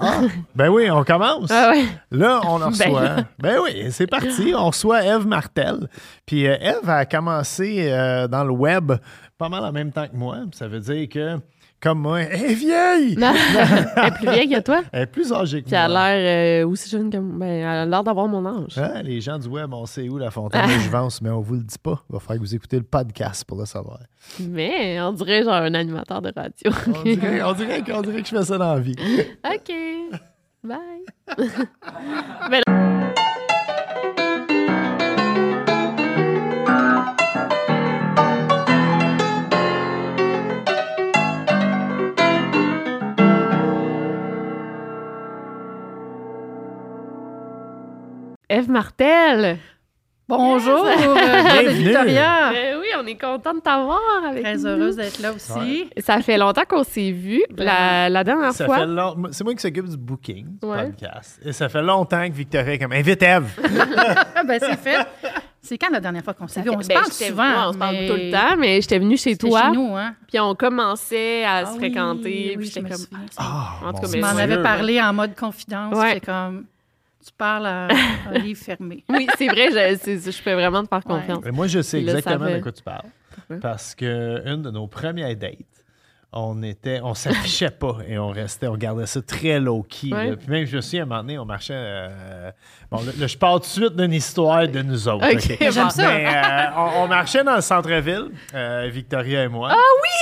Ah, ben oui, on commence. Ah ouais. Là, on en Ben reçoit. Ben, oui, c'est parti. On reçoit Eve Martel. Puis euh, Eve a commencé euh, dans le web pas mal en même temps que moi. Ça veut dire que, comme moi, elle est vieille. Non. elle est plus vieille que toi? Elle est plus âgée que Puis elle a moi. l'air euh, aussi jeune que moi. Ben, elle a l'air d'avoir mon âge. Hein, les gens du web, on sait où la fontaine de Juvence, mais on vous le dit pas. Il va falloir que vous écoutez le podcast pour le savoir. Mais on dirait genre un animateur de radio. On dirait, on dirait on dirait que je fais ça dans la vie. OK. Bye. Ben, Eve Martel. Bonjour, Yes. euh, Bienvenue. Victoria. Ben oui, on est content de t'avoir avec Très nous. heureuse d'être là aussi. Ouais. Ça fait longtemps qu'on s'est vus. La, la dernière Ça fois. long- C'est moi qui s'occupe du booking du Ouais. podcast. Et ça fait longtemps que Victoria est comme invite Eve. Ah, ben, c'est fait. C'est quand la dernière fois qu'on s'est vu? On se Ben, parle souvent. on se parle tout le temps, mais j'étais venue chez toi. chez nous, hein? Puis on commençait à Ah se oui, fréquenter. oui, puis je j'étais me comme. Ah, En tout cas, Tu mais m'en avais parlé en mode confidence. Ouais. Comme, tu parles à un livre fermé. Oui, c'est vrai, je, c'est- je peux vraiment te faire Ouais. confiance. Mais moi, je sais exactement de quoi tu parles. Pourquoi? Parce que une de nos premières dates, on était, on s'affichait pas et on restait, on gardait ça très low-key. Ouais. Puis même, je me souviens, à un moment donné, on marchait. euh, bon, là, je pars tout de suite d'une histoire de nous autres. Ça. Mais, euh, on, on marchait dans le centre-ville, euh, Victoria et moi. Ah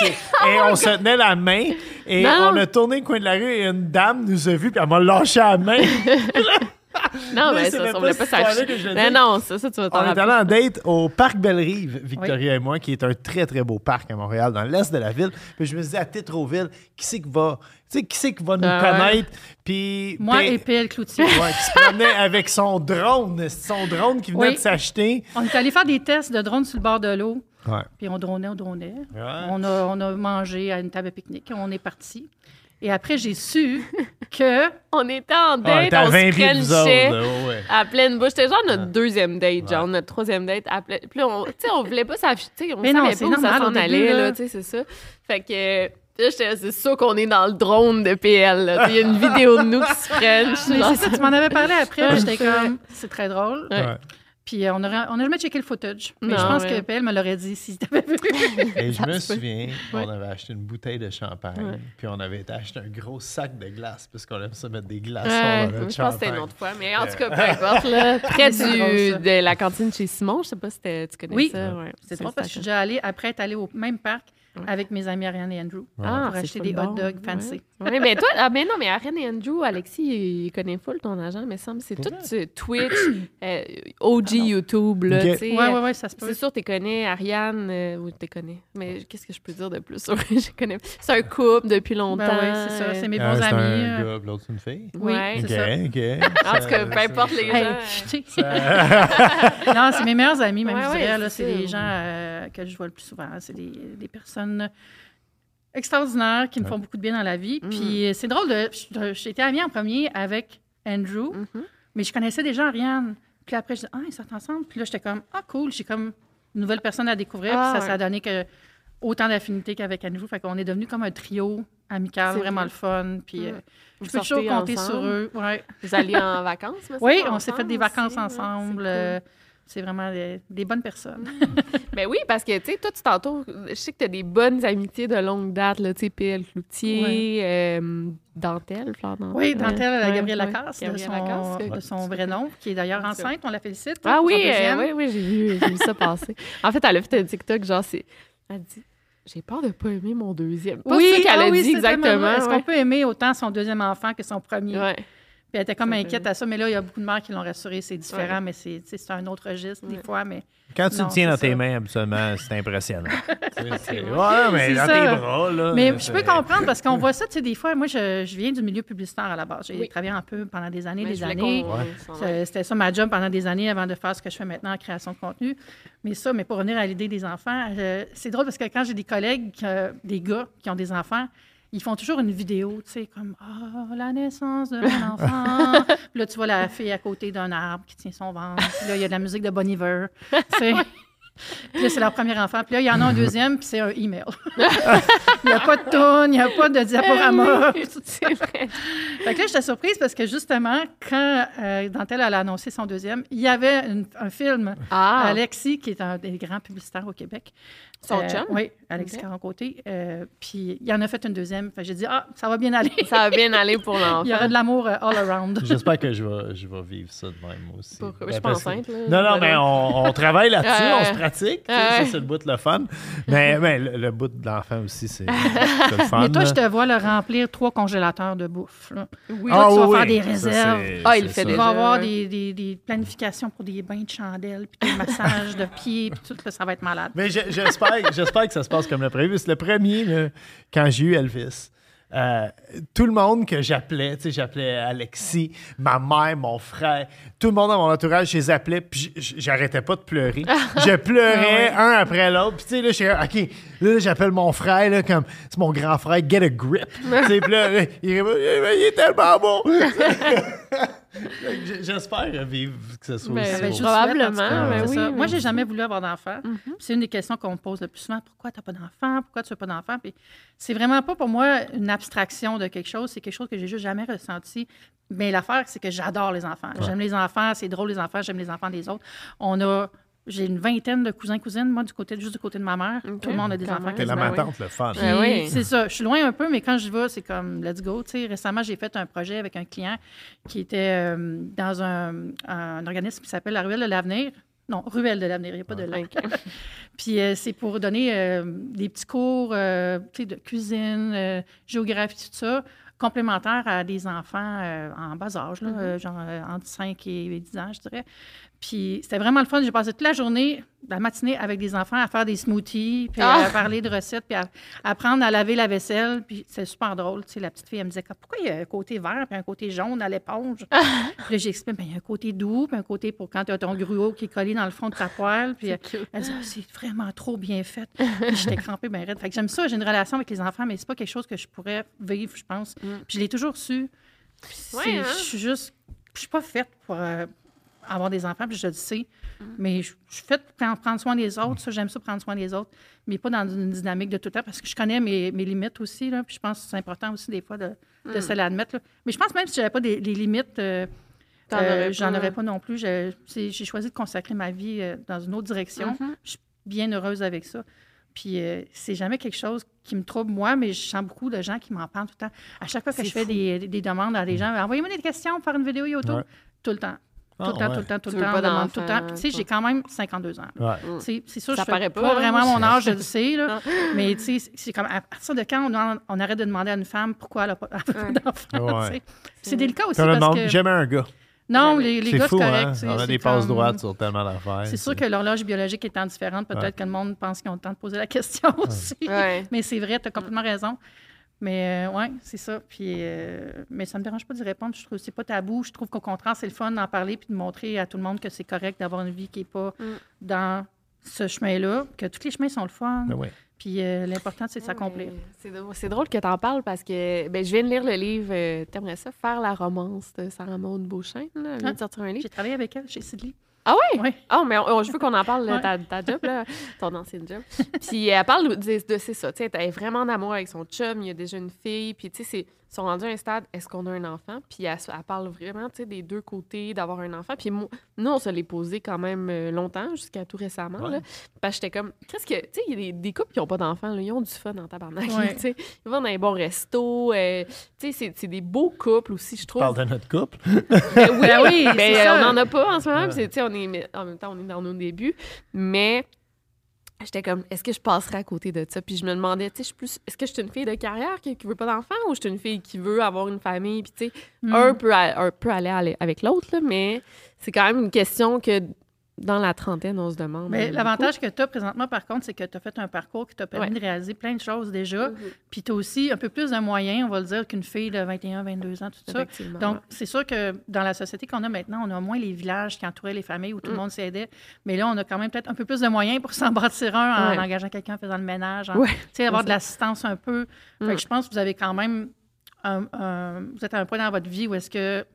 oui! Et on se tenait la main et Non. on a tourné le coin de la rue et une dame nous a vus puis elle m'a lâché la main. Non, mais c'est ça, ça, pas Mais non, ça, ça, tu vas t'en On est allé en date au parc Belle-Rive, Victoria et moi, qui est un très, très beau parc à Montréal, dans l'est de la ville. Puis je me disais, à Tétroville, qui c'est qui va, tu sais, qui c'est qui va nous Ah connaître? Puis, Moi puis- et Pelle Cloutier. ouais, qui se promenait avec son drone, son drone qui venait Oui. de s'acheter. On est allé faire des tests de drone sur le bord de l'eau. Ouais. Puis on dronait, on dronait. Ouais. On, a, on a mangé à une table à pique-nique. On est parti. Et après, j'ai su que On était en Ah, on date, était à on 20 se crunchait ouais, ouais. à pleine bouche. C'était genre notre deuxième date, genre notre troisième date. À pleine... Puis là, on, tu sais, on voulait pas s'afficher, tu sais, on Mais non, savait c'est pas où ça normal, s'en allait, là. là, tu sais, c'est ça. Fait que... Là, j'étais- c'est sûr qu'on est dans le drone de PL. Il y a une vidéo de nous qui se ça, tu m'en avais parlé après. Ouais. J'étais comme, c'est très drôle. Ouais. Puis euh, on n'a jamais checké le footage. Mais Non, je pense ouais. que PL me l'aurait dit si t'avais vu. Et je me souviens, Ouais. on avait acheté une bouteille de champagne, Ouais. puis on avait été acheter un gros sac de glace, parce qu'on aime ça mettre des glaçons Ouais, dans notre je pense que c'était une champagne. autre fois, mais en tout cas, peu importe. Là, près du, drôle, de la cantine chez Simon, je sais pas si c'était- tu connais Oui. ça. Ouais. C'est drôle parce que je suis déjà allée, après être allée au même parc avec mes amis Ariane et Andrew Ah, pour c'est acheter des bon. hot dogs fancy. Ouais, mais toi, ah, mais non, mais Ariane et Andrew, Alexis, il connaît full ton agent, mais semble c'est tout euh, Twitch, euh, OG YouTube, là, Ok. tu sais. Ouais, ouais, ouais, ça se peut. C'est sûr, tu connais Ariane, euh, ou tu connais. Mais qu'est-ce que je peux dire de plus? je connais. C'est un couple depuis longtemps. Ben ouais, c'est ça, c'est mes Un, bons c'est amis. un euh. gars, puis l'autre, c'est une fille? Oui, Ouais. OK, c'est ça. OK. En tout cas, peu importe les Hey, gens. non, c'est mes meilleurs amis, même Ouais, je ouais, dirais. là, c'est c'est ça. des gens euh, que je vois le plus souvent. C'est des, des personnes extraordinaires qui me font beaucoup de bien dans la vie. Mm. Puis euh, c'est drôle, j'étais amie en premier avec Andrew, Mhm. mais je connaissais déjà Ariane. Puis après, je dis, ah, ils sortent ensemble. Puis là, j'étais comme, ah, cool, j'ai comme une nouvelle personne à découvrir. Ah, puis ça, ça a donné que autant d'affinité qu'avec Andrew. Fait qu'on est devenu comme un trio amical, C'est vraiment vrai. le fun. Puis Ouais. euh, je peux toujours compter ensemble? sur eux. Ouais. Vous alliez en vacances, Oui, on s'est fait des vacances aussi, ensemble. c'est euh, C'est vraiment des, des bonnes personnes. Ben oui, parce que, tu sais, toi, tu t'entoures. Je sais que tu as des bonnes amitiés de longue date, là, tu sais, PL Cloutier, euh, Dentelle, Fleur Dentelle. Oui, Dentelle, Ouais, Gabrielle ouais. Lacasse, de Gabrielle son, Lacasse, de son vrai nom, qui est d'ailleurs enceinte. On la félicite. Ah oui, euh, oui, oui, j'ai vu, j'ai vu ça passer. En fait, elle a fait un TikTok, genre, c'est. Elle dit j'ai peur de pas aimer mon deuxième. Pas oui, qu'elle ah a oui, dit vrai. exactement. Est-ce qu'on peut aimer autant son deuxième enfant que son premier? Ouais. Elle était comme inquiète à ça, mais là, il y a beaucoup de mères qui l'ont rassurée. C'est différent, Ouais. mais c'est un autre registre des fois. Mais Quand tu Non, le tiens dans tes mains, absolument, c'est impressionnant. C'est- ouais, mais dans ça. tes bras, là. Mais je peux comprendre parce qu'on voit ça, tu sais, des fois, moi, je, je viens du milieu publicitaire à la base. J'ai Oui. travaillé un peu pendant des années, Mais des années. C'était ça ma job pendant des années avant de faire ce que je fais maintenant en création de contenu. Mais ça, mais pour revenir à l'idée des enfants, euh, c'est drôle parce que quand j'ai des collègues, euh, des gars qui ont des enfants, ils font toujours une vidéo, tu sais, comme Ah, la naissance de mon enfant. Puis là, tu vois la fille à côté d'un arbre qui tient son ventre. Puis là, il y a de la musique de Bon Iver. Puis là, c'est leur premier enfant. Puis là, il y en a un deuxième, puis c'est un email. il n'y a pas de tune, il n'y a pas de diaporama. C'est vrai. Fait que là, j'étais surprise parce que justement, quand euh, Dentelle elle a annoncé son deuxième, il y avait une- un film, Ah, Alexis, qui est un des grands publicitaires au Québec. Son Euh, chum? Oui, Alexis Ok. Caron-Côté. Euh, puis il en a fait une deuxième. Fait que j'ai dit, ah, ça va bien aller. ça va bien aller pour l'enfant. il y aura de l'amour euh, all around. J'espère que je vais, je vais vivre ça de même aussi. Pourquoi? Ben, Je suis pas que- enceinte, là. Non, non, Ben mais on, on travaille là-dessus, on se pratique. tu sais, Ouais. Ça, c'est le bout de le fun. Mais, mais le, le bout de l'enfant aussi, c'est le fun. Mais toi, là. je te vois le remplir trois congélateurs de bouffe. là. Oui. Toi, tu vas oui, faire des réserves. Ah, il fait ça. Il déjà. va y avoir des, des- des planifications pour des bains de chandelle, puis des massages de pieds, puis tout, là, ça va être malade. Mais je- j'espère, j'espère que ça se passe comme le prévu. C'est le premier, là, quand j'ai eu Elvis. Euh, tout le monde que j'appelais, tu sais, j'appelais Alexis, ma mère, mon frère, tout le monde dans mon entourage, je les appelais, puis j'arrêtais pas de pleurer. Je pleurais un après l'autre, puis tu sais, là, je suis OK, là, j'appelle mon frère, là, comme, c'est mon grand frère, get a grip. Tu sais, il, répond, il est tellement bon. J'espère vivre que ce soit Ben, aussi Ben, je Probablement, C'est oui, Moi, j'ai jamais voulu avoir d'enfant. C'est une des questions qu'on me pose le plus souvent. Pourquoi tu n'as pas d'enfant? Pourquoi tu veux pas d'enfant? Puis c'est vraiment pas pour moi une abstraction de quelque chose. C'est quelque chose que j'ai juste jamais ressenti. Mais l'affaire, c'est que j'adore les enfants. J'aime les enfants. C'est drôle, les enfants. J'aime les enfants des autres. On a... J'ai une vingtaine de cousins cousines, moi, du côté, juste du côté de ma mère. Tout le monde a des Quand enfants. T'es la Ben oui. matante, le fun. Ben oui. C'est ça. Je suis loin un peu, mais quand je vais, c'est comme let's go. Tu sais, récemment, j'ai fait un projet avec un client qui était euh, dans un, un organisme qui s'appelle la Ruelle de l'Avenir. Non, Ruelle de l'Avenir, il n'y a pas de là. Ok. Puis euh, c'est pour donner euh, des petits cours euh, tu sais, de cuisine, euh, géographie, tout ça, complémentaires à des enfants euh, en bas âge, là, euh, genre euh, entre 5 et 10 ans, je dirais. Puis c'était vraiment le fun. J'ai passé toute la journée, la matinée, avec des enfants à faire des smoothies, puis Ah! à parler de recettes, puis à apprendre à laver la vaisselle. Puis c'est super drôle. Tu sais, la petite fille, elle me disait pourquoi il y a un côté vert puis un côté jaune à l'éponge. puis là, j'explique, ben, il y a un côté doux, puis un côté pour quand tu as ton gruau qui est collé dans le fond de ta poêle. Puis euh, elle dit, Ah, c'est vraiment trop bien fait. Puis j'étais crampée, ben raide. Fait que j'aime ça, j'ai une relation avec les enfants, mais c'est pas quelque chose que je pourrais vivre, je pense. Puis je l'ai toujours su. Ouais, hein? Je suis juste, je suis pas faite pour euh, avoir des enfants, puis je le sais. Mais je je suis faite pour prendre- soin des autres. Ça, j'aime ça, prendre soin des autres. Mais pas dans une dynamique de tout le temps, parce que je connais mes, mes limites aussi. Là, puis je pense que c'est important aussi, des fois, de, de se l'admettre. là. Mais je pense même si j'avais pas des, limites, euh, euh, aurais j'en pas. aurais pas non plus. Je- J'ai choisi de consacrer ma vie euh, dans une autre direction. Je suis bien heureuse avec ça. Puis euh, c'est jamais quelque chose qui me trouble moi, mais je sens beaucoup de gens qui m'en parlent tout le temps. À chaque fois que C'est je fais des, des demandes à des gens, envoyez-moi des questions pour faire une vidéo YouTube. Ouais. Tout le temps. Tout Ah, le temps, ouais. tout le temps, tout le temps, tout le temps. Tu sais, j'ai quand même 52 ans. C'est sûr, Ça je fais paraît pas, vraiment mon âge, je le sais. Là. mais tu sais, c'est- comme à partir de quand on, arrête de demander à une femme pourquoi elle n'a pas, d'enfant. C'est délicat aussi parce que... Jamais un gars. Non, les, les C'est gars, c'est correct. hein? sais, On a des passes comme- droites sur tellement d'affaires. C'est sûr que l'horloge biologique étant différente, peut-être Ouais. que le monde pense qu'ils ont le temps de poser la question aussi. Ouais. Mais c'est vrai, tu as complètement raison. Mais euh, ouais, c'est ça. Puis, euh, mais ça me dérange pas d'y répondre. Je trouve que c'est pas tabou. Je trouve qu'au contraire, c'est le fun d'en parler puis de montrer à tout le monde que c'est correct d'avoir une vie qui n'est pas Mm. dans ce chemin-là, que tous les chemins sont le fun. Ben ouais. Puis euh, l'important, c'est de s'accomplir. C'est drôle, que tu en parles parce que ben, je viens de lire le livre euh, T'aimerais ça faire la romance de Sarah Maud Beauchamp. Là. Elle vient de Ah. sortir un livre. J'ai travaillé avec elle chez Sidley. Ah ouais? Oui. Oh, mais on- on- je veux qu'on en parle Ouais. ta, ta job, là, ton ancienne job. Puis elle parle de, de- c'est ça, tu sais, elle est vraiment en amour avec son chum, il y a déjà une fille, puis tu sais, c'est- sont rendus à un stade, est-ce qu'on a un enfant? Puis elle, elle parle vraiment, tu sais, des deux côtés d'avoir un enfant. Puis moi, nous, on se l'est posé quand même euh, longtemps, jusqu'à tout récemment, Ouais. là. Parce que j'étais comme, qu'est-ce que, tu sais, il y a des, des couples qui n'ont pas d'enfants, là, ils ont du fun en tabarnak, Ouais. tu sais. Ils vont dans les bons restos, euh, tu sais, c'est- c'est des beaux couples aussi, je trouve. Parle de notre couple. Ben oui, Ben oui, mais ça. on n'en a pas en ce moment. Ouais. puis tu On est, en même temps, on est dans nos débuts. Mais j'étais comme, est-ce que je passerais à côté de ça? Puis je me demandais, tu sais, je suis plus, est-ce que je suis une fille de carrière qui, qui veut pas d'enfant ou je suis une fille qui veut avoir une famille? Puis, tu sais, Mm. un, peut, un peut aller, avec l'autre, mais c'est quand même une question que dans la trentaine, on se demande. Mais euh, l'avantage que tu as présentement, par contre, c'est que tu as fait un parcours qui t'a permis Ouais. de réaliser plein de choses déjà. Mhm. Puis tu as aussi un peu plus de moyens, on va le dire, qu'une fille de 21, 22 ans, tout ça. Donc, ouais. c'est sûr que dans la société qu'on a maintenant, on a moins les villages qui entouraient les familles où tout Mm. le monde s'aidait. Mais là, on a quand même peut-être un peu plus de moyens pour s'en bâtir un en Ouais. engageant quelqu'un en faisant le ménage, en, Ouais, tu sais, avoir de l'assistance un peu. Fait Mm. que je pense que vous avez quand même un- un- vous êtes à un point dans votre vie où est-ce que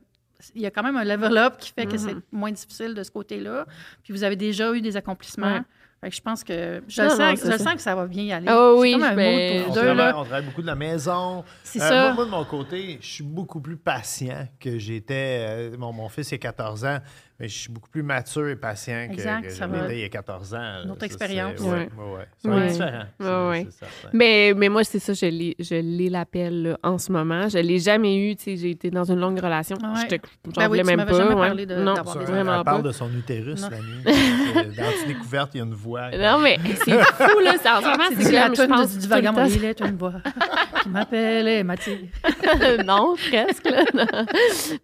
il y a quand même un level up qui fait que c'est Mhm. moins difficile de ce côté-là. Puis vous avez déjà eu des accomplissements. Ouais. Fait que je pense que je, Non, le, non, sens, je le sens que ça va bien y aller. C'est oui, comme un ben, On deux, travaille, là. on travaille beaucoup de la maison. C'est Euh, ça. Moi, moi, de mon côté, je suis beaucoup plus patient que j'étais. euh, mon, mon fils, il a 14 ans, mais je suis beaucoup plus mature et patient que, Exact, que ça je va. l'étais il y a 14 ans. Une autre Ça, expérience. c'est- Ouais, Ouais. ouais, ouais. Ouais. différent. Ouais, c'est- ouais. c'est certain. Mais, mais moi, c'est ça, je l'ai, je l'ai l'appel là, en ce moment. Je l'ai jamais eu, tu sais, j'ai été dans une longue relation. Ouais. J'étais- J'en Ben oui, voulais tu même pas. jamais ouais. parlé de- non, d'avoir Ça, des vraiment elle parle pas. de son utérus Non. la nuit. Dans une découverte, il y a une voix. Non, mais c'est fou, là. C'est, en ce moment, C'est c'est la je pense, du vagabond. Il est une voix qui m'appelle m'attire. non, presque. Là.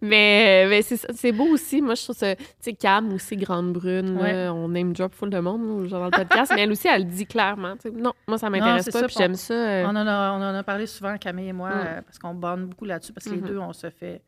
Mais, mais c'est, ça- c'est beau aussi. Moi, je trouve ça. Tu sais, Cam aussi, Grande Brune, là, on name drop full de monde genre dans le podcast. mais elle aussi, elle le dit clairement. Non, moi, ça m'intéresse pas. Puis j'aime ça. euh, On en, a, on en a parlé souvent, Camille et moi, Mm. euh, parce qu'on bonne beaucoup là-dessus, parce que les Mhm. deux, on se fait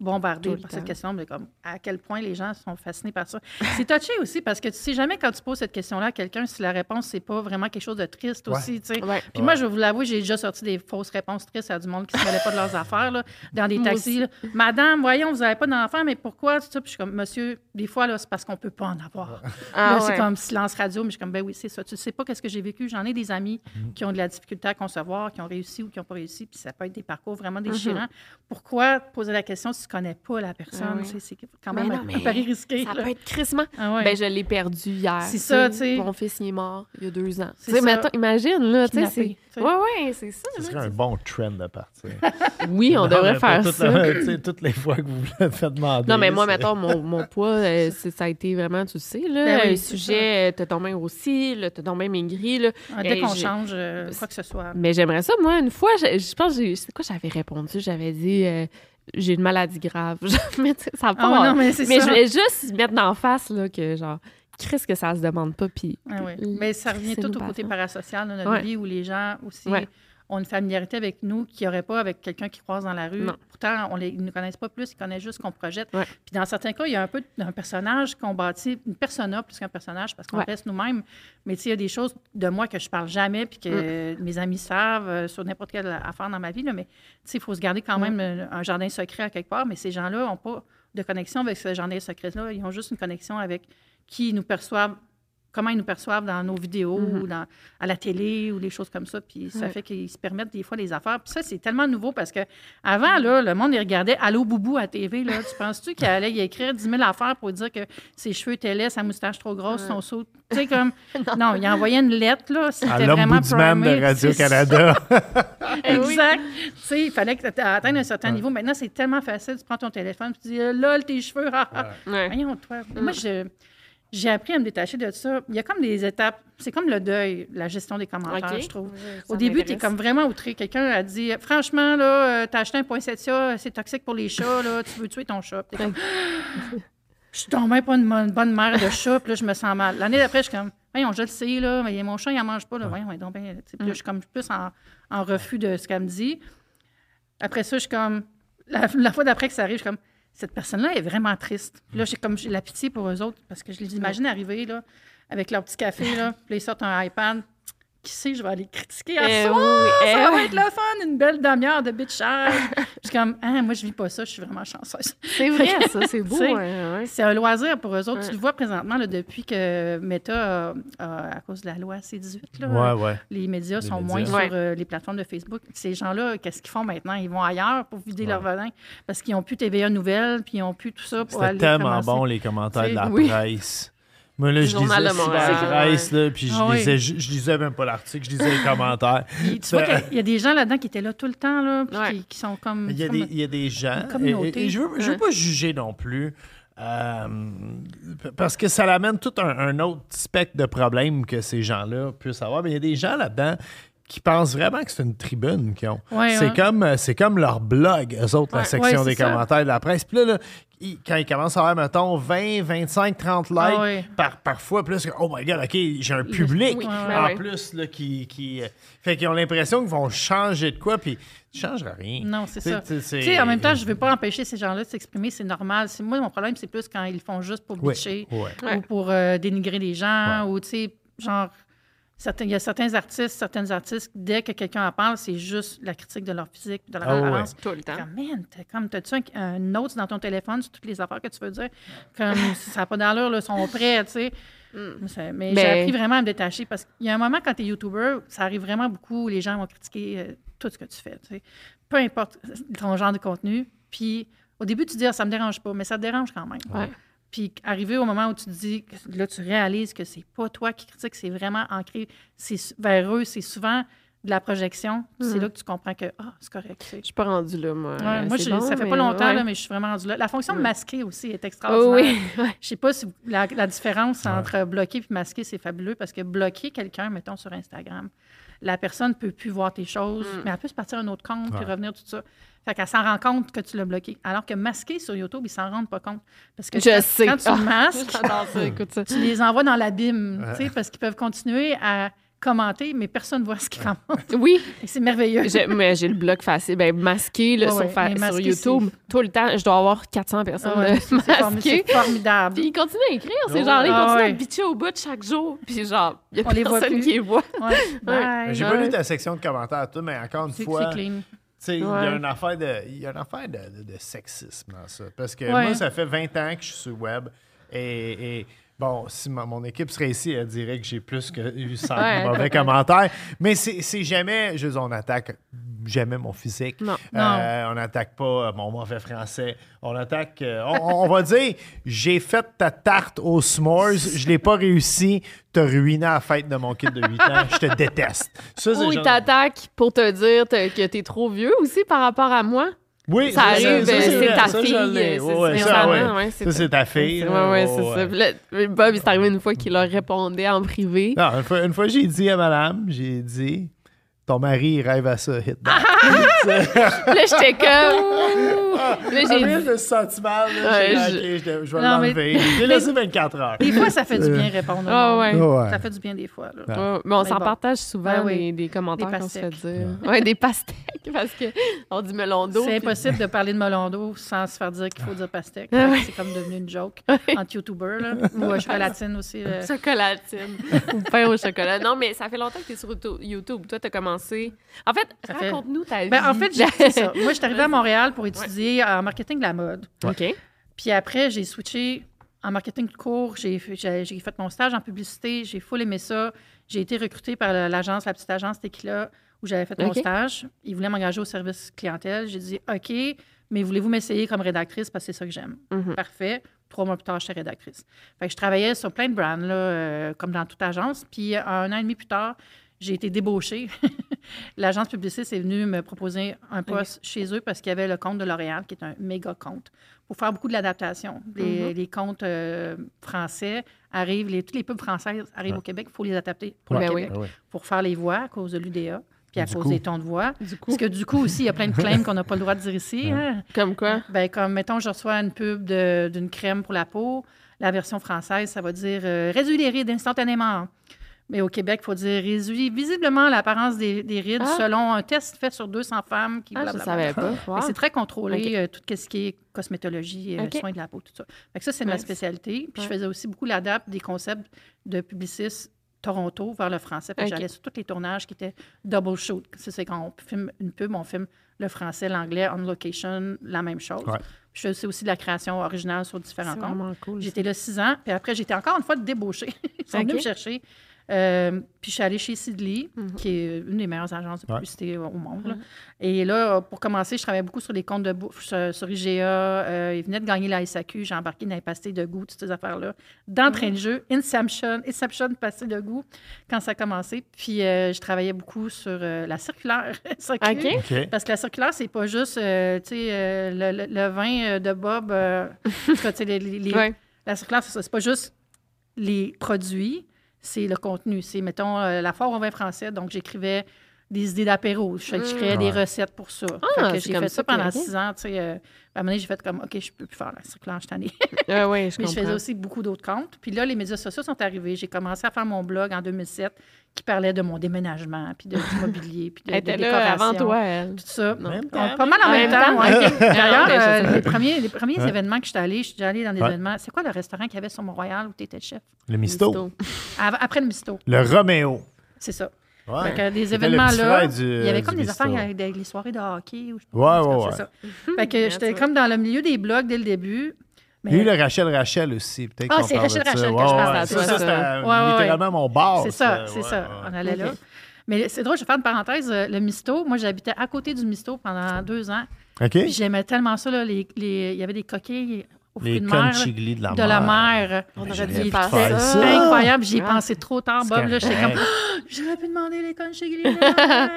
le par cette question, mais comme à quel point les gens sont fascinés par ça? C'est touché aussi, parce que tu sais jamais quand tu poses cette question-là à quelqu'un si la réponse, c'est pas vraiment quelque chose de triste Ouais. aussi, tu sais. Ouais. Puis moi, je vais vous l'avouer, j'ai déjà sorti des fausses réponses tristes à du monde qui se mêlait pas de leurs affaires, là, dans des taxis. là. Madame, voyons, vous n'avez pas d'enfant, mais pourquoi? Tout ça. Puis je suis comme, monsieur, des fois, là, c'est parce qu'on peut pas en avoir. Ah, là, c'est comme silence radio, mais je suis comme, ben oui, c'est ça. Tu sais pas qu'est-ce que j'ai vécu. J'en ai des amis Mhm. qui ont de la difficulté à concevoir, qui ont réussi ou qui n'ont pas réussi, puis ça peut être des parcours vraiment Mhm. déchirants. Pourquoi poser la question si connais pas la personne? Oui. C'est- quand Mais même non, un, pari risqué. Ça là. peut être crissement. Ah ouais. Ben, je l'ai perdu hier. C'est ça, tu sais. Mon fils, il est mort il y a deux ans. Tu sais, imagine, là, tu sais. Ouais, ouais, c'est ça. Ce serait un bon trend de partir. Oui, on Non, devrait faire toute ça. la- toutes les fois que vous le faites demander. Non, mais moi, mettons, mon, mon poids, euh, ça a été vraiment, tu le sais, là, Ben oui, un c'est sujet, euh, t'as ton main aussi, t'as ton main maigri, là. Ah, Dès qu'on change euh, quoi que ce soit. Mais j'aimerais ça, moi, une fois, je, je pense, que j'ai- c'est quoi j'avais répondu? J'avais dit, euh, j'ai une maladie grave. mais tu sais, ça a pas... Ah non, mais ça. je voulais juste mettre d'en face, là, que genre, qu'est-ce que ça se demande pas, puis... Ah oui. Mais ça revient tout au côté parasocial de notre Ouais. vie où les gens aussi Ouais. Ont une familiarité avec nous qu'ils n'auraient pas avec quelqu'un qui croise dans la rue. Non. Pourtant, on les, ils ne nous connaissent pas plus, ils connaissent juste ce qu'on projette. Ouais. Puis dans certains cas, il y a un peu un personnage qu'on bâtit, une persona plus qu'un personnage parce qu'on Ouais. reste nous-mêmes. Mais tu sais, il y a des choses de moi que je parle jamais puis que Mm. mes amis savent euh, sur n'importe quelle affaire dans ma vie. là. mais tu sais, il faut se garder quand Mm. même euh, un jardin secret à quelque part. Mais ces gens-là n'ont pas de connexion avec ce jardin secret-là. Ils ont juste une connexion avec qui nous perçoivent comment ils nous perçoivent dans nos vidéos ou dans, à la télé ou des choses comme ça. Puis ça fait qu'ils se permettent des fois les affaires. Puis ça, c'est tellement nouveau parce que avant, là, le monde, il regardait Allô Boubou à TV. Là. Tu penses-tu qu'il allait y écrire 10 000 affaires pour dire que ses cheveux étaient laids, sa moustache trop grosse, son saut? Tu sais, comme. non, il envoyait une lettre, là. À C'était vraiment primé, de Radio-Canada. Exact. Tu sais, il fallait que tu atteignes un certain niveau. Maintenant, c'est tellement facile. Tu prends ton téléphone, tu dis, lol, tes cheveux. Ouais. Voyons, toi. Moi, je- j'ai appris à me détacher de ça. Il y a comme des étapes. C'est comme le deuil, la gestion des commentaires, je trouve. Ça Au début, tu es comme vraiment outré. Quelqu'un a dit Franchement, là, euh, t'as acheté un poinsettia, c'est toxique pour les chats, là, tu veux tuer ton chat. Puis t'es comme, Je suis même pas une, bonne- mère de chat, puis là, je me sens mal. L'année d'après, je suis comme Voyons, je le sais, là, mais mon chat, il en mange pas, là. Voyons, ouais, donc, ben, puis là, je suis comme plus en, en refus de ce qu'elle me dit. Après ça, je suis comme. La, la fois d'après que ça arrive, je suis comme. Cette personne-là est vraiment triste. Puis là, j'ai comme j'ai la pitié pour eux autres parce que je les imagine arriver là, avec leur petit café, là, puis ils sortent un iPad. Qui sait, je vais aller critiquer à Eh ça. oui, eh ça va oui. être le fun, une belle demi-heure de bitchage. je suis comme, ah, moi, je vis pas ça, je suis vraiment chanceuse. C'est vrai, ça, c'est beau. Ouais, ouais. C'est un loisir pour eux autres. Ouais. Tu le vois présentement là, depuis que Meta, a- a- à cause de la loi C18, là, ouais, ouais. les médias Les sont médias. moins Ouais. sur euh, les plateformes de Facebook. Ces gens-là, qu'est-ce qu'ils font maintenant? Ils vont ailleurs pour vider leur venin parce qu'ils n'ont plus TVA Nouvelles, puis ils n'ont plus tout ça pour C'était aller tellement commencer. bon, les commentaires de la Oui. presse. Moi, là, je lisais presse, là, puis je, Ah oui. lisais, je, je lisais même pas l'article, je lisais les commentaires. Tu vois qu'il y a des gens là-dedans qui étaient là tout le temps, là, puis Ouais. qui, qui sont comme... Il y, a des, il y a des gens, et, et je veux, je veux Ouais. pas juger non plus Euh, parce que ça l'amène tout un, un autre spectre de problèmes que ces gens-là puissent avoir. Mais il y a des gens là-dedans qui pensent vraiment que c'est une tribune qu'ils ont. Ouais, c'est ouais. comme c'est comme leur blog, eux autres, la section Ouais, des ça. commentaires de la presse. Puis là, là, quand ils commencent à avoir, mettons, 20, 25, 30 likes Ah ouais. par, parfois, plus que, oh my god, OK, j'ai un public Oui, en plus là, qui... qui euh, fait qu'ils ont l'impression qu'ils vont changer de quoi, puis tu changeras rien. Non, c'est ça. tu sais, en même temps, je ne veux pas empêcher ces gens-là de s'exprimer, c'est normal. C'est- Moi, mon problème, c'est plus quand ils le font juste pour bitcher ou pour euh, dénigrer les gens Ouais. ou, tu sais, genre, certains- il y a certains artistes, certaines artistes, dès que quelqu'un en parle, c'est juste la critique de leur physique de leur ouais. apparence. Tout le temps. Comme, man, t'as comme, t'as-tu un, un note dans ton téléphone sur toutes les affaires que tu veux dire? Comme, ça n'a pas d'allure, là, ils sont prêts, tu sais. Ça- Mais j'ai Ben- appris vraiment à me détacher parce qu'il y a un moment, quand tu es YouTuber, ça arrive vraiment beaucoup, les gens vont critiquer euh, tout ce que tu fais, tu sais. Peu importe ton genre de contenu. Puis, au début, tu dis, ah, ça me dérange pas, mais ça te dérange quand même. Ouais. Puis, arrivé au moment où tu te dis, là, tu réalises que c'est pas toi qui critique, c'est vraiment ancré vers eux, c'est souvent de la projection. C'est Mhm. là que tu comprends que, ah, c'est correct. Je suis pas rendue là, moi. Ouais, Euh, moi, bon, ça fait mais pas longtemps, ouais. là, mais je suis vraiment rendue là. La fonction de masquer aussi est Oh, extraordinaire. oui. Je sais pas si la, la différence entre bloquer et masquer, c'est fabuleux parce que bloquer quelqu'un, mettons sur Instagram, la personne peut plus voir tes choses, Mm. mais elle peut se partir à un autre compte puis revenir tout ça. Fait qu'elle s'en rend compte que tu l'as bloqué. Alors que masquer sur YouTube, ils s'en rendent pas compte. Parce que Je quand, sais. quand tu Ah. masques, J'adore ça, écoute ça. tu les envoies dans l'abîme, tu sais, parce qu'ils peuvent continuer à commenter, mais personne ne voit ce qu'ils commentent. Oui, c'est merveilleux. j'ai- mais j'ai le bloc facile. Ben, masqué là, Ouais, sur, ouais, fa- mais sur masqué, YouTube, tout le temps, je dois avoir 400 personnes ouais, formi- masquées. c'est formidable. Puis ils continuent à écrire, ces gens-là. Ils Ah continuent à bitcher au bout de chaque jour. Puis genre, il y a On les voit personne plus. qui les voit. Ouais. Bye. J'ai pas lu ta section de commentaires, tout, mais encore une C'est fois, il y a une affaire de, il y a une affaire de, de- de sexisme dans ça. Parce que Ouais. moi, ça fait 20 ans que je suis sur le web. Et, et, bon, si ma- mon équipe serait ici, elle dirait que j'ai plus que eu 100 Ouais. mauvais commentaires. Mais c'est jamais, je veux dire, on attaque jamais mon physique. Non. Euh, on n'attaque pas mon mauvais français. On attaque, euh, on, on va dire, j'ai fait ta tarte aux s'mores, je l'ai pas réussi, t'as ruiné la fête de mon kid de 8 ans, je te déteste. Ça, Ou ils genre- t'attaquent pour te dire que t'es trop vieux aussi par rapport à moi. Oui, Ça arrive, ben, c'est ta fille, c'est- c'est ça, c'est ta- c'est fille. Ouais, Ouais, c'est ça. Bob, il est arrivé une fois qu'il leur répondait en privé. Non, une fois, une fois, j'ai dit à madame, j'ai dit, ton mari, il rêve à ça, hit. Là, j'étais comme. J'ai Après, dit. je me suis senti mal. là. Ouais, J'ai dit, je- OK, je, je vais l'enlever. J'ai laissé 24 heures. Des fois, ça fait du bien répondre. Ah ouais. Ouais. Ça fait du bien des fois. là. Ouais. Ouais, mais on s'en bon. partage souvent oui. des, des commentaires qu'on se fait dire. Ouais, des pastèques, parce que on dit melon d'eau. C'est puis- impossible de parler de melon d'eau sans se faire dire qu'il faut dire pastèque. Ah ouais. C'est comme devenu une joke entre YouTubers. Là. Ou euh, chocolatine aussi. là. Chocolatine. Ou pain au chocolat. Non, mais ça fait longtemps que tu es sur Youtu- YouTube. Toi, tu as commencé. En fait, Ça fait- raconte-nous ta vie. Ben, en fait, j'ai ça. Moi, je suis arrivée à Montréal pour étudier en marketing de la mode. OK. Puis après, j'ai switché en marketing de cours. J'ai fait- j'ai j'ai fait mon stage en publicité. J'ai full aimé ça. J'ai été recrutée par la- l'agence, la petite agence Tequila, où j'avais fait mon stage. Ils voulaient m'engager au service clientèle. J'ai dit OK, mais voulez-vous m'essayer comme rédactrice parce que c'est ça que j'aime. Mhm. Parfait. Trois mois plus tard, j'étais rédactrice. Fait que je travaillais sur plein de brands, là, euh, comme dans toute agence. Puis un an et demi plus tard, j'ai été débauchée. L'agence publiciste est venue me proposer un poste chez eux parce qu'il y avait le compte de L'Oréal, qui est un méga compte, pour faire beaucoup de l'adaptation. Les, les comptes euh, français arrivent, les, toutes les pubs françaises arrivent au Québec, il faut les adapter pour Ben le oui. Québec, oui. pour faire les voix à cause de l'UDA, puis à Du cause coup. des tons de voix. Du coup, Parce que du coup aussi, il y a plein de claims qu'on n'a pas le droit de dire ici. hein. comme quoi? Ben, comme, mettons, je reçois une pub d'une crème pour la peau. La version française, ça va dire euh, réduit les rides instantanément. Mais au Québec, il faut dire réduit visiblement l'apparence des, des rides Ah. selon un test fait sur 200 femmes qui Ah, je savais pas. Wow. C'est très contrôlé, euh, tout ce qui est cosmétologie, euh, Ok. soins de la peau, tout ça. Fait que ça, c'est ma spécialité. Puis je faisais aussi beaucoup l'adapt des concepts de publicistes Toronto vers le français. Fait que Ok. j'allais sur tous les tournages qui étaient double shoot. Ça, c'est quand on filme une pub, on filme le français, l'anglais, on location, la même chose. Ouais. Je faisais aussi de la création originale sur différents C'est comptes. vraiment cool. J'étais là six ans, puis après, j'étais encore une fois débauchée. Ils sont venus me chercher Euh, puis je suis allée chez Sidley, Mhm. qui est une des meilleures agences de Ouais. publicité au monde. là. Mhm. Et là, pour commencer, je travaillais beaucoup sur les comptes de bouffe sur, sur IGA. Euh, ils venaient de gagner la SAQ. J'ai embarqué dans les pastilles de goût, toutes ces affaires-là. D'entrain de jeu, Inception, Inception, pastilles de goût, quand ça a commencé. Puis euh, je travaillais beaucoup sur euh, la circulaire. Parce que la circulaire, c'est pas juste, euh, tu sais, euh, le, le- le vin de Bob. euh, en tout cas, tu sais, les- les- les- Ouais. La circulaire, c'est ça. C'est pas juste les produits, c'est le contenu. C'est, mettons, euh, la foire au vin français. Donc, j'écrivais des idées d'apéro. Je, je créais des recettes pour ça. Ah, Fait que c'est j'ai comme fait ça pendant six ans. Tu sais, euh, à un moment donné, j'ai fait comme, OK, je peux plus faire la circulaire, je suis tannée. Ah oui, je Mais je faisais aussi beaucoup d'autres comptes. Puis là, les médias sociaux sont arrivés. J'ai commencé à faire mon blog en 2007 qui parlait de mon déménagement, puis de l'immobilier, puis de, Elle de là avant toi, elle. Tout ça. Non. Même Donc, temps. pas mal en même même temps. temps? ouais. Ok. D'ailleurs, Ah, euh, les premiers, les premiers Ouais. événements que je suis allée, je suis allée dans des Ouais. événements. C'est quoi le restaurant qu'il y avait sur Mont-Royal où tu étais chef? Le misto. Misto. Après le Misto. Le Roméo. C'est ça. Ouais. Fait que des événements là, du- il y avait du comme des affaires avec des- les soirées de hockey. Ou je sais pas, Ouais, ça. Fait que Yeah, j'étais comme dans le milieu des blogs dès le début. Il y a eu le Rachel Rachel aussi. Peut-être Ah, qu'on c'est parle Rachel. Rachel que Ouais, je ouais, parle Ça, à ça, toi, c'était ça. Ouais, ouais, littéralement mon bar. c'est ça, c'est ça. On allait là. Mais c'est drôle, je vais faire une parenthèse. euh, Le Misto, moi, j'habitais à côté du Misto pendant deux ans. OK? Puis j'aimais tellement ça. Là, les, les- il y avait des coquilles Les de mer. de la de mer. la mer. On aurait dû faire ça. ça. Incroyable, j'y ai Ah. pensé trop tard, Bob. Là, j'étais comme, j'aurais pu demander les conchiglis de la mer.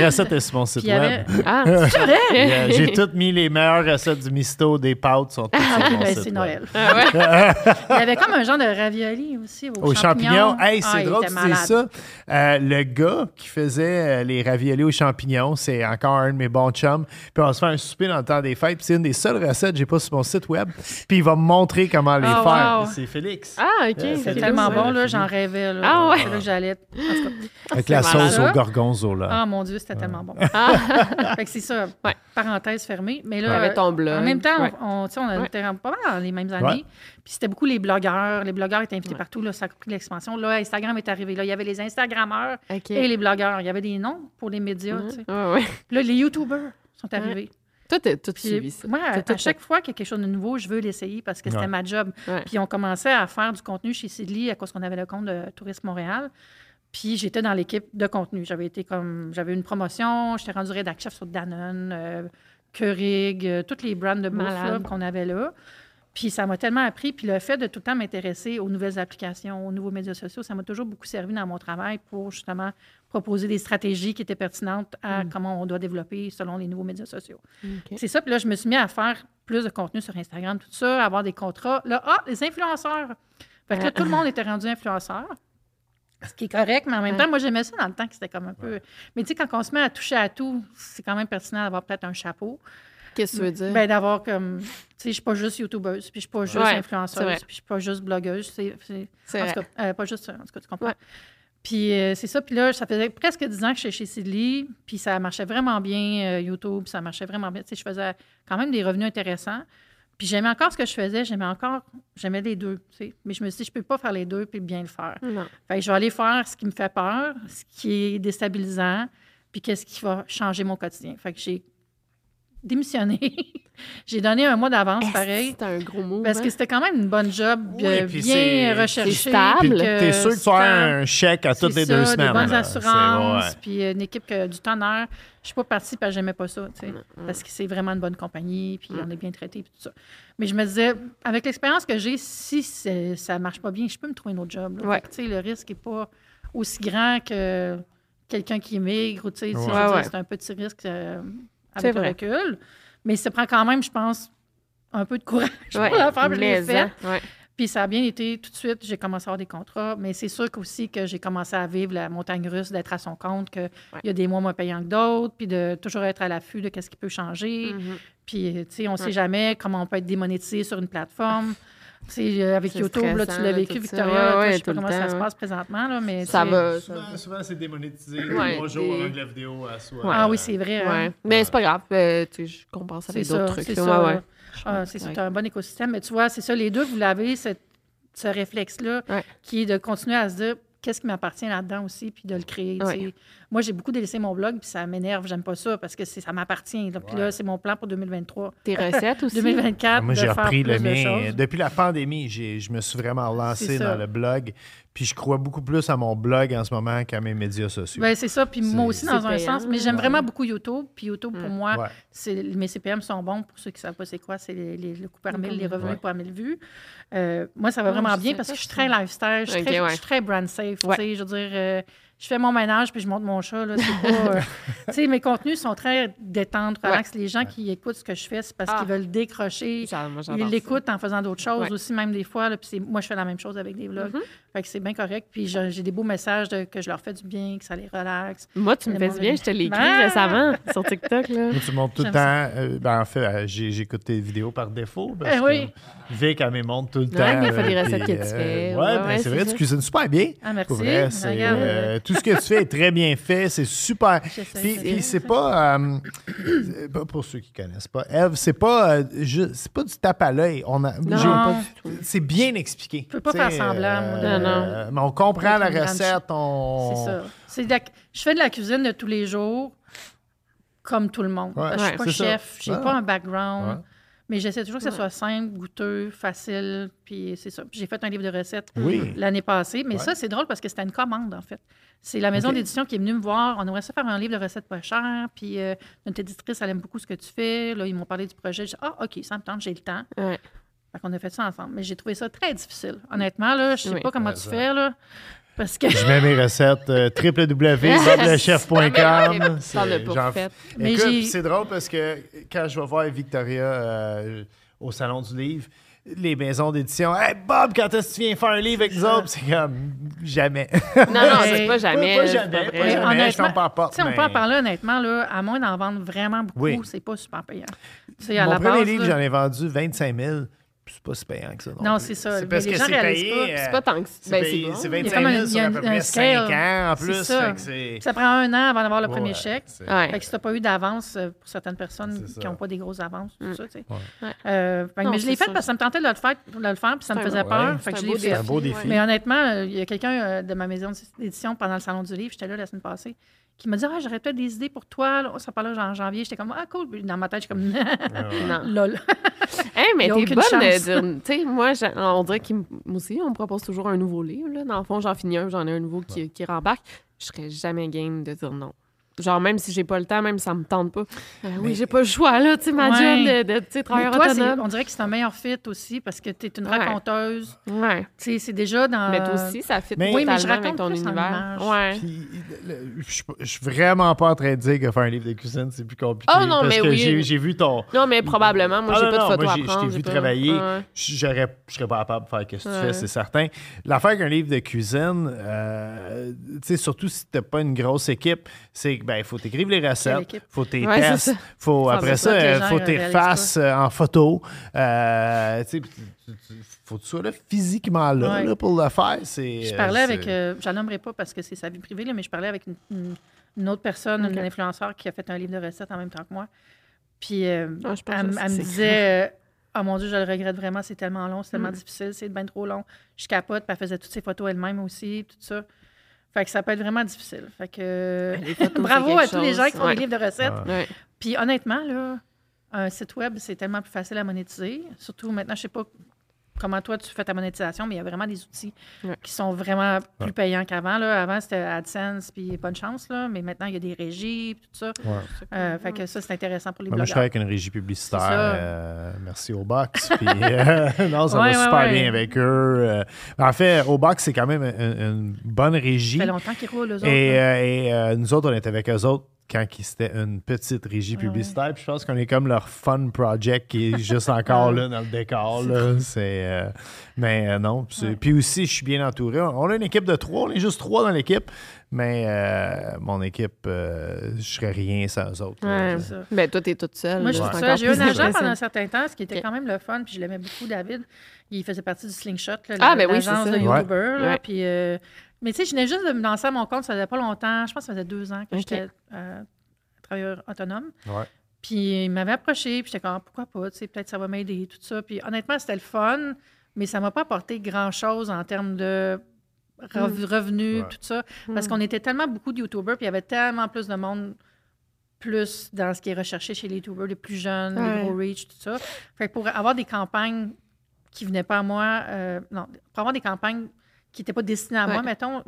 La recette est sur mon site avait. web. Ah, C'est vrai? J'ai toutes mis les meilleures recettes du misto, des pâtes sont toutes Ah, sur mon ben, site c'est. Noël. ah ouais. Il y avait comme un genre de ravioli aussi aux, Aux champignons. Hey, c'est drôle que tu ça. Euh, le gars qui faisait euh, les raviolis aux champignons, c'est encore un de mes bons chums. Puis on se fait un souper dans le temps des fêtes. Puis c'est une des seules recettes que j'ai pas sur mon site web. Puis il va me montrer comment les Ah, faire. wow. C'est Félix. Ah, OK. Euh, C'est tellement ouais, bon, là, j'en rêvais. Là. Ah ouais. C'est là que j'allais. Avec la sauce au gorgonzola. ah mon Dieu, c'était tellement bon. Ah, fait que c'est ça. Ouais. Parenthèse fermée. Mais là, T'avais ton blog. En même temps, Ouais. on, on, tu sais, on Ouais. était pas mal dans les mêmes années. Ouais. Puis c'était beaucoup les blogueurs. Les blogueurs étaient invités Ouais. partout. Là, ça a pris l'expansion. Là, Instagram est arrivé. Là, il y avait les Instagrammeurs et les blogueurs. Il y avait des noms pour les médias. tu sais. Ouais, ouais. Là, les YouTubers sont arrivés. Toi, t'as tout Puis, suivi ça. moi, à, T'as tout à chaque fois qu'il y a quelque chose de nouveau, je veux l'essayer parce que c'était Ouais. ma job. Ouais. Puis on commençait à faire du contenu chez Sidley à cause qu'on avait le compte de Tourisme Montréal. Puis j'étais dans l'équipe de contenu. J'avais été comme j'avais une promotion, j'étais rendue rédac chef sur Danone, euh, Keurig, euh, toutes les brands de bouffe qu'on avait là. Puis ça m'a tellement appris. Puis le fait de tout le temps m'intéresser aux nouvelles applications, aux nouveaux médias sociaux, ça m'a toujours beaucoup servi dans mon travail pour justement proposer des stratégies qui étaient pertinentes à comment on doit développer selon les nouveaux médias sociaux. C'est ça. Puis là, je me suis mis à faire plus de contenu sur Instagram, tout ça, avoir des contrats. Là, ah, les influenceurs. Fait que là, tout le monde était rendu influenceur. Ce qui est correct, mais en même temps, moi, j'aimais ça dans le temps que c'était comme un peu. Mais tu sais, quand on se met à toucher à tout, c'est quand même pertinent d'avoir peut-être un chapeau. Qu'est-ce que tu veux dire? Ben, d'avoir comme. Tu sais, je suis pas juste youtubeuse, puis je suis pas juste Ouais, influenceuse, puis je suis pas juste blogueuse. C'est, en tout cas, euh, pas juste ça, en tout cas, tu comprends. Ouais. Puis euh, c'est ça. Puis là, ça faisait presque 10 ans que j'étais chez Sidley, puis ça marchait vraiment bien, euh, YouTube, ça marchait vraiment bien. Tu sais, je faisais quand même des revenus intéressants. Puis j'aimais encore ce que je faisais, j'aimais encore, j'aimais les deux, tu sais. Mais je me suis dit, je peux pas faire les deux puis bien le faire. Non. Fait que je vais aller faire ce qui me fait peur, ce qui est déstabilisant, puis qu'est-ce qui va changer mon quotidien. Fait que j'ai démissionné. j'ai donné un mois d'avance, pareil. C'est un gros mot. Parce que c'était quand même une bonne job, Oui, euh, bien recherchée. stable. t'es sûr que tu avoir un chèque à toutes les ça, deux semaines. Des bonnes là. assurances, puis une équipe que- du tonnerre. Je suis pas partie parce que j'aimais pas ça, tu sais, parce que c'est vraiment une bonne compagnie, puis on est bien traité, puis tout ça. Mais je me disais, avec l'expérience que j'ai, si ça marche pas bien, je peux me trouver un autre job. là. Ouais. Que, le risque est pas aussi grand que quelqu'un qui émigre, ou tu sais, Ouais. Ouais, c'est un petit risque euh, avec le recul. Mais ça prend quand même, je pense, un peu de courage Ouais. pour la faire, je l'ai fait. hein, ouais. Puis ça a bien été tout de suite. J'ai commencé à avoir des contrats, mais c'est sûr qu'aussi que j'ai commencé à vivre la montagne russe, d'être à son compte, qu'il y a des mois moins payants que d'autres, puis de toujours être à l'affût de qu'est-ce qui peut changer. Mhm. Puis, tu sais, on ne sait jamais comment on peut être démonétisé sur une plateforme. Euh, avec YouTube, là, tu l'as vécu. Victoria. Ouais, toi, ouais, je sais pas comment ça se passe présentement, là, mais Ça va. Souvent, souvent, c'est démonétisé. Ouais, Trois jours des- avec la vidéo à soi. Ah oui, c'est vrai. hein. Ouais. Mais c'est pas grave. euh, tu sais, je comprends ça avec C'est d'autres trucs. c'est ça. Ah, c'est ça, Ouais. tu as un bon écosystème. Mais tu vois, c'est ça, les deux, vous l'avez, ce réflexe-là, Ouais. qui est de continuer à se dire qu'est-ce qui m'appartient là-dedans aussi, puis de le créer. tu Ouais. Moi, j'ai beaucoup délaissé mon blog, puis ça m'énerve. J'aime pas ça parce que c'est- ça m'appartient. Puis là, c'est mon plan pour 2023. Tes recettes aussi? 2024, Ah, Moi, j'ai repris le de mien. Depuis la pandémie, j'ai- je me suis vraiment C'est lancé ça. dans le blog. Puis je crois beaucoup plus à mon blog en ce moment qu'à mes médias sociaux. Ben, c'est ça. Puis moi aussi, dans un payant, sens. Mais j'aime ouais. vraiment beaucoup YouTube. Puis YouTube, pour moi, Ouais. c'est, mes CPM sont bons. Pour ceux qui ne savent pas c'est quoi, c'est les, les- le coût par mille, les revenus Ouais. par mille vues. Euh, moi, ça va Ouais, vraiment bien parce que je suis très lifestyle. Je suis, très, brand safe. tu Ouais. sais, Je veux dire, euh, je fais mon ménage puis je monte mon chat. Là, c'est pas, euh, tu sais, mes contenus sont très détente, relax. Les gens qui écoutent ce que je fais, c'est parce Ah. qu'ils veulent décrocher. Moi, Ils l'écoutent en faisant d'autres choses Ouais. aussi, même des fois. Là, puis c'est- moi, je fais la même chose avec des vlogs. Mhm. Fait que c'est bien correct. Puis j'ai des beaux messages de- que je leur fais du bien, que ça les relaxe. Moi, tu me fais du bien. Je te l'ai écrit Ah! récemment sur TikTok. Là. Moi, tu montres tout le temps. euh, ben, en fait, euh, j'ai- j'écoute tes vidéos par défaut. Parce Eh oui. que Vic, elle me montre tout le Ouais, temps. mais il fait des là, recettes que tu euh, fais. Ouais, Ouais, ben, ouais, c'est vrai, ça. tu cuisines super bien. Ah, merci. Vrai, c'est, Regarde. euh, tout ce que tu fais est très bien fait. C'est super. Puis, c'est pas, euh, Pour ceux qui connaissent pas, Eve, c'est pas, euh, c'est pas du tape à l'œil. On a, Non, j'ai- pas du tout. C'est bien expliqué. peux pas Tu faire semblant, moi, de- Non, euh, Mais on comprend la recette. On... C'est ça. C'est de la- Je fais de la cuisine de tous les jours, comme tout le monde. Ouais. Je suis pas chef, j'ai Ah. pas un background. Ouais. Mais j'essaie toujours que ça Ouais. soit simple, goûteux, facile, puis c'est ça. Puis J'ai fait un livre de recettes Oui. l'année passée, mais Ouais. ça, c'est drôle parce que c'était une commande, en fait. C'est la maison d'édition qui est venue me voir. On aimerait ça faire un livre de recettes pas cher, puis euh, notre éditrice, elle aime beaucoup ce que tu fais. Là, ils m'ont parlé du projet. J'ai dit, ah, OK, ça me tente, j'ai le temps. Ouais. Fait qu'on a fait ça ensemble. Mais j'ai trouvé ça très difficile. Honnêtement, là, je sais Oui. pas comment tu fais, là, parce que... Je mets mes recettes euh. T'en. Mais Écoute, c'est drôle parce que quand je vais voir Victoria euh, au Salon du Livre, les maisons d'édition, Hey Bob, quand est-ce que tu viens faire un livre avec nous autres? C'est comme jamais. Non, non, c'est pas jamais. pas jamais, pas jamais. je pas sais, on peut en parler honnêtement, là, à moins d'en vendre vraiment beaucoup, Oui. c'est pas super payant. Tu sais, à Mon la premier base, livre, là- j'en ai vendu 25 000. C'est pas si payant que ça. Non, c'est ça. C'est Mais parce les que gens c'est réalisent payé. pas. euh, C'est pas tant que c'est ben, payé- c'est Il y a 25 comme 000 un- sur à un- peu près scale. 5 ans en plus. ça. fait que c'est- Ça prend un an avant d'avoir le premier chèque. Ouais. Fait que si tu n'as pas eu d'avance euh, pour certaines personnes qui n'ont pas des grosses avances, tout Mm. ça, tu sais. Ouais. Euh, Non, mais je l'ai fait parce que ça me tentait de le faire, de le faire puis ça me faisait peur. fait que c'est je un l'ai beau fait. C'est un beau défi. Mais honnêtement, il y a quelqu'un de ma maison d'édition pendant le salon du livre, j'étais là la semaine passée, qui m'a dit Ah, j'aurais peut-être des idées pour toi. Là. Ça parlait en janvier. J'étais comme Ah, cool. Puis dans ma tête, j'étais comme Non. Lol. Hey, mais t'es bonne de dire. Tu sais, moi, on dirait moi aussi, on me propose toujours un nouveau livre. Là. Dans le fond, j'en finis un, j'en ai un nouveau qui, qui rembarque. Je serais jamais game de dire non. Genre, même si j'ai pas le temps, même si ça me tente pas. Euh, oui, j'ai pas le choix, là. Tu sais, ma Ouais. job de, de tu sais, Mais travailleur toi, autonome. on dirait que c'est un meilleur fit aussi parce que tu es une Ouais. raconteuse. Ouais. Tu sais, c'est déjà dans. Mais toi aussi, ça fit Mais- Oui, mais je totalement avec raconte ton plus univers. Ouais. Puis, le- le- je suis pas- je suis vraiment pas en train de dire que faire un livre de cuisine, c'est plus compliqué. Oh non, parce mais que oui. j'ai- j'ai vu ton. Non, mais probablement. Moi, Ah j'ai non, pas de non, photos moi, à j'ai- prendre. Je t'ai vu pas- travailler. Ouais. J'aurais, je serais pas capable de faire ce que tu fais, c'est certain. L'affaire qu'un livre de cuisine, euh, tu sais, surtout si t'as pas une grosse équipe, c'est que ben, il faut t'écrire les recettes, faut tes Ouais, tests, faut Ça, après ça les euh, faut tes faces euh, en photo. Euh, tu faut que tu sois là physiquement là, Ouais. là, pour le faire. C'est, Je euh, parlais c'est- avec, euh, j'en nommerai pas parce que c'est sa vie privée, là, mais je parlais avec une, une- une autre personne, Ok. une influenceur qui a fait un livre de recettes en même temps que moi. Puis euh, Ah, elle, me disait, euh, oh mon Dieu, je le regrette vraiment, c'est tellement long, c'est tellement Mm. difficile, c'est bien trop long. Je capote, puis elle faisait toutes ses photos elle-même aussi, tout ça. Fait que ça peut être vraiment difficile. Fait que bravo à tous les gens qui font Ouais. des livres de recettes. Ouais. Puis honnêtement, là, un site web, c'est tellement plus facile à monétiser. Surtout maintenant, je sais pas comment toi tu fais ta monétisation, mais il y a vraiment des outils Ouais. qui sont vraiment plus payants qu'avant. là. Avant, c'était AdSense, puis bonne chance, là, mais maintenant, il y a des régies, puis tout ça. Ouais. Euh, fait que ça, c'est intéressant pour les Ben, moi, je blogueurs. travaille avec une régie publicitaire. Euh, merci au Box. Puis, euh, non, ça Ouais, va ouais, super ouais. bien avec eux. euh. en fait, au Box, c'est quand même une, une bonne régie. Ça fait longtemps qu'ils roulent, eux autres. Et, euh, et, euh, nous autres, on était avec eux autres quand ils- c'était une petite régie Ouais, publicitaire. Puis je pense qu'on est comme leur fun project qui est juste encore là dans le décor. là. C'est, euh, mais euh, non. Puis c'est- Ouais. Puis aussi, je suis bien entouré. On a une équipe de trois. On est juste trois dans l'équipe. Mais euh, mon équipe, euh, je serais rien sans eux autres. Ouais. Ça. Ben, toi, t'es toute seule. Moi, je suis encore J'ai eu un agent pendant un certain temps, ce qui était quand même le fun, puis je l'aimais beaucoup, David. Il faisait partie du Slingshot, là, Ah, ben oui, c'est l'agence ça. de Ouais. YouTuber. là, Ouais. puis, euh, mais tu sais, je venais juste de me lancer à mon compte, ça faisait pas longtemps. Je pense que ça faisait deux ans que j'étais euh, travailleur autonome. Ouais. Puis il m'avait approché, puis j'étais comme, pourquoi pas, tu sais, peut-être ça va m'aider, tout ça. Puis honnêtement, c'était le fun, mais ça m'a pas apporté grand-chose en termes de rev- revenus, Ouais. tout ça. Parce qu'on était tellement beaucoup de YouTubers, puis il y avait tellement plus de monde plus dans ce qui est recherché chez les YouTubers, les plus jeunes, Ouais. les gros reach, tout ça. Fait que pour avoir des campagnes qui venaient pas à moi, euh, non, pour avoir des campagnes qui n'étaient pas destinées à moi, mettons,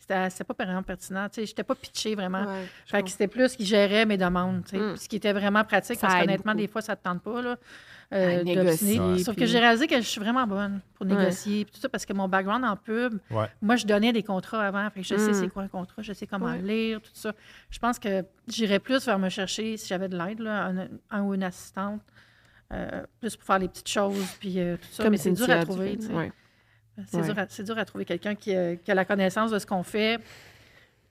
c'était pas vraiment pertinent. Tu sais, j'étais pas pitché vraiment. Ouais, je Fait que c'était plus qui gérait mes demandes, tu sais. Mm. ce qui était vraiment pratique, Ça parce qu'honnêtement, des fois, ça te tente pas, là, euh, négocier. Ouais. Sauf que j'ai réalisé que je suis vraiment bonne pour négocier, puis tout ça, parce que mon background en pub, Ouais. moi, je donnais des contrats avant, fait que je sais Mm. c'est quoi un contrat, je sais comment lire, tout ça. Je pense que j'irais plus vers me chercher, si j'avais de l'aide, là, un, un ou une assistante, euh, plus pour faire les petites choses, puis euh, tout ça. Comme Mais c'est dur à trouver, C'est Ouais. dur, à- c'est dur à trouver quelqu'un qui, a- qui a la connaissance de ce qu'on fait,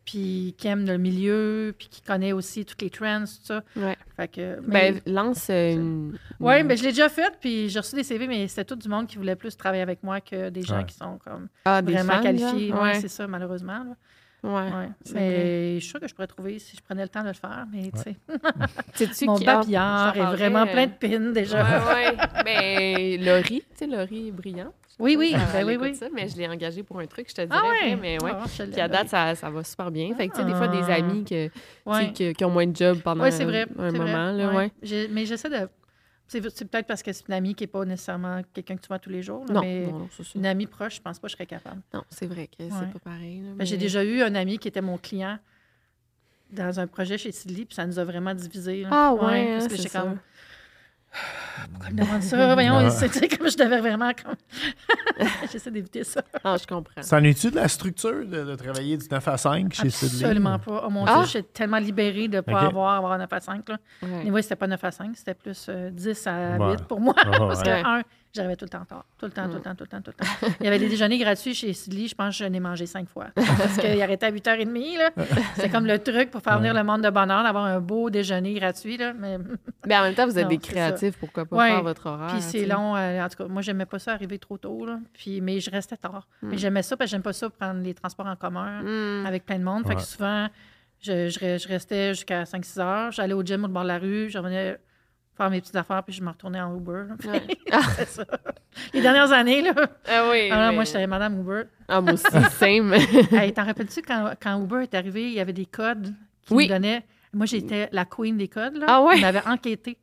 puis qui aime le milieu, puis qui connaît aussi toutes les trends, tout ça. Ouais. Fait que, mais- Ben, lance euh, une. oui, mais je l'ai déjà fait, puis j'ai reçu des CV, mais c'était tout du monde qui voulait plus travailler avec moi que des gens Ouais. qui sont comme Ah, vraiment fans, qualifiés. Ouais, Ouais. c'est ça, malheureusement. là. Ouais. Ouais. c'est Mais je suis sûre que je pourrais trouver si je prenais le temps de le faire. Mais tu sais, mon ah, babillard ça est vraiment paraît, plein de pins déjà. Ouais, ouais. Ben, Laurie, tu sais, Laurie est brillante. Oui, oui, ben oui, oui. ça, mais je l'ai engagée pour un truc, je te dirais. Ah ouais? après, Mais ouais. Ah, Puis à date, ça, ça va super bien. Fait que, tu sais, des fois, des Ah. amis que, Ouais. qui, qui ont moins de job pendant c'est vrai. un c'est moment. vrai, Là, ouais. Mais j'essaie de. C'est peut-être parce que c'est une amie qui n'est pas nécessairement quelqu'un que tu vois tous les jours. là, Non, mais non, une amie proche, je pense pas que je serais capable. Non, c'est vrai que Ouais. c'est pas pareil. là, Ben, J'ai déjà eu un ami qui était mon client dans un projet chez Sidley, puis ça nous a vraiment divisés. là. Ah ouais, parce hein, que c'est j'étais ça. comme. Pourquoi me demande ça? Voyons, c'était comme je devais vraiment. Comme... J'essaie d'éviter ça. Ah, je comprends. S'ennuies-tu de la structure de, de travailler du 9 à 5 chez Sidley? Absolument pas. Oh mon Ah! Dieu, j'étais tellement libérée de ne pas avoir, avoir 9 à 5. Là. Oui, c'était pas 9 à 5, c'était plus euh, 10 à Ouais. 8 pour moi. Ah, Parce que, un, j'arrivais tout le temps tard. Tout le temps, tout le temps, tout le temps, tout le temps. Il y avait des déjeuners gratuits chez Sidley. Je pense que j'en ai mangé 5 fois. Parce qu'il arrêtait à 8h30. là. C'est comme le truc pour faire venir le monde de bonheur, d'avoir un beau déjeuner gratuit. Là. Mais... Mais en même temps, vous êtes Non, des ça. créatifs, pourquoi pas Ouais. faire votre horaire? Puis c'est long. euh, en tout cas, moi, j'aimais pas ça arriver trop tôt. Là. Puis, mais je restais tard. Hmm. Mais j'aimais ça parce que j'aime pas ça prendre les transports en commun Hmm. avec plein de monde. Fait que souvent, je, je, je restais jusqu'à 5-6 heures. J'allais au gym au bord de la rue. Je revenais faire mes petites affaires, puis je me retournais en Uber. là. Ouais. C'est ça. Les dernières années, là. Ah oui. Ah, non, mais- moi, j'étais Madame Uber. Ah, moi aussi, same. hey, T'en rappelles-tu quand, quand Uber est arrivé, il y avait des codes qui Oui. me donnaient? Moi, j'étais la queen des codes. Là. Ah ouais? On m'avait enquêté.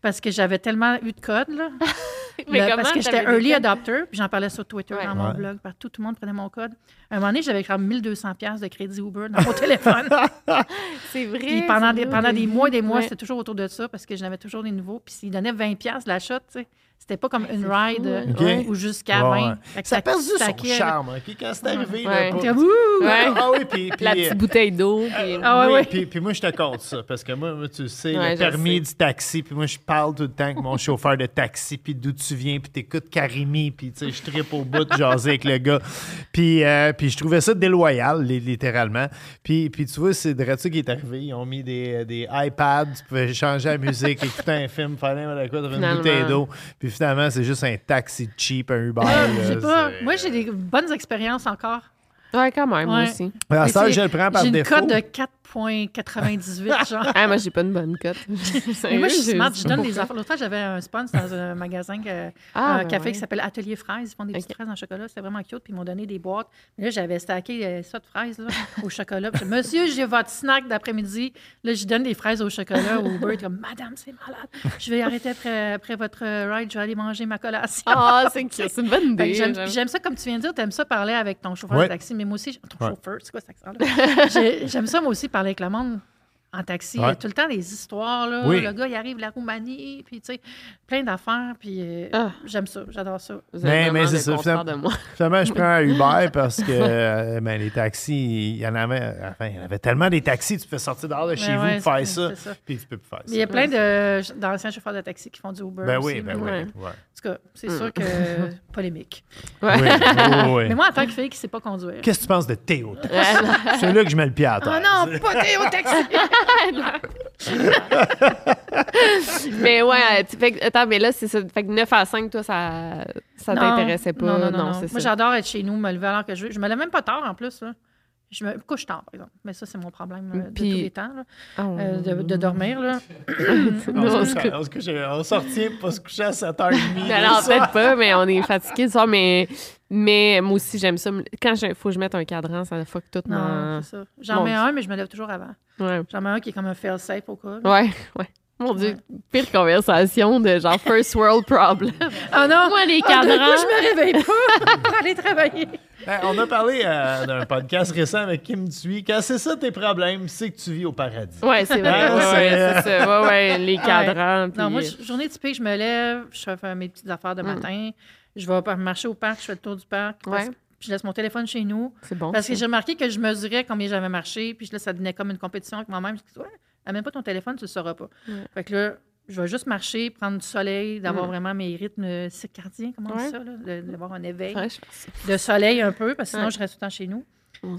Parce que j'avais tellement eu de codes, là. Mais Le- comment parce que j'étais early adopter, puis j'en parlais sur Twitter, Ouais. dans mon Ouais. blog, partout, tout le monde prenait mon code. À un moment donné, j'avais comme 1200 pièces de crédit Uber dans mon téléphone. C'est vrai. Puis pendant des, pendant des mois et des mois, Ouais. c'était toujours autour de ça parce que j'en avais toujours des nouveaux. Puis s'ils donnaient 20 pièces la shot, tu sais, c'était pas comme une ride euh, hein. ou jusqu'à Ouais, 20. ouais. Fait que Ça a perdu son charme. ok? Quand c'est arrivé, là, Ouais. Ouais. Ah oui, puis... puis La petite bouteille d'eau. puis- Ah ouais, oui. Puis, puis moi, je te compte ça, parce que moi, moi, tu sais, Ouais, le je permis sais. du taxi, puis moi, je parle tout le temps avec mon chauffeur de taxi, puis d'où tu viens, puis t'écoutes Karimi, puis tu sais, je tripe au bout de jaser avec le gars. Puis, euh, puis je trouvais ça déloyal, li- littéralement. Puis, puis tu vois, c'est de ça qui est arrivé. Ils ont mis des, des iPads, tu pouvais changer la musique, écouter un film, faire n'importe quoi, une bouteille d'eau. Puis finalement, c'est juste un taxi cheap, un Uber. Ah, là, j'ai pas. Moi, j'ai des bonnes expériences encore. Ouais, quand même, moi Ouais. aussi. À Mais ça, je le prends par J'ai une défaut. cote de 4,98, genre. Ah, moi, j'ai pas une bonne cote. Mais moi, je suis smart, je donne des affaires. L'autre fois, j'avais un sponsor dans un magasin, que- Ah, un ben café ouais. qui s'appelle Atelier Fraises. Ils font des petites fraises en chocolat. C'était vraiment cute. Puis ils m'ont donné des boîtes. Mais là, j'avais stacké euh, ça de fraises là, au chocolat. Puis, Monsieur, j'ai votre snack d'après-midi. Là, je donne des fraises au chocolat au est comme, Madame, c'est malade. Je vais arrêter après, après votre ride. Je vais aller manger ma collation. Ah, c'est cute. C'est une bonne idée. J'aime ça, comme tu viens de dire, tu aimes ça parler avec ton chauffeur Ouais. de taxi, mais moi aussi, ton Ouais. chauffeur, c'est quoi cet accent-là? J'ai- J'aime ça, moi aussi, parler avec le monde en taxi. Il y a tout le temps des histoires, là. Oui. Le gars, il arrive de la Roumanie, puis tu sais, plein d'affaires, puis euh, Ah. j'aime ça, j'adore ça. Vous Mais- avez mais c'est ça, finalement- de moi. Finalement, je prends un Uber parce que euh, ben, les taxis, il y en avait, enfin, il y en avait tellement des taxis, tu peux sortir dehors de chez vous ouais, pour faire ça, ça. puis tu peux plus faire Mais il y a ça. plein de- d'anciens chauffeurs de taxi qui font du Uber Ben aussi, oui, ben oui. Ouais. En tout cas, c'est Mm. sûr que polémique. Ouais. Oui, oui, oui. Mais moi, en tant que fille qui ne sait pas conduire. Qu'est-ce que tu penses de Théo? Non. C'est là que je mets le pied à terre. Ah non, pas Théo Taxi! mais ouais, tu- que- attends, mais là, c'est ça. Fait que 9 à 5, toi, ça, ça t'intéressait pas. Non, non, non. non. Moi, j'adore être chez nous, me lever à l'heure que je veux. Je me lève même pas tard en plus. Là. Je me couche tard, par exemple. Mais ça, c'est mon problème là, de Puis- tous les temps, là, Ah, euh, de, de dormir. Là. On Non, se c'est- couche- on se couche- on sortit pour se coucher à 7h30. Mais non, peut-être pas, mais on est fatigué ce soir. Mais, mais moi aussi, j'aime ça. Quand il faut que je mette un cadran, ça fuck tout Non, mon... c'est ça. J'en mets un, mais je me lève toujours avant. Ouais. J'en mets un qui est comme un fail-safe au cas. ouais, ouais. Mon Dieu, pire conversation de genre first world problem. Ah non! Moi, les Ah, d'un coup, cadrans. je me réveille pas pour aller travailler. Hey, on a parlé euh, d'un podcast récent avec Kim Thuy. Quand c'est ça tes problèmes, c'est que tu vis au paradis. Ouais, c'est vrai. Ouais, Ouais, c'est- ouais, c'est ça. Ouais, ouais, les cadrans. Non, puis- moi, je- journée typique, je me lève, je fais mes petites affaires de matin, je vais marcher au parc, je fais le tour du parc, parce- Ouais. puis je laisse mon téléphone chez nous. c'est bon. Parce que j'ai remarqué que je mesurais combien j'avais marché, puis là, ça devenait comme une compétition avec moi-même. Je dis, ouais, amène pas ton téléphone, tu le sauras pas. Ouais. Fait que là, je vais juste marcher, prendre du soleil, d'avoir Mm. vraiment mes rythmes circadiens, comment on dit ça, là, d'avoir un éveil Ouais, de soleil un peu, parce que sinon, je reste tout le temps chez nous.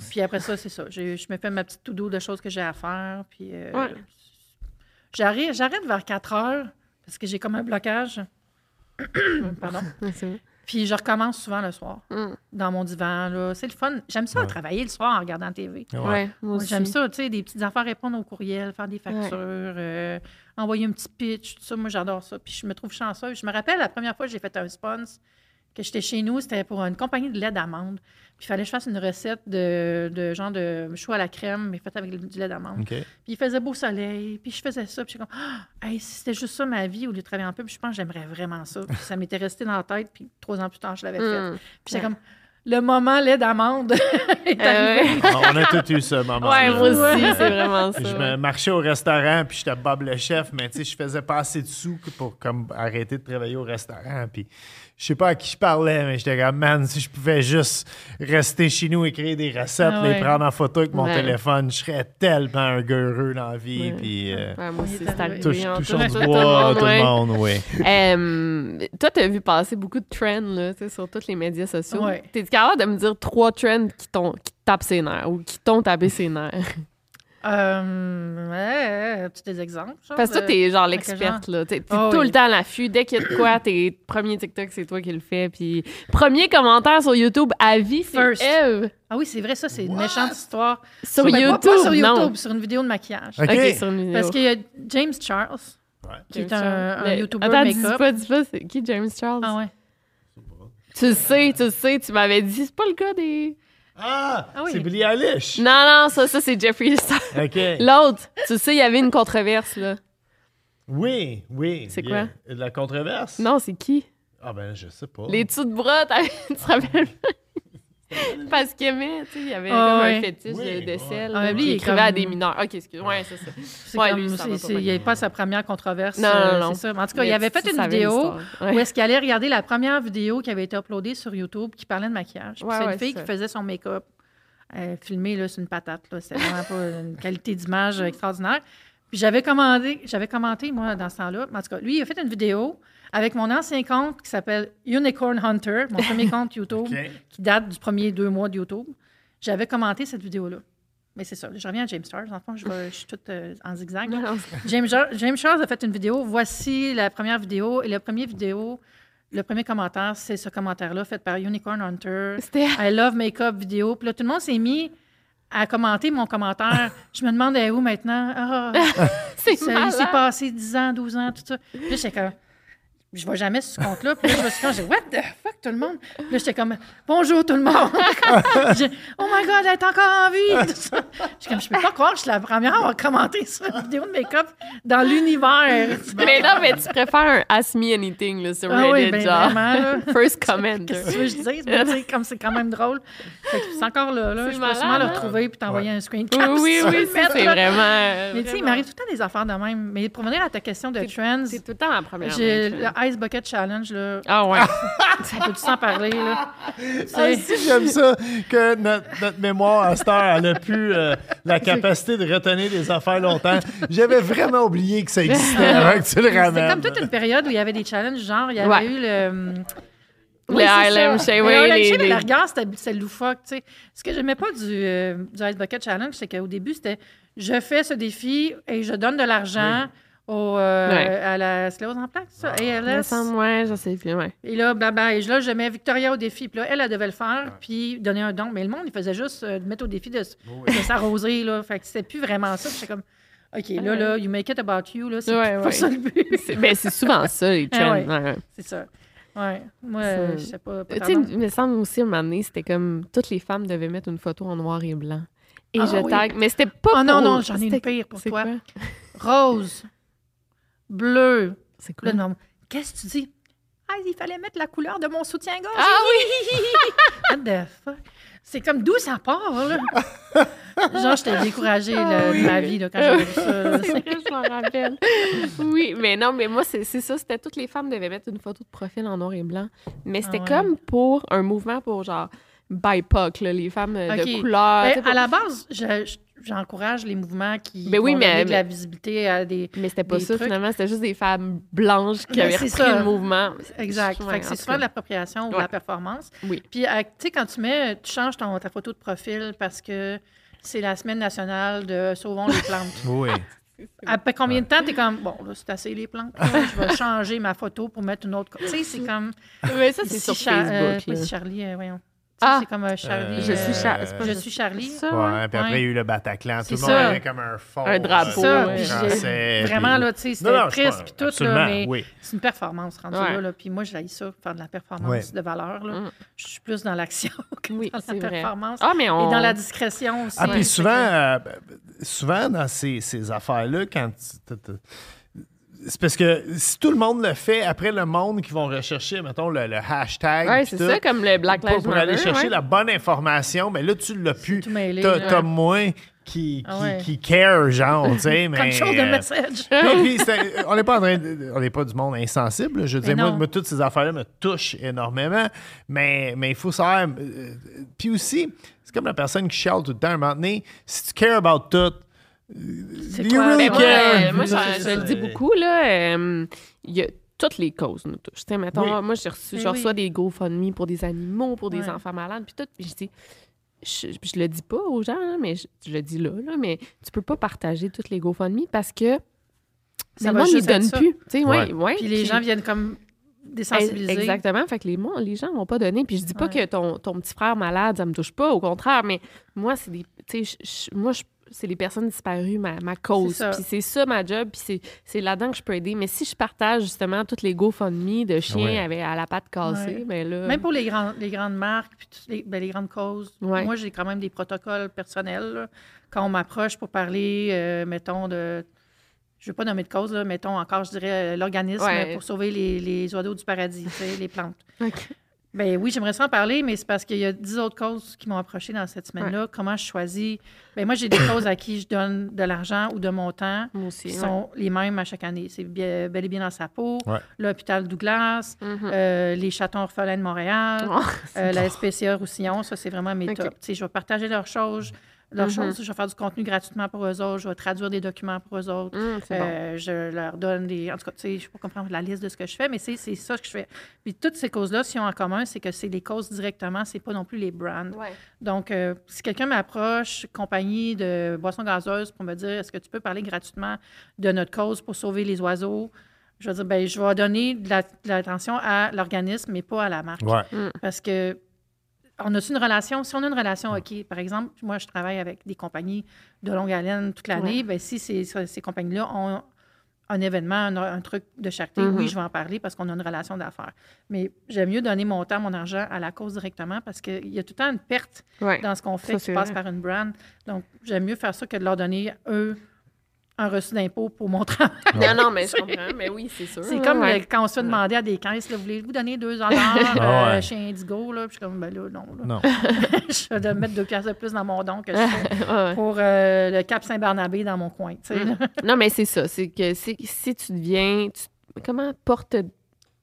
Puis après ça, c'est ça. Je, je me fais ma petite to-do de choses que j'ai à faire. Puis euh, j'arrête vers 4 heures parce que j'ai comme un blocage. Pardon. Puis je recommence souvent le soir Mm. dans mon divan. là. C'est le fun. J'aime ça Ouais. travailler le soir en regardant la TV. Ouais. Ouais, moi Moi, aussi. J'aime ça, tu sais, des petites affaires, répondre aux courriels, faire des factures, euh, envoyer un petit pitch, tout ça. Moi, j'adore ça. Puis je me trouve chanceuse. Je me rappelle la première fois que j'ai fait un sponsor, que j'étais chez nous, c'était pour une compagnie de lait d'amande. Puis il fallait que je fasse une recette de, de genre de chou à la crème, mais faite avec du lait d'amande. Puis il faisait beau soleil, puis je faisais ça, puis j'étais comme, ah, hey, si c'était juste ça ma vie au lieu de travailler en pub, je pense que j'aimerais vraiment ça. Puis ça m'était resté dans la tête, puis trois ans plus tard, je l'avais fait. Mm. Puis j'étais comme, le moment lait d'amande est Euh, arrivé. ouais. On a tout eu ce moment. Ouais, moi aussi, c'est vraiment ça. Je me marchais au restaurant, puis j'étais Bob le chef, mais tu sais, je faisais pas assez de sous pour comme arrêter de travailler au restaurant. Puis je sais pas à qui je parlais, mais j'étais comme, man, si je pouvais juste rester chez nous, écrire des recettes, Ah les prendre en photo avec mon Ouais. téléphone, je serais tellement un gars heureux dans la vie. Ouais. Puis euh, Ouais, moi aussi, c'est arrivé. touche, touchons tout- du le bois, monde, tout ouais. le monde, oui. Euh, toi, t'as vu passer beaucoup de trends là, tu sais, sur tous les médias sociaux. T'es capable de me dire trois trends qui t'ont qui tapent ses nerfs ou qui t'ont tapé ses nerfs? Euh, ouais, as-tu des exemples? genre, Parce que toi, de- t'es genre l'experte, là. T'es t'es Ah tout oui. le temps à l'affût. Dès qu'il y a de quoi, t'es premier TikTok, c'est toi qui le fais. Puis premier commentaire sur YouTube à vie, c'est First. Eve. Ah oui, c'est vrai, ça, c'est une méchante histoire. Sur pas- YouTube, pas sur non. Sur une vidéo de maquillage. OK. OK, sur une vidéo. Parce qu'il y a James Charles, Ouais. qui est James un, Charles. un YouTuber Attends, dis make-up. pas, dis pas, c'est qui James Charles? Ah ouais. Tu le sais, tu le sais, tu m'avais dit, c'est pas le cas des... Ah, Ah oui. c'est Billie Eilish. Non, non, ça, ça c'est Jeffree Star. OK. L'autre, tu sais, il y avait une controverse, là. Oui, oui. C'est a- quoi? De la controverse? Non, c'est qui? Ah ben, je sais pas. Les dessous de bras, tu te rappelles? Parce qu'il aimait, tu sais, il y avait Ah comme ouais. un fétiche Oui, de, sel. Ah, lui, il écrivait à des mineurs. OK, excuse. Ouais, c'est ça. C'est Ouais, comme- lui, ça va c'est- pas c'est- il n'y avait pas sa première controverse. Non, euh, non, non. C'est ça. Mais en tout cas, Mais il avait fait une vidéo où est-ce qu'il allait regarder la première vidéo qui avait été uploadée sur YouTube qui parlait de maquillage. C'est ouais, une fille c'est qui faisait son make-up euh, filmé là, sur une patate. Là. C'était vraiment pas une qualité d'image extraordinaire. Puis j'avais commandé, j'avais commenté, moi, dans ce temps-là. En tout cas, lui, il a fait une vidéo avec mon ancien compte qui s'appelle Unicorn Hunter, mon premier compte YouTube, qui date du premier deux mois de YouTube. J'avais commenté cette vidéo-là. Mais c'est ça. Je reviens à James Stars. En fond, je, vais- je suis toute euh, en zigzag. là. Non, non, James, Charles a fait une vidéo. Voici la première vidéo. Et la première vidéo, le premier commentaire, c'est ce commentaire-là fait par Unicorn Hunter. C'était... I love makeup vidéo. Puis là, tout le monde s'est mis à commenter mon commentaire. Je me est où maintenant. Ah, C'est ça, il s'est passé 10 ans, 12 ans, tout ça. Puis là, j'étais comme. Je vais jamais sur ce compte-là. Puis là, je me suis dit, j'ai what the fuck, tout le monde? Puis là, j'étais comme, bonjour tout le monde. J'ai, oh my God, elle est encore en vie. J'étais comme, je peux pas croire que je suis la première à avoir commenté sur une vidéo de make-up dans l'univers. Mais non, mais tu préfères un Ask Me Anything là, sur Ah oui, Reddit, ben genre. vraiment, là. First comment. Qu'est-ce que tu veux que je dise? Mais tu sais, comme c'est quand même drôle. Fait que c'est encore là. là. Je peux sûrement le retrouver puis t'envoyer un screen Oui, cap. oui, oui, c'est vraiment... Mais tu sais, il m'arrive tout le temps des affaires de même. Mais pour venir à ta question de trends, C'est tout le temps la première. Le Ice Bucket Challenge, là. Ah ouais. Ça peut tout s'en parler, là? Ah, si, j'aime ça que notre, notre mémoire à cette heure, elle a plus euh, la capacité de retenir des affaires longtemps. J'avais vraiment oublié que ça existait avant que tu le C'était ramènes. comme toute une période où il y avait des challenges, genre, il y avait Ouais. eu le. hum, Le oui, c'est Le mais les- la c'était loufoque, tu sais. Ce que j'aimais pas du, euh, du Ice Bucket Challenge, c'est qu'au début, c'était je fais ce défi et je donne de l'argent au, euh, Ouais. à la sclérose en plaques, ça, Il me ALS. semble, ouais, je sais plus, ouais. Et là, blabla. Et là, je mets Victoria au défi. Puis là, elle, elle devait le faire, puis donner un don. Mais le monde, il faisait juste euh, mettre au défi de, s- de s'arroser, là. Fait que c'était plus vraiment ça. Puis j'étais comme, OK, là, là, you make it about you, là. C'est Ouais, pas ouais. ça le but. C'est ben, c'est souvent ça, les Ah trends. ouais. ouais, ouais. c'est ça. Ouais. Moi, euh, je sais pas. pas Tu sais, il me semble aussi, à un moment donné, c'était comme toutes les femmes devaient mettre une photo en noir et blanc. Et Ah je oui. tag. Mais c'était pas. Oh non, pour- non, j'en ai une pire pour toi. quoi? Rose, bleu. C'est non. Qu'est-ce que tu dis? Ah, il fallait mettre la couleur de mon soutien-gorge. Ah oui! What the fuck? C'est comme d'où ça part, là? Genre, j'étais découragée là, de ma vie là, quand j'avais vu ça. C'est vrai, je m'en rappelle. Oui, mais non, mais moi, c'est ça. C'était toutes les femmes devaient mettre une photo de profil en noir et blanc. Mais c'était Ah ouais. comme pour un mouvement pour genre BIPOC, là, les femmes euh, de couleur. Ben, à la base, je- je- j'encourage les mouvements qui Ben oui, vont mais- donner de la visibilité à des... Mais c'était pas ça, trucs. finalement. C'était juste des femmes blanches qui Ben, avaient repris ça. le mouvement. Exact. Ouais, fait que en c'est souvent de l'appropriation ou de Ouais. la performance. Oui. Puis, à- tu sais, quand tu mets, tu changes ton, ta photo de profil parce que c'est la semaine nationale de Sauvons les plantes. Oui. Après combien de temps, t'es comme, bon, là, c'est assez les plantes. je vais changer ma photo pour mettre une autre. Tu sais, c'est comme. Mais ça, c'est si sur Char- euh, Facebook. oui, Charlie, euh, voyons. Ah! c'est comme euh, Charlie. Euh, Je suis Char- c'est pas Je suis Charlie. Ça, Ouais, ouais. puis après, Ouais. il y a eu le Bataclan. Tout C'est le monde avait comme un fond. Un drapeau, Ça, ouais. puis j'ai- français, Vraiment, là, tu sais, c'était non, je triste, puis tout, là, mais oui. c'est une performance rendue Ouais. là, là. Puis moi, j'ai ça, faire de la performance Ouais. de valeur, là. Mm. Je suis plus dans l'action que Oui, dans c'est la vrai. performance. Ah, mais on. Et dans la discrétion aussi. Ah, puis souvent, euh, souvent dans ces, ces affaires-là, quand tu- c'est parce que si tout le monde le fait, après le monde qui vont rechercher, mettons, le, le hashtag. C'est ça, comme le Black Lives pour aller Matter, chercher ouais. la bonne information, mais là, tu l'as mêlé, T'as moins qui, qui, Ah ouais. qui care, genre, tu sais, mais... Control the euh, message. non, puis c'était- on n'est pas en train de- on n'est pas du monde insensible. Je veux Mais dire, moi, toutes ces affaires-là me touchent énormément. Mais mais il faut savoir. euh, puis aussi, c'est comme la personne qui chiale tout le temps. À un moment donné, si tu cares about tout, C'est you quoi, really ben, moi, care. euh, moi, je, le dis beaucoup, là. euh, Il y a toutes les causes nous touchent. Tu sais, mettons, Oui. moi, j'ai reçu, je reçois oui. des GoFundMe pour des animaux, pour des Ouais. enfants malades, puis tout. Puis je dis, je, je le dis pas aux gens, mais je, je le dis là, là, mais tu peux pas partager toutes les GoFundMe parce que Ça le monde être donne ça. plus. Tu sais, Ouais. ouais, ouais, Puis les gens viennent comme désensibiliser. Exactement. Fait que les, mo- les gens vont pas donner. Puis je dis pas Ouais. que ton, ton petit frère malade, ça me touche pas. Au contraire, mais moi, c'est des. Moi, je- c'est les personnes disparues, ma, ma cause. C'est ça. Puis c'est ça ma job. Puis c'est- c'est là-dedans que je peux aider. Mais si je partage justement toutes les GoFundMe de chiens Ouais. avec, à la patte cassée, Ouais. ben là. Même pour les, grands, les grandes marques, puis toutes les, ben, les grandes causes, Ouais. moi, j'ai quand même des protocoles personnels. là. Quand on m'approche pour parler, euh, mettons, de. Je ne veux pas nommer de cause, là, mettons encore, je dirais, euh, l'organisme Ouais. pour sauver les, les oiseaux du paradis, tu sais, les plantes. OK. Ben oui, j'aimerais ça en parler, mais c'est parce qu'il y a dix autres causes qui m'ont approché dans cette semaine-là. Comment je choisis? Ben moi, j'ai des causes à qui je donne de l'argent ou de mon temps Moi aussi. qui ouais. sont les mêmes à chaque année. C'est bien- bel et bien dans sa peau, Ouais. l'hôpital Douglas, Mhm. euh, les chatons orphelins de Montréal, Oh, euh, la SPCA Roussillon, ça, c'est vraiment mes OK. tops. Tu sais, je vais partager leurs choses, leurs Mhm. choses. Je vais faire du contenu gratuitement pour eux autres. Je vais traduire des documents pour eux autres. bon. Euh, Je leur donne des. En tout cas, tu sais, je peux pas comprendre la liste de ce que je fais, mais c'est c'est ça que je fais. Puis toutes ces causes-là, ce qu'ils ont en commun, c'est que c'est les causes directement, c'est pas non plus les brands. Ouais. Donc, euh, si quelqu'un m'approche, compagnie de boissons gazeuses, pour me dire est-ce que tu peux parler gratuitement de notre cause pour sauver les oiseaux, je vais dire ben, je vais donner de la- de l'attention à l'organisme, mais pas à la marque. Ouais. Parce que on a une relation, si on a une relation, OK, par exemple, moi, je travaille avec des compagnies de longue haleine toute l'année, Ouais. ben, si ces, ces compagnies-là ont un événement, un, un truc de charité, oui, je vais en parler parce qu'on a une relation d'affaires. Mais j'aime mieux donner mon temps, mon argent à la cause directement parce qu'il y a tout le temps une perte Ouais. dans ce qu'on fait Ça, qui passe vrai. par une brand. Donc, j'aime mieux faire ça que de leur donner, eux, un reçu d'impôt pour mon travail. Non, non, mais je comprends. Mais oui, c'est sûr. C'est comme ouais. le- quand on se fait demander à des caisses, voulez-vous donner deux dollars Ah ouais. euh, chez Indigo? Là? Puis je suis comme, ben là, non. là. Non. je vais mettre deux piastres de plus dans mon don que je fais Ouais. pour euh, le Cap Saint-Barnabé dans mon coin. tu sais, là. Non, mais c'est ça. C'est que si tu deviens. tu- comment porte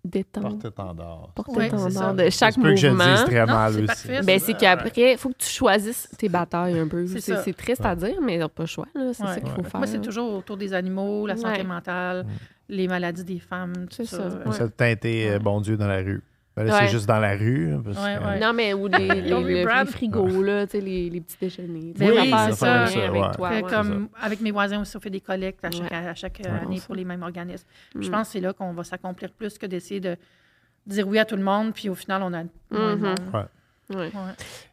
détendre? Porte-étendard. Porte-étendard c'est de chaque C'est peu que je mouvement. dise très Non, mal c'est aussi. Ben, c'est qu'après, il faut que tu choisisses tes batailles un peu. C'est C'est c'est triste à dire, mais t'as pas le choix. là. C'est Ouais. ça qu'il faut Ouais. faire. Moi, c'est toujours autour des animaux, la santé Ouais. mentale, les maladies des femmes, tout C'est ça. ça. Euh, bon Dieu, dans la rue. Ben là, Ouais. c'est juste dans la rue. hein, parce Ouais, que-. Non, mais ou les, les, Don't be le- proud. les frigos, là, tu sais, les, les petits déjeuners. Ben oui, ça. lien Ça, avec ouais. toi. Comme avec mes voisins aussi, on fait des collectes à chaque, Ouais. à chaque Ouais. année pour les mêmes organismes. Puis Je Mm. pense que c'est là qu'on va s'accomplir plus que d'essayer de dire oui à tout le monde, puis au final, on a moins de monde. Ouais.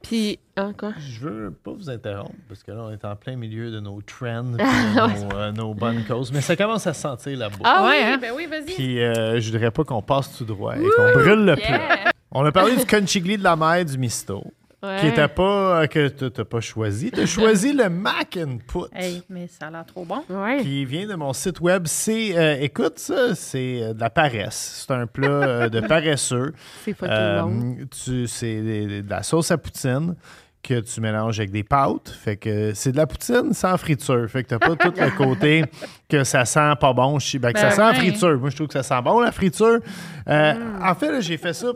Puis, hein, quoi? Je veux pas vous interrompre parce que là, on est en plein milieu de nos trends, puis de nos, euh, nos bonnes causes, mais ça commence à se sentir là-bas. Ah Ouais, oui, hein? ben oui, vas-y. Puis euh, je voudrais pas qu'on passe tout droit et qu'on brûle le plat. On a parlé du conchigli de la mer du misto, Ouais. qui était pas euh, que t'as- pas choisi. T'as choisi le Mac and Put. Hey, mais ça a l'air trop bon. Ouais. qui vient de mon site web. C'est, euh, écoute, ça, c'est euh, de la paresse. C'est un plat euh, de paresseux. C'est Euh, bon. tu, c'est de la sauce à poutine que tu mélanges avec des pâtes. Fait que c'est de la poutine sans friture. Fait que t'as pas tout le côté que ça sent pas bon. Je- Ben, que ça Ben sent ouais. friture. Moi, je trouve que ça sent bon, la friture. Euh, Mm. En fait, là, j'ai fait ça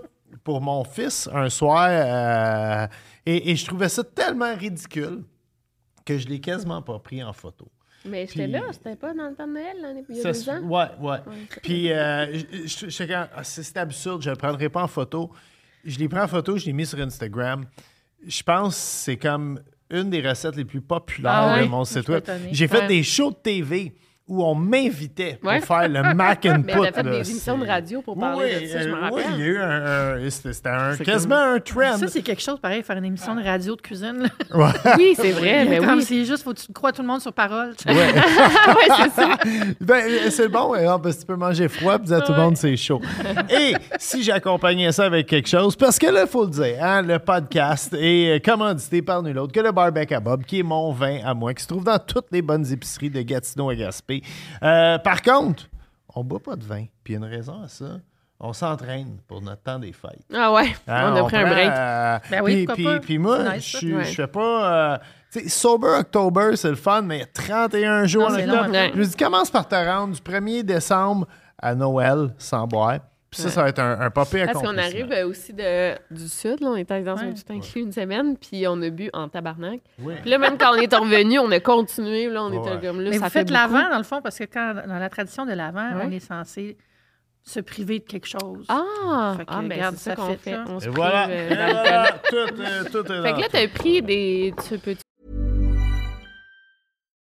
pour mon fils un soir euh, et, et je trouvais ça tellement ridicule que je l'ai quasiment pas pris en photo. Mais j'étais là, c'était pas dans le temps de Noël, l'année il y a Ça deux ans. Ouais, ouais. Ouais. Puis, euh, Ah, c'est absurde, je ne le prendrai pas en photo. Je l'ai pris en photo, je l'ai mis sur Instagram. Je pense que c'est comme une des recettes les plus populaires Ah de ouais? mon Je site web. J'ai fait des shows de TV où on m'invitait pour Ouais. faire le Mac and Mais Put. t'as fait là. des émissions de radio pour Oui, parler oui, de ça, je me euh, rappelle. oui, il y a eu un, un- c'était un- quasiment un trend. Ça, c'est quelque chose pareil, faire une émission de radio de cuisine. Ouais. Oui, c'est vrai, mais Comme oui. c'est juste, faut que tu crois tout le monde sur parole. tu sais. ouais, c'est ça. Ben, c'est bon, hein, parce que tu peux manger froid et dire à tout le monde c'est chaud. Et si j'accompagnais ça avec quelque chose, parce que là, il faut le dire, hein, le podcast est euh, commandité par nul autre que le Barbecue à Bob, qui est mon vin à moi, qui se trouve dans toutes les bonnes épiceries de Gatineau à Gaspé. Euh, par contre, on boit pas de vin, puis il y a une raison à ça. On s'entraîne pour notre temps des fêtes. Ah ouais, Hein, on a pris un prend, break. euh, Ben oui, puis, puis- pas? puis moi, je je fais pas. euh, tu sais, Sober October, c'est le fun, mais il y a 31 jours Non, octobre. long. Je me dis, commence par te rendre du 1er décembre à Noël sans boire. Puis ça, ça va être un, un papier Parce qu'on arrive euh, aussi de, du sud, là, on était dans un tout inclus une semaine, puis on a bu en tabarnak. Oui. Puis là, même quand on est revenu, on a continué, là, on Ouais. était comme là, Mais ça vous fait faites beaucoup. l'avant, dans le fond, parce que quand, dans la tradition de l'avant, Ouais. on est censé se priver de quelque chose. Ah, Fait que, ah ben regarde, c'est ça ça qu'on fait. là. On se Et prive, voilà. euh, Et d'alcool. voilà. Tout, euh, tout est Fait que là, t'as pris des... Tu peux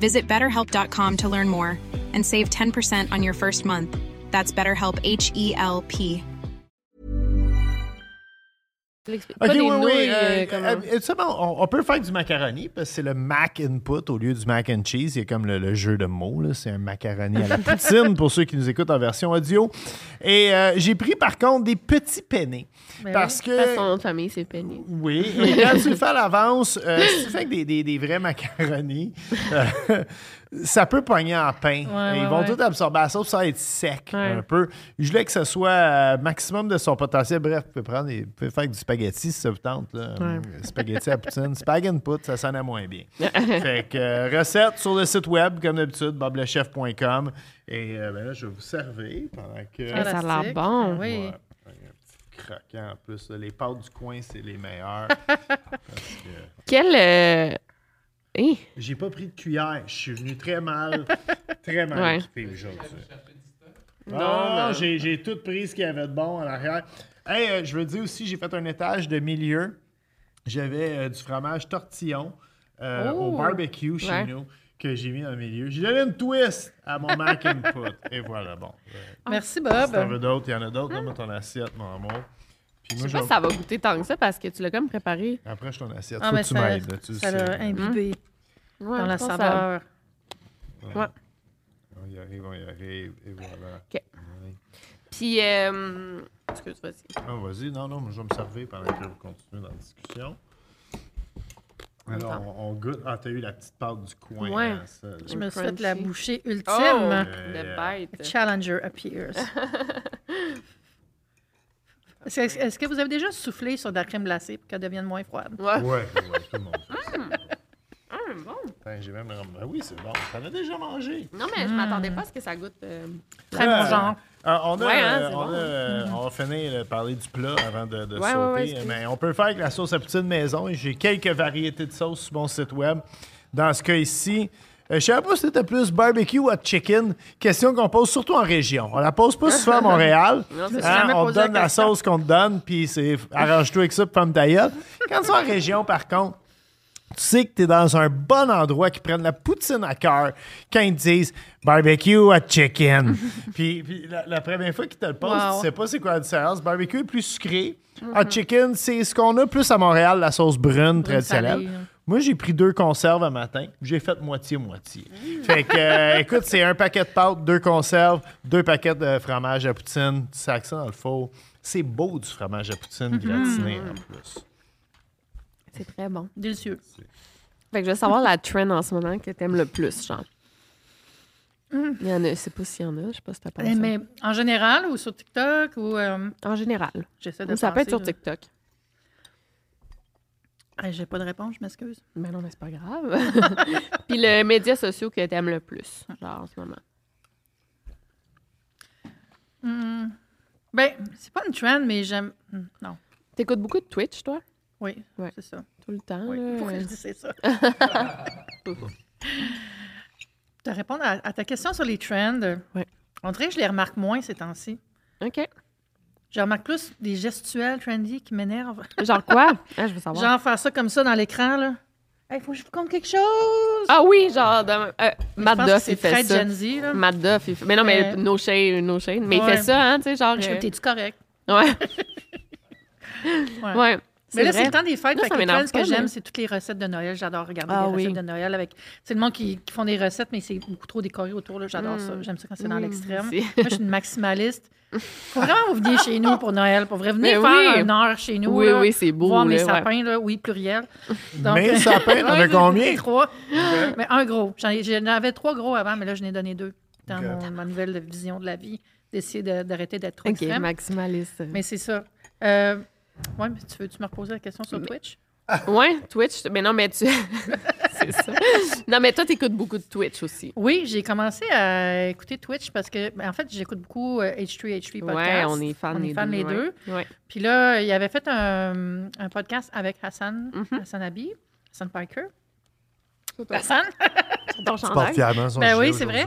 Visit betterhelp.com to learn more and save 10% on your first month. That's BetterHelp H E L P. OK, oui, oui. euh, euh, comment? euh, absolument, on, on peut faire du macaroni parce que c'est le mac input au lieu du mac and cheese. Il y a comme le, le jeu de mots. là. C'est un macaroni à la poutine pour ceux qui nous écoutent en version audio. Et euh, j'ai pris par contre des petits penne. Parce que. Parce que son nom de famille, c'est Penny. Oui, et quand tu le fais à l'avance, euh, si tu fais avec des, des, des vrais macaronis, euh, ça peut pogner en pain. Ouais, Ils ouais, vont ouais. tout absorber la sauce, ça va être sec Ouais. un peu. Je voulais que ce soit euh, maximum de son potentiel. Bref, vous pouvez, prendre des- vous pouvez faire du spaghetti si ça vous tente. Là. Ouais. Spaghetti à poutine, spag and put, ça sonnait moins bien. fait que euh, recette sur le site web, comme d'habitude, boblechef.com. Et euh, ben là, je vais vous servir pendant que... Ah, ça a l'air bon. Oui. Ouais. Il y a un petit croquant en plus. là. Les pâtes du coin, c'est les meilleures. Quel. euh, hein? J'ai pas pris de cuillère. Je suis venu très mal, très mal Ouais. équipé aujourd'hui. Non, non. j'ai, j'ai tout pris ce qu'il y avait de bon en arrière. Hey, euh, je veux dire aussi, j'ai fait un étage de milieu. J'avais euh, du fromage tortillon euh, au Oh! barbecue chez Ouais. nous que j'ai mis dans le milieu. J'ai donné une twist à mon mac and put. Et voilà, bon. Euh, Merci, si t'en Bob. veux d'autres, il y en a d'autres. Donne-moi ton assiette, mon amour. Puis Je moi, sais pas si ça va goûter tant que ça parce que tu l'as comme préparé. Après, je ton assiette. Ah, Faut mais que tu ça, m'aides. tu ça l'a imbibé. Ouais, dans la ça- saveur. Ouais. On y arrive, on y arrive, et voilà. OK. Puis, euh... excuse, vas-y. Ah, vas-y, non, non, moi, je vais me servir pendant que vous continuez dans la discussion. Alors, on, on goûte. Ah, t'as eu la petite pâte du coin. Ouais. hein, ça. Je me suis fait la bouchée Oh, ultime. le A bête. Challenger appears. Est-ce que vous avez déjà soufflé sur de la crème glacée pour qu'elle devienne moins froide? Ouais. Ouais, ouais, tout le monde. Hum, bon. Attends, J'ai même. Ah oui, c'est bon. T'en as déjà mangé. Non, mais je m'attendais pas à ce que ça goûte. euh, Très Ouais. bon genre. Euh, on, a, Ouais, hein, euh, c'est on, bon. a, euh, on va finir de parler du plat avant de, de Ouais, sauter. ouais, ouais, excuse. mais on peut faire avec la sauce à poutine maison. J'ai quelques variétés de sauces sur mon site web. Dans ce cas ici, euh, je savais pas si c'était plus barbecue ou hot chicken. Question qu'on pose surtout en région. On la pose pas souvent à Montréal. Non, Hein, on te posé la donne la sauce qu'on te donne, puis c'est arrange-toi avec ça, ta gueule. Quand c'est en région, par contre, tu sais que tu es dans un bon endroit qui prennent la poutine à cœur quand ils te disent barbecue hot chicken. puis puis la, la première fois qu'ils te le posent, Wow. tu sais pas c'est quoi la différence. Barbecue est plus sucré. Hot chicken, c'est ce qu'on a plus à Montréal, la sauce brune traditionnelle. salée, hein. Moi, j'ai pris deux conserves un matin. J'ai fait moitié-moitié. Fait que, euh, écoute, c'est un paquet de pâtes, deux conserves, deux paquets de fromage à poutine. Tu sacs ça dans le four. C'est beau du fromage à poutine gratiné en plus. C'est très bon. Délicieux. Fait que je veux savoir la trend en ce moment que t'aimes le plus, genre. Il y en a, je sais pas s'il y en a, je sais pas si t'as pensé. Eh, Mais en général ou sur TikTok ou. euh, En général. J'essaie de Ou ça peut être penser, sur là. TikTok. Eh, J'ai pas de réponse, je m'excuse. Mais non, mais c'est pas grave. Puis le média social que t'aimes le plus, genre en ce moment. Hmm. Ben, c'est pas une trend, mais j'aime. hmm, Non. T'écoutes beaucoup de Twitch, toi? Oui, Ouais. c'est ça. Tout le temps. Oui. là. Pourquoi je dis c'est ça? Te répondre à, à ta question sur les trends, Ouais. on dirait que je les remarque moins ces temps-ci. OK. Je remarque plus des gestuels trendy qui m'énervent. Genre quoi? Ah, je veux savoir. Genre faire ça comme ça dans l'écran, là. Hey, faut que je vous compte quelque chose! Ah oui, genre, de, euh, Matt Duff, il fait très ça. Gen Z, là. Matt Duff, il fait... Mais non, mais Mais- no shade, no shade. Mais il fait ça, hein, tu sais, genre... Euh, T'es-tu correct? Ouais. Ouais. ouais. Mais là, c'est le temps des fêtes. Là, fait que ce que j'aime, mais- c'est toutes les recettes de Noël. J'adore regarder Ah les oui. recettes de Noël. avec C'est le monde qui, qui font des recettes, mais c'est beaucoup trop décoré autour. là. J'adore ça. J'aime ça quand c'est dans Mm, l'extrême. Moi, je suis une maximaliste. Faut vraiment vous venir chez nous pour Noël. Pour vrai, venir Mais faire oui. une heure chez nous. Oui, là, oui, c'est beau, Voir mes ouais. sapins, là, oui, pluriel. Donc, Mais sapins, t'en as combien? Trois. Mais un gros. J'en ai- J'en avais trois gros avant, mais là, je n'ai donné deux. Dans mon- ma nouvelle vision de la vie, d'essayer de- d'arrêter d'être trop OK, extrême. maximaliste. Mais c'est ça. Euh, ouais, mais tu veux-tu me reposer la question sur Twitch? Ouais, Twitch. Mais non, mais tu... c'est ça. Non, mais toi, t'écoutes beaucoup de Twitch aussi. Oui, j'ai commencé à écouter Twitch parce que, ben, en fait, j'écoute beaucoup euh, H3H3 podcast. Ouais, on est fans On est les fans deux. les ouais. deux. Ouais. Puis là, il avait fait un, un podcast avec Hassan, Mhm. Hassan Abi, Hassan Parker. Hassan? Tu son Ben oui, c'est vrai.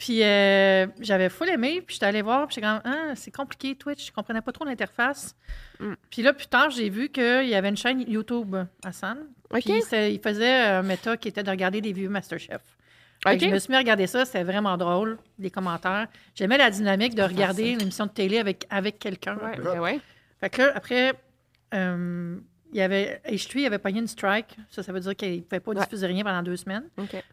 Puis euh, j'avais full aimé, puis j'étais allée voir, puis j'étais comme, ah, c'est compliqué Twitch, je comprenais pas trop l'interface. Mm. Puis là, plus tard, j'ai vu qu'il y avait une chaîne YouTube, Hassan. OK. Puis il faisait un méta qui était de regarder des vieux Masterchef. Fait que OK. Je me suis mis à regarder ça, c'était vraiment drôle, les commentaires. J'aimais la dynamique de regarder une émission de télé avec, avec quelqu'un. Ouais, ben ouais. Fait que là, après, euh, il y avait H3, il avait pogné une strike. Ça, ça veut dire qu'il ne pouvait pas Ouais. diffuser rien pendant deux semaines.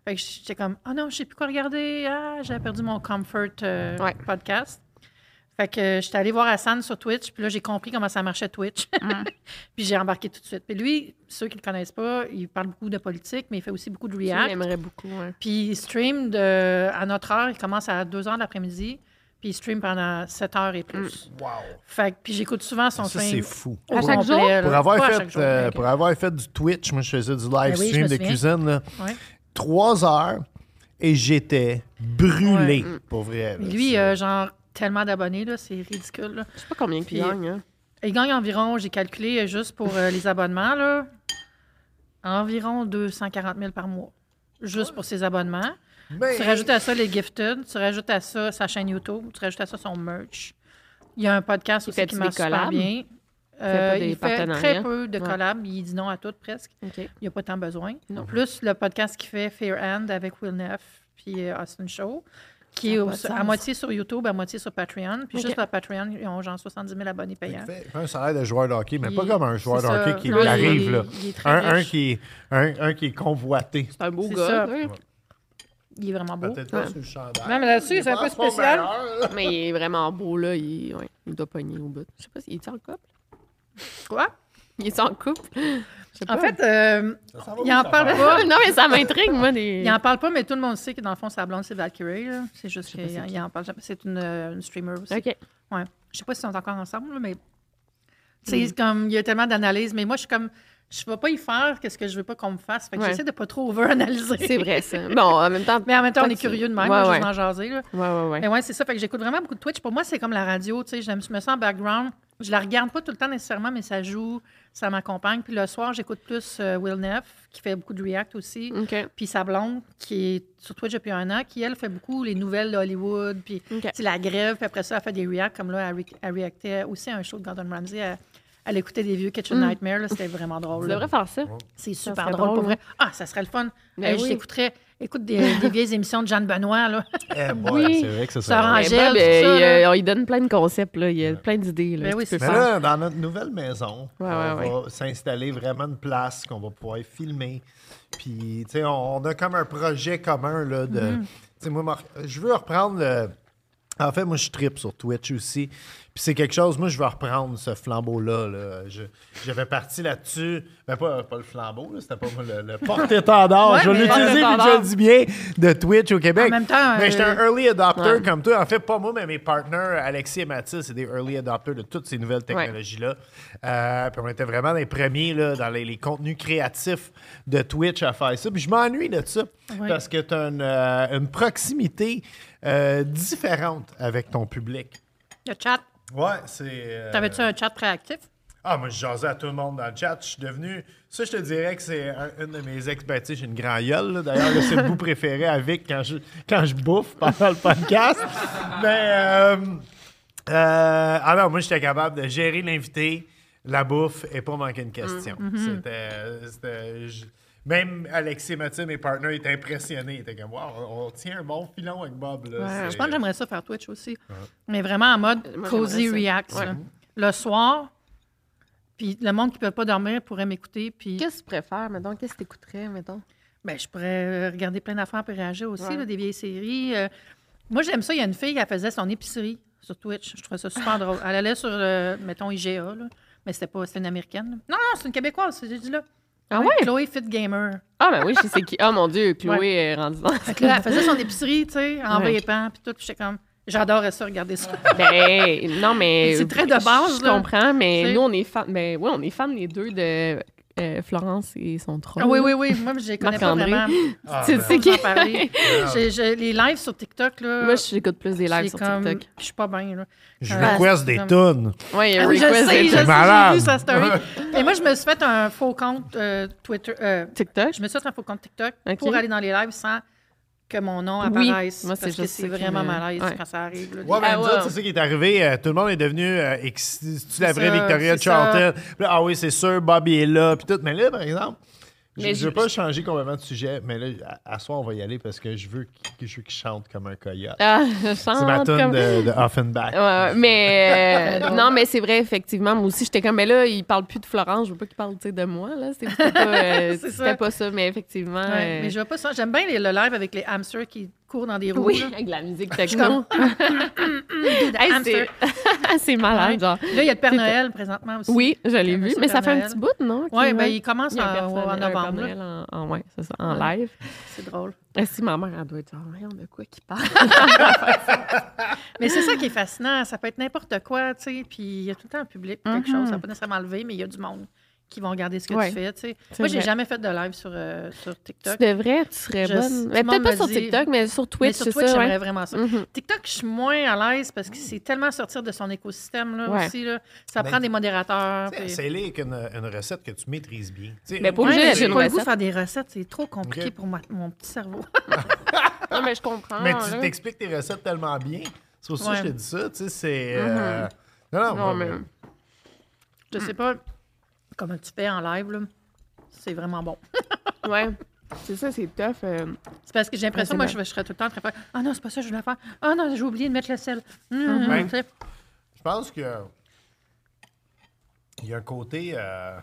Fait que j'étais comme, oh non, je sais plus quoi regarder. Ah, j'avais perdu mon Comfort euh, Ouais. podcast. Fait que euh, j'étais allée voir Hassan sur Twitch, puis là, j'ai compris comment ça marchait Twitch. Mm. puis j'ai embarqué tout de suite. Puis lui, ceux qui le connaissent pas, il parle beaucoup de politique, mais il fait aussi beaucoup de React. l'aimerais beaucoup, ouais. Puis il stream de, à notre heure, il commence à 2 heures de l'après-midi, puis il stream pendant 7 heures et plus. Wow. Fait que, puis j'écoute souvent son Ça, stream. c'est fou. au À chaque complet, jour? là. Pour avoir, Pas fait, chaque jour, euh, pour avoir fait du Twitch, moi, je faisais du live oui, je stream de cuisine. Là. Ouais. Trois heures et j'étais brûlé, Ouais. pour vrai. là. Lui, euh, genre, tellement d'abonnés, là, c'est ridicule. là. Je sais pas combien qu'il gagne, hein. Il gagne environ, j'ai calculé juste pour euh, les abonnements, là, environ 240 000 par mois. Juste pour ses abonnements. Mais- Tu rajoutes à ça les gifted, tu rajoutes à ça sa chaîne YouTube, tu rajoutes à ça son merch. Il y a un podcast Il aussi qui marche super collabs? bien. pas Euh, des il fait très peu de Ouais. collabs. Il dit non à toutes presque. Il n'y a pas tant besoin. Non. Plus le podcast qu'il fait Fair Hand avec Will Neff puis euh, Austin Show. qui est au- à moitié sur YouTube, à moitié sur Patreon. Puis juste sur Patreon, ils ont genre 70 000 abonnés payants. il fait un salaire de joueur de hockey, mais Il- pas comme un joueur de hockey qui Non, arrive. est- là. il est très Un, qui est, un, un qui est convoité. C'est un beau gars. ça. Il est vraiment beau. Peut-être pas Ouais. sur le chandail. Non, mais là-dessus, Il est c'est un pas peu spécial. Mais il est vraiment beau, là. Il, ouais, il doit pogner au bout. Je sais pas s'il est en couple. Quoi? Il est en couple? En fait, euh, il en parle pas. non, mais ça m'intrigue, moi. Des... Il en parle pas, mais tout le monde sait que dans le fond, sa blonde, c'est Valkyrie. là. C'est juste qu'il qui. il en parle jamais. C'est une, euh, une streamer aussi. OK. Ouais. Je sais pas s'ils sont encore ensemble, là, mais. Tu Mm. sais, comme, il y a tellement d'analyses, mais moi, je suis comme. Je ne vais pas y faire qu'est-ce que je veux pas qu'on me fasse. Fait que Ouais. j'essaie de pas trop over-analyser. C'est vrai, ça. Bon, en même temps... Mais en même temps, on est curieux de même, Ouais, en jaser. Là. Ouais, ouais, ouais. Mais ouais, c'est ça. Fait que j'écoute vraiment beaucoup de Twitch. Pour moi, c'est comme la radio. Tu sais, je me sens en background. Je la regarde pas tout le temps nécessairement, mais ça joue, ça m'accompagne. Puis le soir, j'écoute plus euh, Will Neff, qui fait beaucoup de react aussi. Puis sa blonde, qui est sur Twitch depuis un an, qui, elle, fait beaucoup les nouvelles d'Hollywood. Puis la grève. Puis après ça, elle fait des reacts. Comme là, elle, elle reactait aussi à un show de Gordon Ramsay. Elle, elle écoutait des vieux Kitchen Mm. Nightmare. là. C'était vraiment drôle. Tu devrais faire ça. C'est super drôle, drôle, pour vrai. Ah, ça serait le fun. Ben Hey, Je t'écouterais. Écoute des, des vieilles émissions de Jeanne Benoît, là. Eh Oui. C'est vrai que ça serait. Angèle, Ben, tout ben, ça, il, là. euh, il donne plein de concepts, là. Il y a plein d'idées. Là, Ben oui, Mais faire. là, dans notre nouvelle maison, Ouais, on ouais, va s'installer vraiment une place qu'on va pouvoir filmer. Puis, tu sais, on, on a comme un projet commun, là, de... Mm-hmm. Tu sais, moi, je veux reprendre le... En fait, moi, je tripe sur Twitch aussi. Puis c'est quelque chose, moi, je veux reprendre ce flambeau-là. là. J'avais parti là-dessus. Ben, pas, pas le flambeau, là, c'était pas moi le, le porte-étendard. Ouais, je vais mais- l'utiliser, puis je le dis bien, de Twitch au Québec. En même temps, Mais j'étais euh, un early adopter ouais. comme toi. En fait, pas moi, mais mes partners, Alexis et Mathilde, c'est des early adopters de toutes ces nouvelles technologies-là. Euh, puis on était vraiment les premiers là, dans les, les contenus créatifs de Twitch à faire ça. Puis je m'ennuie de ça parce que tu as une, euh, une proximité euh, différente avec ton public. Le chat. Ouais, c'est. euh, T'avais-tu un chat préactif? Ah, moi, je jasais à tout le monde dans le chat. Je suis devenu. Ça, je te dirais que c'est un- une de mes expertises. J'ai une grand gueule. là. D'ailleurs, c'est le bout préféré avec quand je, quand je bouffe pendant le podcast. Mais. euh, euh, ah non, moi, j'étais capable de gérer l'invité, la bouffe et pas manquer une question. C'était. c'était- je- Même Alexis Mathieu, mes partenaires, étaient impressionnés. Ils étaient comme, wow, on, on tient un bon filon avec Bob. Là. Ouais. C'est- Je pense que j'aimerais ça faire Twitch aussi. Mais vraiment en mode Moi, cozy. Ouais. là. Le soir, puis le monde qui ne peut pas dormir pourrait m'écouter. Puis Qu'est-ce que tu préfères, mettons? Qu'est-ce que tu écouterais, mettons? ben, je pourrais euh, regarder plein d'affaires et réagir aussi, Ouais. là, des vieilles séries. Euh, moi, j'aime ça. Il y a une fille qui elle faisait son épicerie sur Twitch. Je trouvais ça super drôle. Elle allait sur, euh, mettons, IGA, là. mais c'était pas c'était une américaine. là. Non, non, c'est une québécoise, j'ai dit là. Ah ouais? Chloé Fit Gamer. Ah, ben oui, je sais qui. Oh mon Dieu, Chloé est rendue dans. Fait que là, elle faisait son épicerie, tu sais, en Ouais. vapant, puis tout. Puis j'étais comme, j'adorais ça, regarder ça. Ben, non, mais. C'est très de base, Je là. comprends, mais nous, on est fans. Ben, oui, on est fans les deux de euh, Florence et son troll. Ah oui, oui, oui. Moi, je les connais pas vraiment. Ah, Tu ben, sais qui? parler. J'ai- j'ai- les lives sur TikTok, là. Moi, j'écoute plus des lives sur comme- TikTok. Je suis pas bien, là. Je Ah, request des comme- tunes. Oui, Ah je request sais, de je sais, malade. j'ai vu sa story. Et moi, je me suis fait un faux compte euh, Twitter. euh, TikTok? je me suis fait un faux compte TikTok Ok. pour aller dans les lives sans que mon nom Oui. apparaisse. Moi, c'est parce que c'est vraiment me- malaise ouais. quand ça arrive. là. Ouais, ben, Ah c'est ça qui est arrivé. Euh, tout le monde est devenu euh, ex- C'est-tu la vraie ça, Victoria Charlton? Puis ah oui, c'est sûr, Bobby est là. Puis tout. Mais là, par exemple, je Mais ne je- veux pas changer complètement de sujet, mais là, à, à soir, on va y aller parce que je veux qu'il je veux qu'il chante comme un coyote. Ah, je c'est ma chante tune comme... de, de Offenbach. Ouais, mais euh, non, mais c'est vrai, effectivement. Moi aussi, j'étais comme, mais là, il parle plus de Florence. Je veux pas qu'il parle de moi. là. C'était pas, euh, C'est ça. pas ça, mais effectivement. Ouais, euh, Mais je vois pas ça. J'aime bien les- le live avec les hamsters qui courent dans des roues. Oui, là. avec la musique techno. Hey, c'est malade, Ouais. genre. Là, il y a le Père Noël présentement aussi. Oui, je l'ai vu, mais ça fait un petit bout, non? Oui, ben, il commence Il en, en novembre. Noël en, en- ouais, c'est ça, en Ouais. live. C'est drôle. Et si ma mère, elle doit être genre, voyons de quoi qu'il parle? Mais c'est ça qui est fascinant. Ça peut être n'importe quoi, tu sais. Puis il y a tout le temps un public quelque Mhm. chose. Ça peut pas nécessairement lever, mais il y a du monde qui vont regarder ce que Ouais. tu fais, tu sais. C'est Moi, j'ai jamais fait de live sur, euh, sur tu TikTok. devrais, tu serais Je- bonne. Mais peut-être pas sur dit- TikTok, mais sur Twitch, mais sur c'est Twitch, j'aimerais ouais. vraiment ça. Mhm. TikTok, je suis moins à l'aise parce que c'est tellement sortir de son écosystème là, Ouais. aussi. Là. Ça Ben, prend des modérateurs. Tu puis- Essaye-les avec une, une recette que tu maîtrises bien. Tu Mais j'ai pas le goût de recette. faire des recettes. C'est trop compliqué pour ma- mon petit cerveau. Non, mais je comprends. Mais tu t'expliques tes recettes tellement bien. C'est pour ça que je te dis ça. Tu sais, c'est. euh, Non, non, moi, mais. je sais pas comment tu fais en live. là. C'est vraiment bon. Ouais. c'est ça, c'est tough. euh, C'est parce que j'ai l'impression, moi, je, serais tout le temps en train de faire Ah non, c'est pas ça que je voulais faire. Ah non, j'ai oublié de mettre le sel. Ouais. tu sais. Je pense que il y a un côté. euh,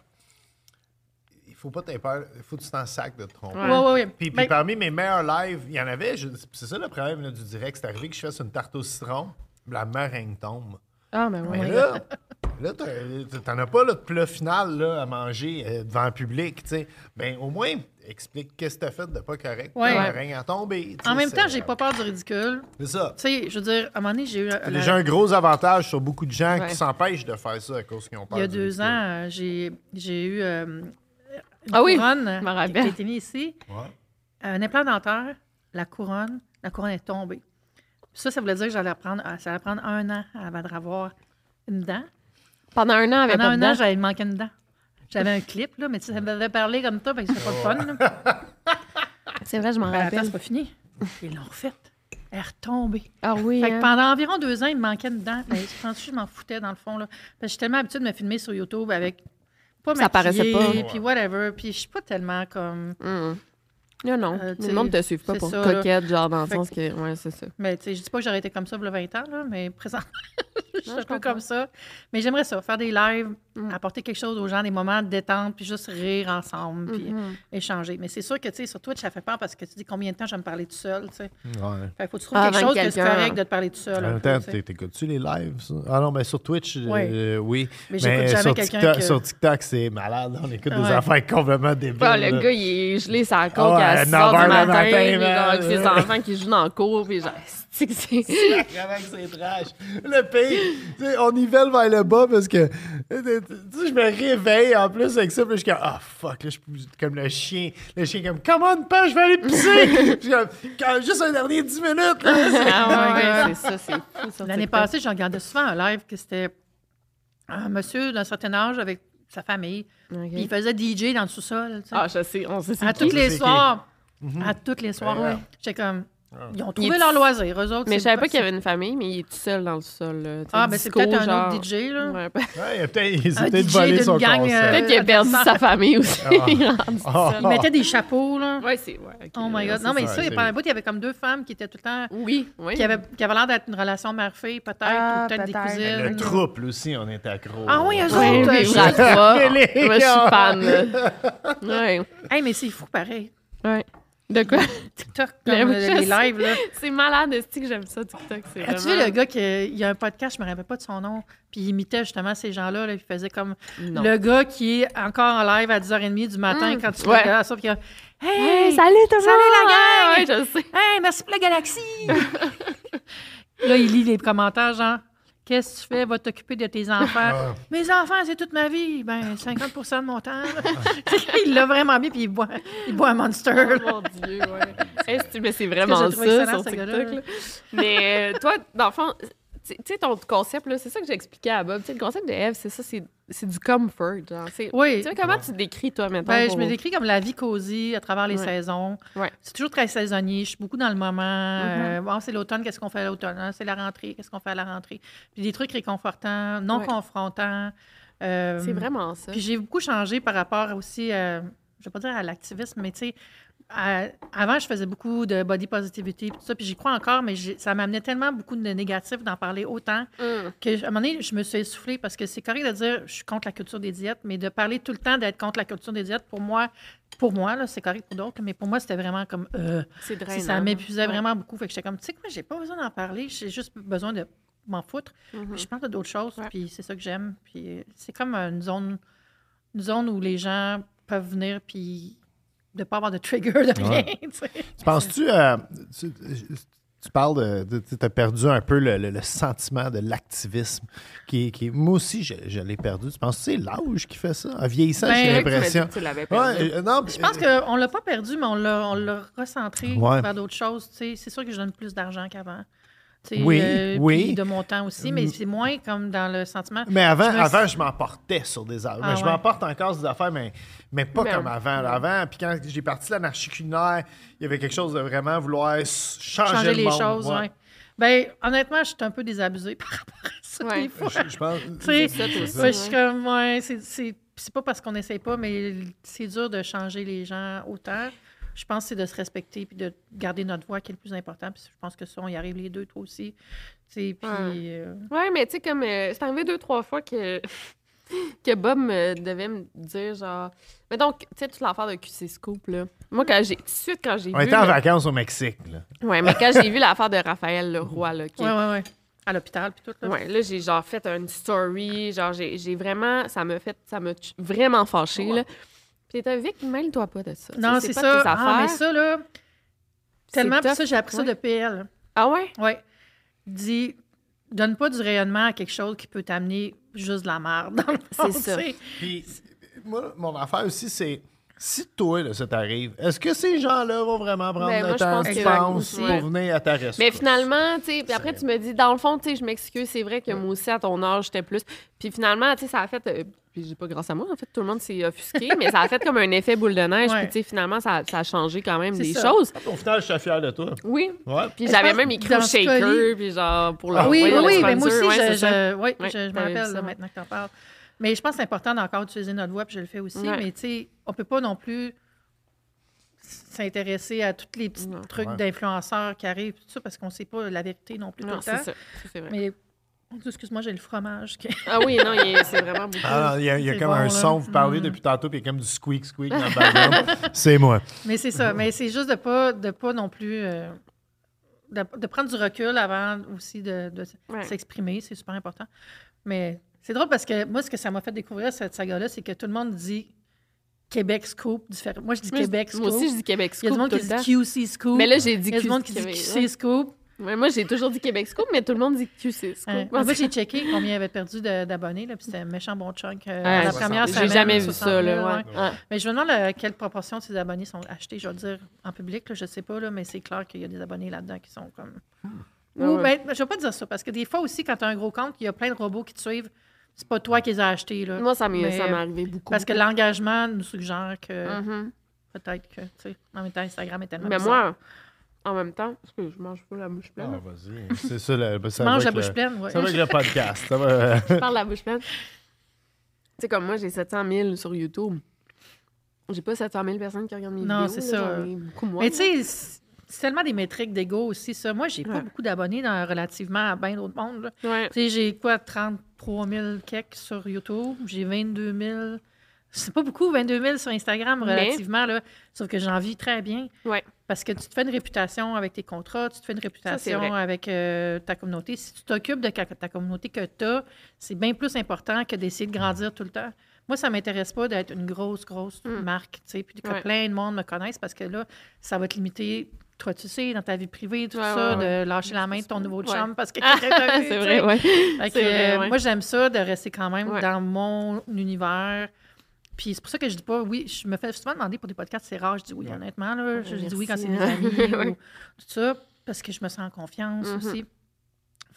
il faut pas t'aider peur. Il faut que tu t'en sacs de te tromper. Ouais, ouais, ouais. Puis, puis Ben, parmi mes meilleurs lives, il y en avait. je- c'est ça le problème là, du direct. C'est arrivé que je fasse une tarte au citron, la meringue tombe. Ah, ben ouais. Mais là, là t'as- t'en as pas là, de plat final là, à manger euh, devant le public. tu sais. Ben, au moins, explique qu'est-ce que t'as fait de pas correct. Ouais. La meringue a tombé. en même temps, j'ai pas peur du ridicule. C'est ça. Tu sais, je veux dire, à un moment donné, j'ai eu. C'est la- déjà un gros avantage sur beaucoup de gens Ouais. qui s'empêchent de faire ça à cause qu'ils ont peur Il y a du deux ridicule. ans, euh, j'ai j'ai eu euh, une Ah oui, couronne je euh, qui- a été mise ici. Ouais. Un implant dentaire, la couronne, la couronne est tombée. Ça, ça voulait dire que j'allais prendre, ça allait prendre un an avant de revoir une dent. Pendant un an, avec Pendant un an, dents. j'avais manqué une dent. J'avais un clip, là, mais tu sais, ça m'avait parlé comme ça, fait que c'était pas le fun. là. C'est vrai, je m'en Ben, attends, rappelle. c'est pas fini. Ils l'ont refaite. Elle est retombée. Ah oui, Fait que hein. pendant environ deux ans, il me manquait une dent. Ben, je pense que je m'en foutais, dans le fond. Là. Parce que je suis tellement habituée de me filmer sur YouTube avec pas Ça paraissait maquillée, pas. Puis whatever. Puis je suis pas tellement comme... Hum. Non, non. Euh, tu le monde sais, te suit pas pour ça, là. coquette, genre dans le Fait sens que. Ouais, c'est ça. Mais tu sais, je dis pas que j'aurais été comme ça il y a 20 ans, là, mais présentement, je suis un peu comme ça. Mais j'aimerais ça, faire des lives, Mm. apporter quelque chose aux gens, des moments de détente, puis juste rire ensemble, puis Mhm. échanger. Mais c'est sûr que, tu sais, sur Twitch, ça fait peur parce que tu dis combien de temps je vais me parler tout seul, tu sais. Ouais. Fait faut que tu trouves Ah, quelque chose que que c'est correct de te parler tout seul. En un même peu, temps, tu sais. t'é- t'écoutes-tu les lives? ça? Ah non, ben sur Twitch, euh, Ouais. euh, oui. Mais j'écoute jamais sur quelqu'un TikTok, que- sur TikTok, c'est malade. On écoute des affaires complètement débiles. Ah, le gars, il est gelé sa coque Ah ouais, à à 6 heures 9 du heures matin, le matin, puis genre, man. avec ses enfants qui jouent dans le cours, puis genre, c'est que c'est... Trash. Le pire, tu sais, on nivelle vers le bas parce que tu sais, je me réveille en plus avec ça, puis je suis comme ah fuck, là, je suis comme le chien. Le chien comme come on, pas, je vais aller pisser. Je suis comme, juste un dernier 10 minutes. Là, Ah ouais, God. c'est ça, c'est fou. L'année passée, j'ai regardé souvent un live que c'était un monsieur d'un certain âge avec sa famille. Puis il faisait DJ dans le sous-sol. Ah, je sais, on sait c'est à qui. tous les c'est qui? soirs. À tous les soirs. J'étais comme. Ils ont Il trouvé est- leur loisir, eux autres. Mais je savais pas qu'il y avait une famille, mais il est tout seul dans le sol. là. Ah, ben c'est peut-être un autre DJ, là. Ouais, Ouais, il a peut-être il volé son gang, euh, Peut-être qu'il a perdu sa famille aussi. Il Ah. seul. Ils mettaient des chapeaux, là. Ouais, c'est. Oh my God. Non, mais ça, il pas un bout, il y avait comme deux femmes qui étaient tout le temps. Oui, oui. qui avaient, qui avaient l'air d'être une relation mère-fille, peut-être, Ah, ou peut-être des cousines. Le trouble aussi, on était accro. Ah oui, eux autres, euh, je suis fan. là. Ouais, Hey, mais c'est fou, pareil. ouais. De quoi? TikTok, Le- comme euh, les lives, là. C'est malade, est que j'aime ça, TikTok? C'est As-tu vu vraiment- le gars qui il y a un podcast, je me rappelle pas de son nom, puis il imitait justement ces gens-là, là, il faisait comme Non. le gars qui est encore en live à 10h30 du matin Mm. quand tu Ouais. regardes ça, puis il y a Hey, Hey, salut tout le salut monde! la gang! Ouais, je sais. hey, merci pour la galaxie! là, il lit les commentaires, genre Qu'est-ce que tu fais? Va t'occuper de tes enfants. Ah. Mes enfants, c'est toute ma vie. Ben, 50% de mon temps. il l'a vraiment bien, puis il boit, il boit un monster. Oh mon Dieu, ouais. Hey, c'est- mais c'est vraiment ça sur TikTok. Mais euh, toi, dans le fond, tu sais, ton concept, là, c'est ça que j'expliquais à Bob. Tu sais, le concept de Eve, c'est ça, c'est c'est du comfort. Genre. C'est- Oui. Tu sais, comment tu te décris, toi, maintenant? Ben, je me décris comme la vie cosy à travers les Ouais. saisons. Ouais. C'est toujours très saisonnier. Je suis beaucoup dans le moment. Mm-hmm. Euh, bon, c'est l'automne, qu'est-ce qu'on fait à l'automne? hein? C'est la rentrée, qu'est-ce qu'on fait à la rentrée? Puis des trucs réconfortants, non Ouais. confrontants. Euh, C'est vraiment ça. Puis j'ai beaucoup changé par rapport aussi, euh, je vais pas dire à l'activisme, mais tu sais, à- avant, je faisais beaucoup de body positivity, tout ça, puis j'y crois encore, mais ça m'amenait tellement beaucoup de négatifs d'en parler autant Mm. que, à un moment donné, je me suis essoufflée parce que c'est correct de dire je suis contre la culture des diètes, mais de parler tout le temps d'être contre la culture des diètes, pour moi, pour moi, là, c'est correct pour d'autres, mais pour moi, c'était vraiment comme. euh, C'est drainant. ça m'épuisait Ouais. vraiment beaucoup. Fait que j'étais comme, tu sais quoi, j'ai pas besoin d'en parler, j'ai juste besoin de m'en foutre. Mhm. Je parle d'autres choses, Ouais. puis c'est ça que j'aime. Puis c'est comme une zone, une zone où les gens peuvent venir, puis de pas avoir de trigger de rien. Ouais. tu sais. Penses-tu. euh, tu, tu parles de. Tu as perdu un peu le, le- le sentiment de l'activisme. Qui, qui, moi aussi, je, je l'ai perdu. Tu penses que c'est l'âge qui fait ça? En vieillissant, Ben, j'ai l'impression. tu l'avais perdu. Ouais, euh, non, Je pense qu'on l'a pas perdu, mais on l'a, on l'a recentré Ouais. vers d'autres choses. tu sais. C'est sûr que je donne plus d'argent qu'avant. Oui, euh, oui. de mon temps aussi, mais c'est moins comme dans le sentiment. Mais avant, Je me avant, je m'emportais sur des affaires. Ah mais je ouais. m'emporte encore sur des affaires, mais, mais pas Mais comme avant. là. Avant, puis quand j'ai parti de l'anarchie culinaire, il y avait quelque chose de vraiment vouloir changer, changer le les monde. choses, Ouais. ouais. Ben, honnêtement, je suis un peu désabusée par rapport à ça. Ouais. des fois. Je, je pense. Tu sais, C'est ça, toi aussi, ouais, je suis comme, ouais, c'est- c'est c'est pas parce qu'on n'essaye pas, mais c'est dur de changer les gens autant. Je pense que c'est de se respecter puis de garder notre voix qui est le plus important. Puis je pense que ça, on y arrive les deux, toi aussi. Tu sais, puis... Ouais. euh, Ouais, mais tu sais, comme. euh, c'est arrivé deux, trois fois que. que Bob me devait me dire, genre. Mais donc, tu sais, toute l'affaire de QC Scoop, là. Moi, quand j'ai. Tout de suite, quand j'ai On vu. était en là- vacances au Mexique. Là. Ouais, mais quand j'ai vu l'affaire de Raphaël Leroy, là, qui Ouais, ouais, ouais. À l'hôpital, puis tout. Là. Ouais, là, j'ai genre fait une story, genre, j'ai j'ai vraiment, ça m'a fait, ça m'a vraiment fâché, là. Puis t'es Vic, mêle-toi pas de ça. Non, c'est pas ça. tes Ah, mais ça, là, tellement. Tough. ça, j'ai appris ça de PL. Ah ouais? Oui. Dis, donne pas du rayonnement à quelque chose qui peut t'amener juste de la merde. C'est ça. Puis, moi, mon affaire aussi, c'est si toi, là, ça t'arrive, est-ce que ces gens-là vont vraiment prendre Ben, moi, le je temps tu Ouais. pour venir à ta rescousse? Mais finalement, tu sais, puis après, tu me dis, dans le fond, tu sais, je m'excuse, c'est vrai que moi aussi, à ton âge, j'étais plus. Puis finalement, tu sais, ça a fait. euh, puis j'ai pas grâce à moi, en fait, tout le monde s'est offusqué, mais ça a fait comme un effet boule de neige. Ouais. Puis, tu sais, finalement, ça, ça a changé quand même des ça. choses. Au final, je suis fier de toi. Oui. Ouais. Puis j'avais même écrit shaker, puis genre, pour le. Ah, Oui, oui, oui, mais moi aussi, ouais, je, je, oui, Ouais, je, je me rappelle là, maintenant que tu en parles. Mais je pense que c'est important d'encore d'utiliser notre voix, puis je le fais aussi. Ouais. Mais tu sais, on peut pas non plus s'intéresser à tous les petits Non. trucs Ouais. d'influenceurs qui arrivent, tout ça, parce qu'on sait pas la vérité non plus Non, tout le temps. ça. Vrai. Mais, excuse-moi, j'ai le fromage. qui- Ah oui, non, c'est vraiment beaucoup. Ah, il y a, il y a C'est comme bon, un là. son, vous parlez Mm. depuis tantôt, puis il y a comme du squeak squeak dans le background. c'est moi. Mais c'est ça. Mais c'est juste de pas, de pas non plus. euh, de, de prendre du recul avant aussi de, de Ouais. s'exprimer. C'est super important. Mais c'est drôle parce que moi, ce que ça m'a fait découvrir cette saga-là, c'est que tout le monde dit Québec Scoop différent. Moi, je dis Québec Scoop. Moi aussi, je dis Québec Il y a Scoop du monde qui dit. QC Scoop. Mais là, j'ai dit Il y a du monde qui dit QC Scoop. Ouais, moi, j'ai toujours dit Québec Scoop, mais tout le monde dit QC Scoop. Hein. Moi, j'ai checké combien il avait perdu d'abonnés, puis c'était un méchant bon chunk. euh, Ouais, la première J'ai jamais vu 60 ça, 000, là. Mais je me demande euh, quelle proportion de ces abonnés sont achetés, je vais le dire en public, là, je sais pas, là, mais c'est clair qu'il y a des abonnés là-dedans qui sont comme. Ah Ou, ouais. ben, je vais pas dire ça, parce que des fois aussi, quand tu as un gros compte, il y a plein de robots qui te suivent, c'est pas toi qui les as achetés. Là. Moi, ça m'est arrivé beaucoup. Parce que l'engagement nous suggère que Mhm. peut-être que, tu sais, en même temps, Instagram est tellement. Mais bizarre. moi, en même temps, parce que je mange pas la bouche Ah, pleine. vas-y. C'est ça, le, Tu ça manges va la bouche le- pleine, ouais. Ça va avec le podcast. Ça va, Je parle la bouche pleine. Tu sais, comme moi, j'ai 700 000 sur YouTube. J'ai pas 700 000 personnes qui regardent mes Non, vidéos. c'est là, ça. moins. Mais tu sais, c'est- c'est tellement des métriques d'ego aussi, ça. Moi, j'ai pas beaucoup d'abonnés dans, relativement à bien d'autres mondes. là. Ouais. Tu sais, j'ai quoi, 33 000 keks sur YouTube. J'ai 22 000. C'est pas beaucoup, 22 000 sur Instagram, Mais- relativement, là. Sauf que j'en vis très bien. Ouais. Parce que tu te fais une réputation avec tes contrats, tu te fais une réputation avec euh, ta communauté. Si tu t'occupes de ta communauté que tu as, c'est bien plus important que d'essayer de grandir tout le temps. Moi, ça m'intéresse pas d'être une grosse, grosse marque, tu sais, puis que. Ouais. plein de monde me connaisse parce que là, ça va te limiter, toi, tu sais, dans ta vie privée, tout Ouais, ça, ouais, de lâcher la main de ton nouveau chum parce que quelqu'un c'est vrai, vrai, euh. Moi, j'aime ça de rester quand même dans mon univers. Puis c'est pour ça que je dis pas oui. Je me fais souvent demander pour des podcasts, c'est rare. Je dis oui, honnêtement. Là, je dis oui quand c'est mes amis ou tout ça, parce que je me sens en confiance Mhm. aussi.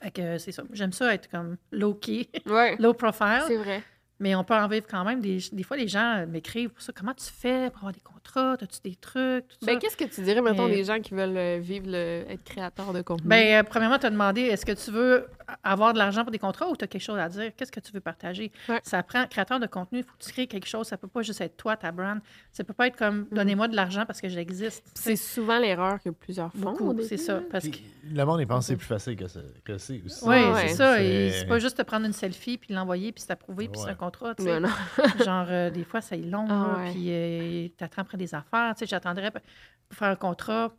Fait que c'est ça. J'aime ça être comme low-key, Ouais. low profile. C'est vrai. Mais on peut en vivre quand même. Des, des fois, les gens m'écrivent pour ça. Comment tu fais pour avoir des contrats? As-tu des trucs? Tout ça? Ben, qu'est-ce que tu dirais, mettons, des gens qui veulent euh, vivre, le, être créateurs de contenu? Ben, euh, premièrement, tu as demandé est-ce que tu veux avoir de l'argent pour des contrats ou tu as quelque chose à dire? Qu'est-ce que tu veux partager? Ouais. Ça prend créateur de contenu, il faut que tu crées quelque chose. Ça peut pas juste être toi, ta brand. Ça peut pas être comme donnez-moi de l'argent parce que j'existe. Mm. c'est souvent l'erreur que plusieurs font. au beaucoup, début, c'est ça. là. Parce que le monde, il pense que c'est plus facile que, ça- que c'est aussi. oui, Ouais. c'est ça. C'est- et C'est pas juste te prendre une selfie puis l'envoyer puis c'est approuvé puis c'est un contrat. tu sais. Non, non. Genre, euh, des fois, c'est long, Ah là, ouais. puis euh, t'attends après des affaires. Tu sais, j'attendrais p- pour faire un contrat,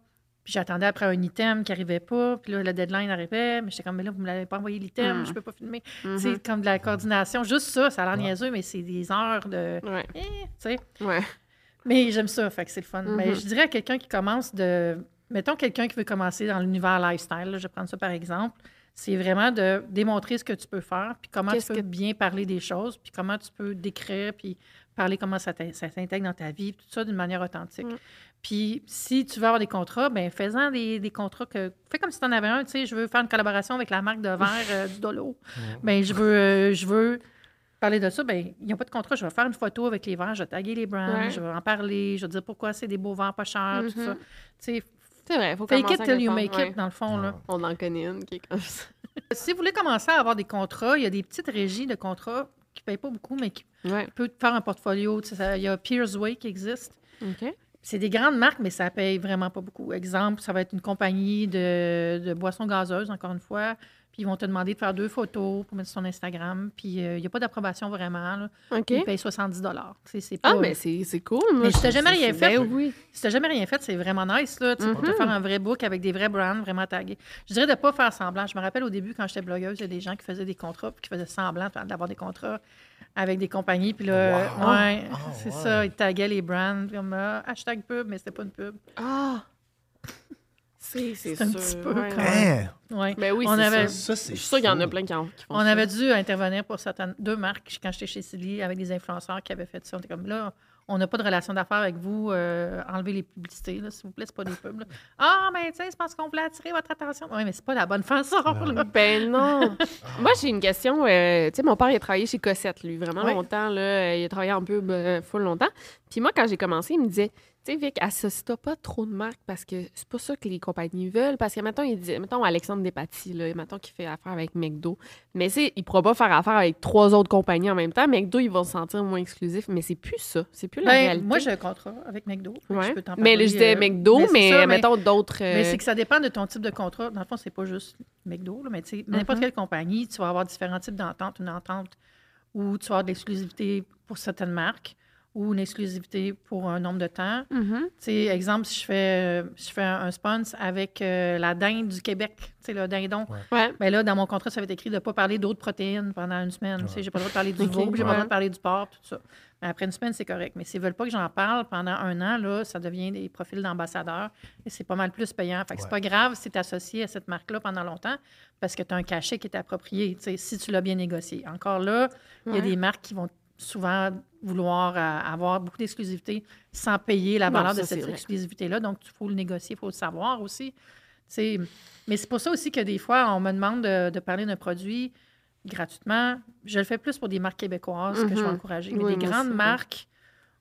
puis j'attendais après un item qui arrivait pas, puis là, le deadline arrivait, mais j'étais comme, mais là, vous me l'avez pas envoyé l'item, Mm. je peux pas filmer. Mhm. Tu sais, comme de la coordination. Juste ça, ça a l'air niaiseux, mais c'est des heures de... Ouais. Eh, tu sais. Ouais. Mais j'aime ça, fait que c'est le fun. Mais je dirais à quelqu'un qui commence de... Mettons quelqu'un qui veut commencer dans l'univers lifestyle, là, je vais prendre ça par exemple, c'est vraiment de démontrer ce que tu peux faire, puis comment tu peux que- bien parler des choses, puis comment tu peux décrire, puis parler comment ça ça s'intègre dans ta vie, tout ça d'une manière authentique. Mm. Puis si tu veux avoir des contrats, ben fais-en des, des contrats que... Fais comme si tu en avais un, tu sais, je veux faire une collaboration avec la marque de verre euh, du Dolo. Ben je veux... euh, je veux parler de ça, ben ils n'ont pas de contrat. Je vais faire une photo avec les verres, je vais taguer les brands, Ouais. je vais en parler, je vais dire pourquoi c'est des beaux verres pas chers, tout Mhm. ça. Tu sais, C'est vrai, faut fake commencer it à till you make it, dans le fond, là. On en connaît une qui est comme ça. Si vous voulez commencer à avoir des contrats, il y a des petites régies de contrats qui ne payent pas beaucoup, mais qui Ouais. te faire un portfolio. Il y a Peers Way qui existe. C'est des grandes marques, mais ça paye vraiment pas beaucoup. Exemple, ça va être une compagnie de, de boissons gazeuses, encore une fois. Puis ils vont te demander de faire deux photos pour mettre sur ton Instagram. Puis euh, il n'y a pas d'approbation vraiment. Là. OK. Ils payent 70 C'est c'est pas... Ah, mais c'est c'est cool. moi, Mais si t'as jamais rien fait, ben oui. Si t'as jamais rien fait, c'est vraiment nice, là, tu sais, pour te Mhm. faire un vrai book avec des vrais brands vraiment tagués. Je dirais de pas faire semblant. Je me rappelle au début, quand j'étais blogueuse, il y a des gens qui faisaient des contrats puis qui faisaient semblant d'avoir des contrats avec des compagnies. Puis là, Wow. ouais, Ah, c'est ça, ils taguaient les brands. Comme, ah, hashtag pub, mais c'était pas une pub. Ah! C'est c'est C'est un sûr. petit peu ouais. comme- Hein? Ouais. Ben oui, On c'est avait- ça. Ça, c'est Je suis sûre qu'il y en a plein qui, en- qui font On ça. avait dû intervenir pour certaines deux marques quand j'étais chez Silly avec des influenceurs qui avaient fait ça. On était comme là, on n'a pas de relation d'affaires avec vous, euh, enlevez les publicités, là, s'il vous plaît, c'est pas des pubs. Ah, mais tu sais, c'est parce qu'on voulait attirer votre attention. Oui, mais c'est pas la bonne façon. là. Ben non. Moi, j'ai une question. euh, tu sais, mon père, il a travaillé chez Cossette, lui, vraiment Ouais. longtemps. Là, il a travaillé en pub euh, full longtemps. Puis moi, quand j'ai commencé, il me disait, sais, Vic, associe-toi pas trop de marques parce que c'est pas ça que les compagnies veulent. Parce que, mettons, il dit, mettons, Alexandre Despatie, là, mettons, qu'il fait affaire avec McDo. Mais c'est, il pourra pas faire affaire avec trois autres compagnies en même temps. McDo, il va se sentir moins exclusif. Mais c'est plus ça. C'est plus la Ben, réalité. moi, j'ai un contrat avec McDo. Ouais. je peux Mais là, je disais euh, McDo, mais, ça, mettons d'autres. Mais euh, c'est que ça dépend de ton type de contrat. Dans le fond, c'est pas juste McDo, là, mais tu sais, n'importe Mhm. quelle compagnie, tu vas avoir différents types d'ententes. Une entente où tu vas avoir de l'exclusivité pour certaines marques ou une exclusivité pour un nombre de temps. sais, exemple, si je fais, euh, je fais un sponsor avec euh, la dinde du Québec, tu sais, le dindon. Ouais. Ben là, dans mon contrat, ça va être écrit de ne pas parler d'autres protéines pendant une semaine. Tu sais, j'ai pas le droit de parler du Ok. veau, j'ai pas Ouais. le droit de parler du porc, tout ça. Mais après une semaine, c'est correct. Mais s'ils veulent pas que j'en parle pendant un an, là, ça devient des profils d'ambassadeurs et c'est pas mal plus payant. Fait que c'est pas grave si tu es associé à cette marque-là pendant longtemps parce que tu as un cachet qui est approprié, tu sais, si tu l'as bien négocié. Encore là, il y a des marques qui vont souvent vouloir euh, avoir beaucoup d'exclusivité sans payer la Non, valeur ça, de cette exclusivité-là. Donc, il faut le négocier, il faut le savoir aussi. Mais c'est pour ça aussi que des fois, on me demande de, de parler d'un produit gratuitement. Je le fais plus pour des marques québécoises que je vais Mhm. encourager. Mais Oui, des grandes aussi, marques,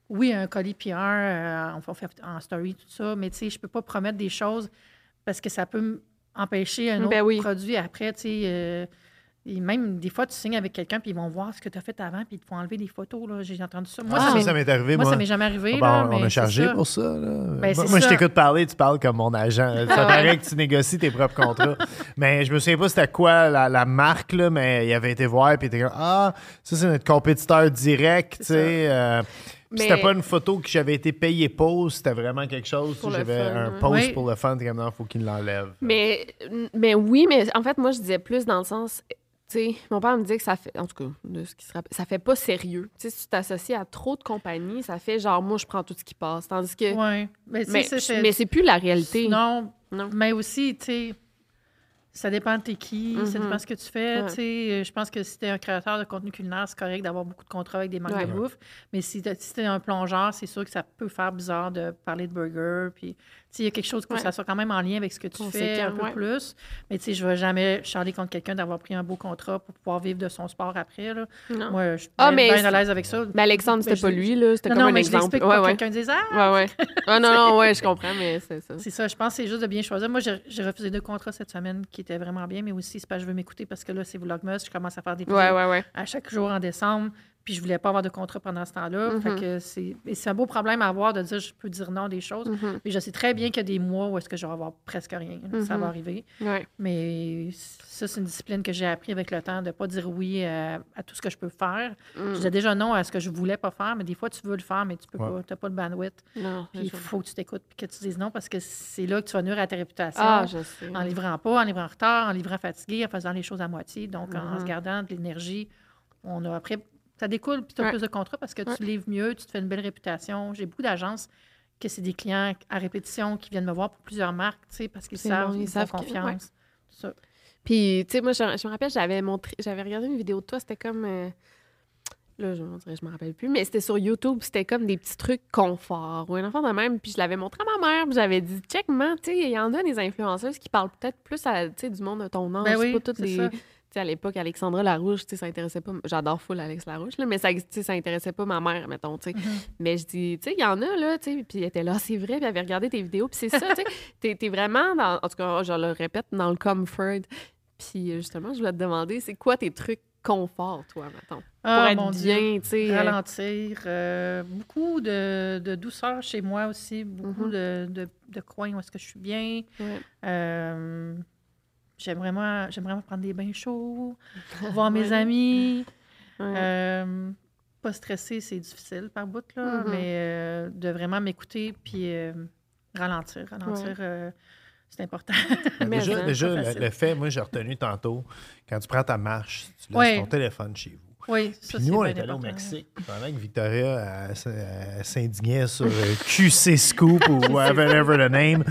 oui, un colis PR, euh, on fait en story, tout ça, mais tu sais, je peux pas promettre des choses parce que ça peut empêcher un autre Ben oui. produit après, tu sais. euh, et même des fois, tu signes avec quelqu'un, puis ils vont voir ce que tu as fait avant, puis ils te font enlever des photos. là. J'ai entendu ça. Moi, Ah, ça m'est- ça m'est arrivé, moi, moi. ça m'est jamais arrivé. Ah ben, là, on- on mais a c'est chargé ça. pour ça. Là. Ben, moi, je t'écoute parler, tu parles comme mon agent. Ça paraît que tu négocies tes propres contrats. mais je me souviens pas c'était quoi la, la marque, là, mais il avait été voir puis il était comme Ah, ça c'est notre compétiteur direct. tu C'est sais. euh, C'était pas une photo que j'avais été payé pour, c'était vraiment quelque chose. J'avais un post Oui. pour le fun, t'es comme non, faut qu'il l'enlève. Mais, mais oui, mais en fait, moi, je disais plus dans le sens. Tu sais, mon père me disait que ça fait. En tout cas, de ce qui se rappelle, ça fait pas sérieux. Tu sais, si tu t'associes à trop de compagnies, ça fait genre, moi, je prends tout ce qui passe. Tandis que. Ouais. Mais, c'est- plus la réalité. Non, Non. mais aussi, tu sais, ça dépend de t'es qui, ça Mhm. dépend de ce que tu fais. Ouais. tu sais. Euh, Je pense que si t'es un créateur de contenu culinaire, c'est correct d'avoir beaucoup de contrats avec des marques Ouais. de bouffe. Mais si t'es si un plongeur, c'est sûr que ça peut faire bizarre de parler de burger. Puis, il y a quelque chose que Ouais. ça soit quand même en lien avec ce que tu fais un peu ouais. plus. Mais tu sais, je ne vais jamais charler contre quelqu'un d'avoir pris un beau contrat pour pouvoir vivre de son sport après. Là. Non. Moi, je suis Ah, bien, à l'aise avec ça. Mais Alexandre, c'était je- pas lui, là. C'était comme non, un mais je exemple. l'explique ouais, ouais. quelqu'un dise Ah, Ouais, ouais. Ah, non, non, ouais, je comprends, mais c'est ça. C'est ça, je pense que c'est juste de bien choisir. Moi, j'ai j'ai refusé deux contrats cette semaine qui étaient vraiment bien, mais aussi, c'est pas je veux m'écouter parce que là, c'est Vlogmas, je commence à faire des vidéos Ouais, ouais, ouais. à chaque jour en décembre, puis je voulais pas avoir de contrat pendant ce temps-là. Mhm. Fait que c'est et c'est un beau problème à avoir de dire je peux dire non des choses. Mhm. Mais je sais très bien qu'il y a des mois où est-ce que je vais avoir presque rien. Ça Mhm. va arriver. Ouais. Mais ça, c'est une discipline que j'ai appris avec le temps, de pas dire oui à, à tout ce que je peux faire. Mm. Je disais déjà non à ce que je voulais pas faire, mais des fois, tu veux le faire, mais tu peux Ouais. pas. Tu n'as pas le bandwidth. Non, Puis il faut que tu t'écoutes puis que tu dises non parce que c'est là que tu vas nuire à ta réputation. Ah, je sais. En livrant pas, en livrant en retard, en livrant fatigué, en faisant les choses à moitié. Donc, en- en se Mhm. gardant de l'énergie, on a après, ça découle, puis tu as Ouais. plus de contrats parce que tu livres mieux, tu te fais une belle réputation. J'ai beaucoup d'agences que c'est des clients à répétition qui viennent me voir pour plusieurs marques, tu sais, parce qu'ils savent, bon, ils ils font savent que- confiance. Puis, tu sais, moi, je, je me rappelle, j'avais montré, j'avais regardé une vidéo de toi, c'était comme. euh, là, je, on dirait, je me rappelle plus, mais c'était sur YouTube, c'était comme des petits trucs confort ou un enfant de même. Puis je l'avais montré à ma mère, puis j'avais dit, check, man, tu sais, il y en a des influenceuses qui parlent peut-être plus à, du monde de ton âge. Ben oui, pas toutes les. ça. À l'époque, Alexandra Larouche, tu sais, ça intéressait pas. J'adore full Alex Larouche, là, mais ça, tu sais, ça intéressait pas ma mère, mettons, tu sais. Mm-hmm. Mais je dis, tu sais, il y en a, là, tu sais, puis elle était là, c'est vrai, puis elle avait regardé tes vidéos, puis c'est ça, tu sais, t'es, vraiment, dans, en tout cas, je le répète, dans le comfort. Puis justement, je voulais te demander, c'est quoi tes trucs confort, toi, mettons? Ah, pour être mon bien, tu sais. euh, Ralentir. euh, beaucoup de, de douceur chez moi aussi. Beaucoup Mhm. de, de, de coins où est-ce que je suis bien. ouais. Euh, j'aime vraiment, j'aime vraiment prendre des bains chauds, voir mes Ouais. amis. Ouais. Euh, pas stressé, c'est difficile par bout, là, Mhm. mais euh, de vraiment m'écouter puis euh, ralentir. Ralentir, Ouais. euh, c'est important. Mais déjà, le, fait, moi, j'ai retenu tantôt, quand tu prends ta marche, tu laisses Ouais. ton téléphone chez vous. oui, ça, Puis c'est nous, on est allé au. Mexique. Pendant que Victoria s'indignait sur QC Scoop ou whatever the name.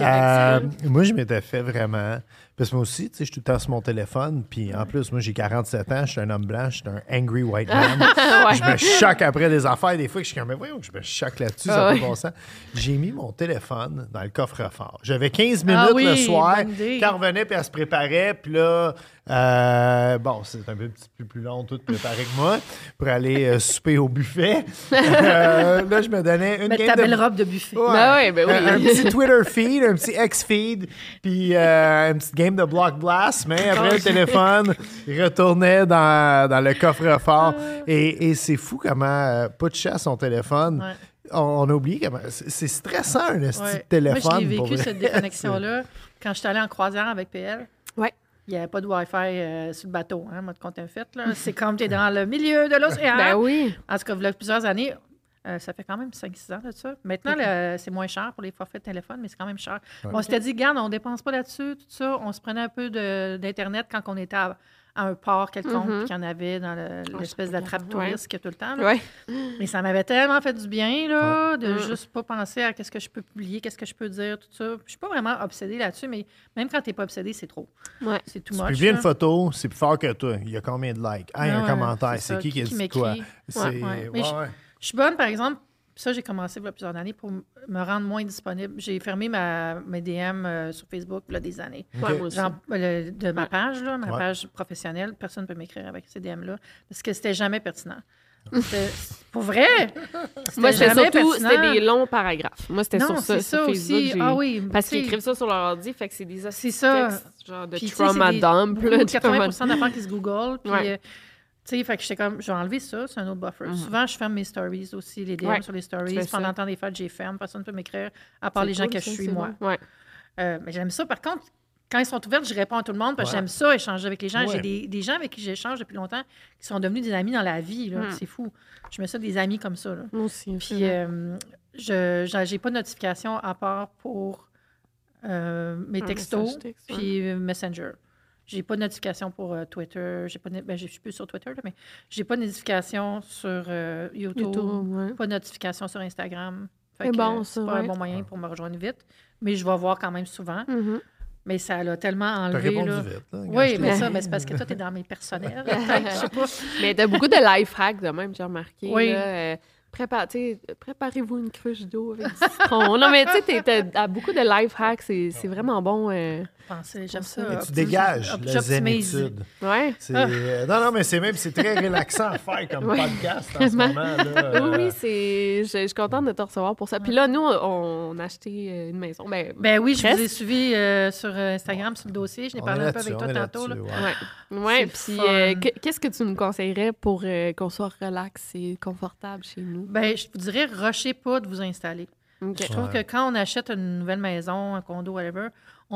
Euh, moi, je m'étais fait vraiment. Parce que moi aussi, tu sais, je suis tout le temps sur mon téléphone. Puis en plus, moi, j'ai 47 ans, je suis un homme blanc, je suis un angry white man. Ouais. Je me choque après des affaires. Des fois, que je suis comme, mais voyons que je me choque là-dessus, ça Ah n'a pas de bon sens. J'ai mis mon téléphone dans le coffre-fort. J'avais 15 minutes Ah oui, le soir. Quand elle revenait, puis elle se préparait. Puis là, euh, bon, c'est un peu petit peu plus long tout préparé que moi pour aller euh, souper au buffet. Euh, là, je me donnais une game ta de... belle robe de buffet. Ouais. Ben ouais, ben oui. Un, un petit Twitter feed, un petit X feed, puis euh, une petite game de Block Blast. Mais après, le téléphone il retournait dans, dans le coffre-fort. Et, et c'est fou comment, euh, pas de chat à son téléphone. Ouais. On, on a oublié comment. C'est stressant, un Ouais. de téléphone. Moi, pour vécu, vrai. cette déconnexion-là, quand je suis allée en croisière avec PL. Ouais. Il n'y avait pas de Wi-Fi euh, sur le bateau, hein, moi, de compte un fait. là. C'est comme tu es dans le milieu de l'océan. Ben oui. En tout cas, il y a plusieurs années, euh, ça fait quand même 5-6 ans de ça. Maintenant, le- c'est moins cher pour les forfaits de téléphone, mais c'est quand même cher. On s'était dit, garde, on ne dépense pas là-dessus, tout ça. On se prenait un peu d'Internet quand on était à, à un port quelconque, puis qu'il y en avait dans le- l'espèce je d'attrape touriste qu'il y a tout le temps. Ouais. Mais ça m'avait tellement fait du bien, là, de Mm. juste pas penser à qu'est-ce que je peux publier, qu'est-ce que je peux dire, tout ça. Je suis pas vraiment obsédée là-dessus, mais même quand t'es pas obsédée, c'est trop. Ouais. C'est tout Tu much. publies une photo, c'est plus fort que toi. Il y a combien de likes? Ah, il y a un commentaire. c'est qui qui a dit quoi? Mais je- suis bonne, par exemple, ça, j'ai commencé il y a plusieurs années pour me rendre moins disponible. J'ai fermé ma, mes DM euh, sur Facebook il y a des années. Genre, le- de ma page, là, ma Ouais. page professionnelle, personne ne peut m'écrire avec ces DM-là parce que c'était jamais pertinent. Pour vrai? Moi, c'était jamais surtout pertinent. c'était des longs paragraphes. Moi, c'était sur ça, sur ça Facebook. aussi. Ah oui, Parce qu'ils écrivent ça sur leur ordi, fait que c'est des C'est ça. textes, genre de Puis, trauma dump. là, 80 d'affaires qui se Google. Puis, Ouais. euh, tu sais, fait que j'étais comme, je vais enlever ça, c'est un autre buffer. Mhm. Souvent, je ferme mes stories aussi, les DM Ouais, sur les stories. Pendant le temps des fêtes, j'ai ferme, personne ne peut m'écrire, à part C'est les gens cool, que ça, je suis, moi. bon. Ouais. Euh, mais j'aime ça. Par contre, quand ils sont ouverts, je réponds à tout le monde parce que Ouais. j'aime ça, échanger avec les gens. Ouais. J'ai des, des gens avec qui j'échange depuis longtemps qui sont devenus des amis dans la vie. là. Mm. C'est fou. Je mets ça des amis comme ça. là. Moi aussi. Puis, euh, je j'ai j'ai pas de notification à part pour euh, mes textos message texte, puis Messenger. J'ai pas de notification pour euh, Twitter. J'ai pas de, ben, je suis plus sur Twitter, là, mais j'ai pas de notification sur euh, YouTube. YouTube, ouais. Pas de notification sur Instagram. Fait que, bon, euh, C'est pas un bon moyen pour me rejoindre vite. Mais je vais voir quand même souvent. Mhm. Mais ça l'a tellement enlevé. répondu là. vite. là, je Oui, mais ça, ben, c'est parce que toi, t'es dans mes personnels. je sais pas. Mais t'as beaucoup de life hacks de même, j'ai remarqué. Oui. là, euh, prépa- tu sais, préparez-vous une cruche d'eau avec du citron. non, mais tu sais, t'as beaucoup de life hacks. C'est c'est vraiment bon. euh. J'aime ça. Tu dégages la zénitude. Ouais. C'est- euh, Non, non, mais c'est même c'est très relaxant à faire comme Ouais. podcast en ce moment. Là, Oui, Euh, oui, c'est. Je je suis contente de te recevoir pour ça. Puis là, nous, on a acheté euh, une maison. Ben, Ben oui, je vous ai suivi euh, sur Instagram, sur le dossier. Je n'ai parlé un peu avec toi tantôt. là. ouais. Ouais, puis euh, qu'est-ce que tu nous conseillerais pour euh, qu'on soit relax et confortable chez nous? Ben, je vous dirais, rushez pas de vous installer. Je trouve Ouais. que quand on achète une nouvelle maison, un condo, whatever,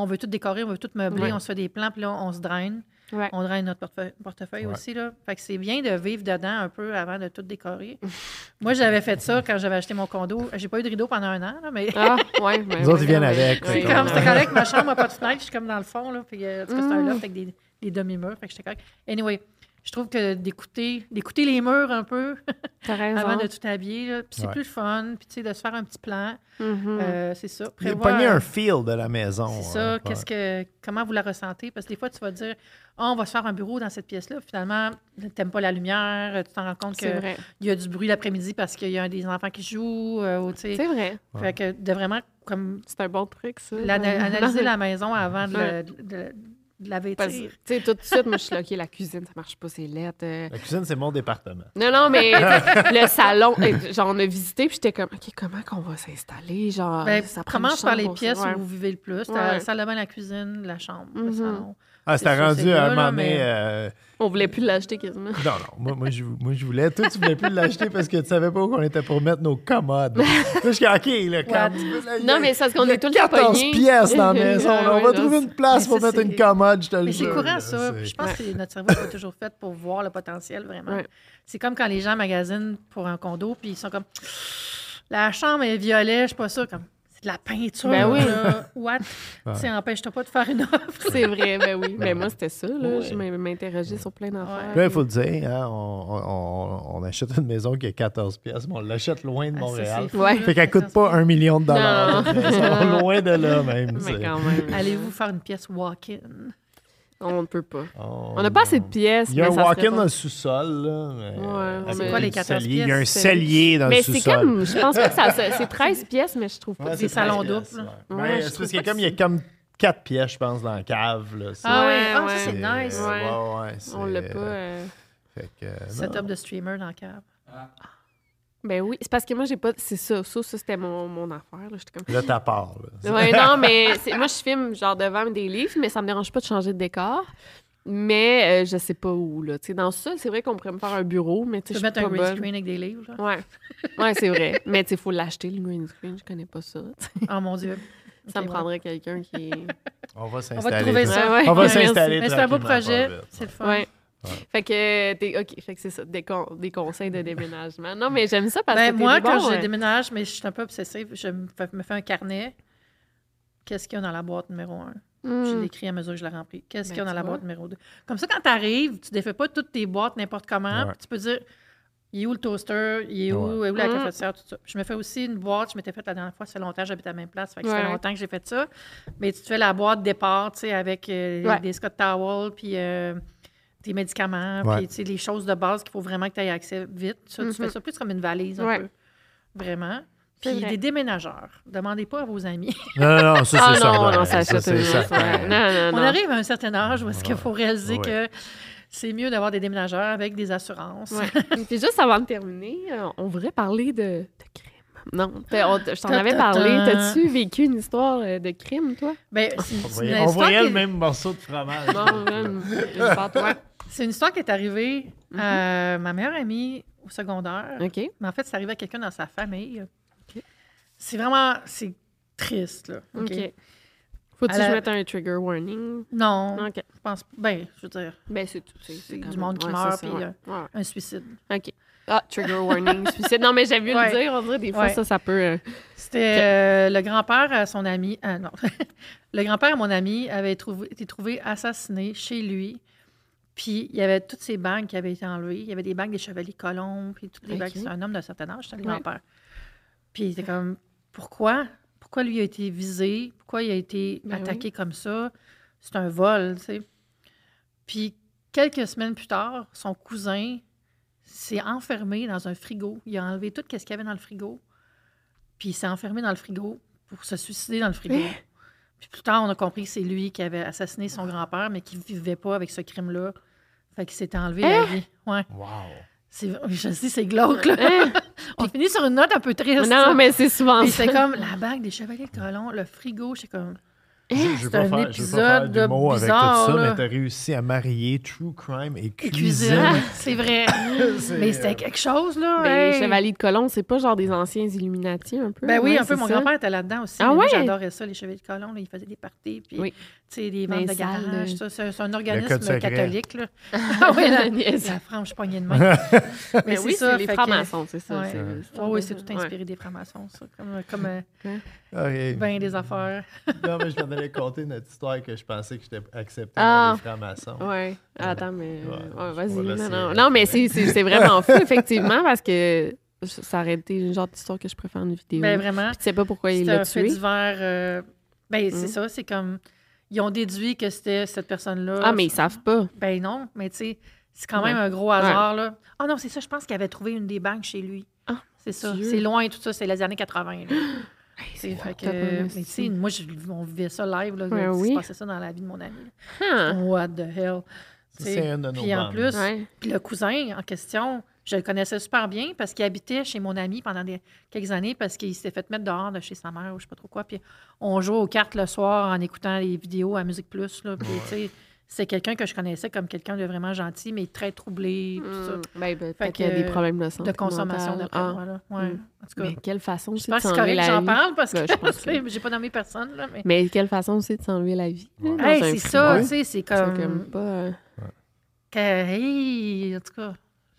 on veut tout décorer, on veut tout meubler, Ouais. on se fait des plans, puis là, on se draine. Ouais. On draine notre portefeuille, portefeuille Ouais. aussi. Là. Fait que c'est bien de vivre dedans un peu avant de tout décorer. Moi, j'avais fait ça quand j'avais acheté mon condo. J'ai pas eu de rideau pendant un an, là, mais Ah, ouais. ouais, Les autres, ils viennent avec, C'est comme, c'était correct, ma chambre n'a pas de fenêtre, je suis comme dans le fond, là, puis euh, c'est un Mm. loft avec des, des demi-murs, fait que j'étais correct. Anyway, je trouve que d'écouter d'écouter les murs un peu avant de tout habiller, là, puis c'est Ouais. plus le fun, puis tu sais, de se faire un petit plan, Mhm. euh, c'est ça. Il a Prévoir, pogné un feel de la maison. c'est ça, hein, ouais. qu'est-ce que, comment vous la ressentez, parce que des fois, tu vas dire, Ah, on va se faire un bureau dans cette pièce-là, finalement, t'aimes pas la lumière, tu t'en rends compte qu'il y a du bruit l'après-midi parce qu'il y a un des enfants qui jouent, euh, tu C'est vrai. fait que de vraiment, comme C'est un bon truc, ça. L'ana- analyser la maison avant de, de- de- de la vêtir. Tu sais, tout de suite, moi, je suis là, OK, la cuisine, ça marche pas, c'est lettre. euh. La cuisine, c'est mon département. Non, non, mais le salon, genre, on a visité, puis j'étais comme, OK, comment qu'on va s'installer? Genre, Ben, ça prend commence par les pièces ouais. où vous vivez le plus. Ouais. La salle de bain, la cuisine, la chambre, le Mhm. salon. Ah, c'était rendu à un moment donné, euh, On voulait plus l'acheter quasiment. Non, non, moi, moi, je, moi, je voulais. Toi, tu voulais plus l'acheter parce que tu savais pas où on était pour mettre nos commodes. Là, je suis OK, là, quand y Non, a- mais c'est parce qu'on est tout le temps 14 pognés. pièces dans la maison. là. Ouais, on va ouais, trouver une place Mais pour ça, mettre une commode, je te le Mais c'est jure. courant, ça. Je pense que notre cerveau n'est pas toujours fait pour voir le potentiel, vraiment. Ouais. C'est comme quand les gens magasinent pour un condo, puis ils sont comme la chambre est violet, je suis pas sûre. Comme c'est de la peinture. Ben oui. là. What? Tu empêche-toi pas de faire une offre. C'est vrai, ben oui. Mais moi, c'était ça, là. Je m'in- m'interrogeais sur plein d'affaires. Là, il faut le dire, hein, on, on- on achète une maison qui a 14 pièces, mais on l'achète loin de Ah, ça, Montréal. Ouais. fait qu'elle coûte pas un million de dollars. Loin de là, même. Mais c'est- quand même, Allez-vous faire une pièce walk-in? On ne peut pas. Oh, On n'a pas assez de pièces. Il y a un mais walk-in pas- dans le sous-sol, là. mais- Ouais, c'est quoi les petit 14 cellier. Il y a un pièces? cellier dans Mais le c'est sous-sol. comme, je pense pas que c'est 13 pièces, mais je trouve pas. Ouais, Des c'est salons 13 pièces, doubles, ouais. Ouais, Ouais, je c'est trouve parce qu'il y a pas comme, que il y a comme 4 pièces, je pense, dans la cave. Là. C'est- Ah ouais, ah, c'est c'est- nice. ouais, Ouais. ouais, c'est- On l'a pas. euh, Fait que, euh. Setup de streamer dans la cave. Ben oui, c'est parce que moi, j'ai pas. C'est ça, ça, ça c'était mon, mon affaire. Là. Comme. Là, t'as part. là. Ouais, non, mais c'est- moi, je filme genre devant des livres, mais ça me dérange pas de changer de décor. Mais euh, je sais pas où, là. Tu sais, dans ça, c'est vrai qu'on pourrait me faire un bureau, mais tu Tu sais, peux je suis mettre un green screen avec des livres. là. Ouais, ouais c'est vrai. Mais tu sais, il faut l'acheter, le green screen. Je connais pas ça. tu sais. Oh mon Dieu. Ça me ouais. prendrait quelqu'un qui est. On va On va s'installer. trouver ça. Ouais, ouais. On va s'installer. Mais c'est un beau projet. C'est le fun. Ouais. Fait que, t'es- OK, fait que c'est ça, des, con- des conseils de déménagement. Non, mais j'aime ça parce Ben, que moi, quand je euh, déménage, mais je suis un peu obsessive, je me fais, un carnet. Qu'est-ce qu'il y a dans la boîte numéro un? Je hmm. l'écris à mesure que je la remplis. Qu'est-ce Ben, qu'il y a dans tu la vois. boîte numéro 2? Comme ça, quand tu arrives, tu défais pas toutes tes boîtes n'importe comment. Ouais. Tu peux dire, il est où le toaster? Il est où, Ouais. où la Mm. cafetière? Tout ça. Je me fais aussi une boîte. Je m'étais faite la dernière fois. Ça fait longtemps, j'habite à la même place. Fait que Ça fait longtemps que j'ai fait ça. Mais tu te fais la boîte départ, tu sais, avec euh, Ouais. des Scott Towel, puis euh, tes médicaments, Ouais. puis tu sais, les choses de base qu'il faut vraiment que tu aies accès vite. Ça, Tu Mhm. fais ça plus comme une valise, un Ouais. peu. Vraiment. Puis vrai. des déménageurs. Demandez pas à vos amis. Non, non, non, ça, Ah non, non, ça Ça, achète c'est une- certain. Non, non, On arrive à un certain âge où est-ce qu'il faut réaliser Ouais. que c'est mieux d'avoir des déménageurs avec des assurances. Ouais. Puis juste avant de terminer, euh, on voudrait parler de, de crime. Non, on- je t'en avais parlé. T'as-tu vécu une histoire euh, de crime, toi? Ben, On voyait, on le même morceau de fromage. Non, même. C'est une histoire qui est arrivée à ma meilleure amie au secondaire. OK. Mais en fait, c'est arrivé à quelqu'un dans sa famille. OK. C'est vraiment... C'est triste, là. OK? Faut-tu la- mette un trigger warning? Non, OK. je pense... Ben, je veux dire, Ben, c'est tout. C'est du monde qui ouais, meurt, puis, ouais. euh, Ouais. un suicide. OK. Ah, trigger warning, suicide. Non, mais j'ai vu le dire. On dirait des fois, ça, ça peut... euh, C'était euh, le grand-père à son ami... ah, non. le grand-père à mon ami avait trouvé- été trouvé assassiné chez lui. Puis il y avait toutes ses bagues qui avaient été enlevées. Il y avait des bagues des chevaliers colons, puis toutes les Ok. bagues. C'est un homme d'un certain âge, c'était grand-père. Puis il était comme, pourquoi? Pourquoi lui a été visé? Pourquoi il a été Ben attaqué comme ça? C'est un vol, tu sais. Puis quelques semaines plus tard, son cousin s'est enfermé dans un frigo. Il a enlevé tout ce qu'il y avait dans le frigo. Puis il s'est enfermé dans le frigo pour se suicider dans le frigo. Puis plus tard, on a compris que c'est lui qui avait assassiné son grand-père, mais qui ne vivait pas avec ce crime-là. Fait qu'il s'était enlevé la vie. Ouais. Wow. C'est, je sais, c'est glauque, là. Hein? On finit sur une note un peu triste. Non, mais c'est souvent Puis ça. c'est comme la bague des chevaliers de colons, le frigo, c'est comme... Je, je veux C'est pas un faire, je veux pas épisode faire de d'humour avec tout ça, là. mais t'as réussi à marier True Crime et Cuisine. cuisine. C'est vrai. Mais euh, c'était quelque chose, là. Ben, hey. les chevaliers de colon, c'est pas genre des anciens Illuminati un peu? Ben oui, Ouais, un peu. Mon grand-père était là-dedans aussi. Ah ouais? J'adorais ça, les chevaliers de colons. là. Ils faisaient des parties, puis Oui. tu sais, des ventes de garage. ça. C'est un organisme catholique, là. ah oui, la, la franche poignée de main. mais Mais oui, c'est les francs-maçons, c'est ça. Oh oui, c'est tout inspiré des francs-maçons, ça. Comme, comme euh, ok. ben des affaires. Non, mais je m'en allais compter notre histoire que je pensais que j'étais accepté Ah. dans les francs-maçons. Ouais. Attends, mais. Ouais, ouais, je vas-y. Non, non. non, mais c'est c'est- c'est vraiment fou, effectivement, parce que ça aurait été le genre d'histoire que je préfère une vidéo. Ben vraiment. Puis tu sais pas pourquoi il C'est l'a tué. divers. euh, ben, c'est Mm. ça, c'est comme. Ils ont déduit que c'était cette personne-là. Ah, mais ils savent pas. Ben non, mais tu sais, c'est quand Ouais. même un gros hasard, là. Ah non, c'est ça, je pense qu'il avait trouvé une des banques chez lui. Ah, c'est ça. C'est loin, tout ça, c'est les années 80. là. C'est fait que, moi, je, on vivait ça live, là. Ouais, il oui. se passait ça dans la vie de mon ami. What the hell? C'est une de nos Puis en bandes. plus, Ouais. puis le cousin en question, je le connaissais super bien parce qu'il habitait chez mon ami pendant des, quelques années parce qu'il s'était fait mettre dehors de chez sa mère ou je sais pas trop quoi. Puis on jouait aux cartes le soir en écoutant les vidéos à Musique Plus. Là, puis tu sais, c'est quelqu'un que je connaissais comme quelqu'un de vraiment gentil, mais très troublé, tout ça. Mm. Ben, ben, Fait qu'il y a des problèmes de santé De consommation, d'après Ah. moi. Là. Ouais. Mm. En tout cas, Mais quelle façon aussi de pense que c'est s'enlever correct que la j'en vie? parle parce Ben, que j'ai pas nommé personne. Là, mais... Mais quelle façon aussi de s'enlever la vie? dans Hey, c'est ça, tu sais, c'est C'est comme. comme pas... euh, que- hey, en tout cas.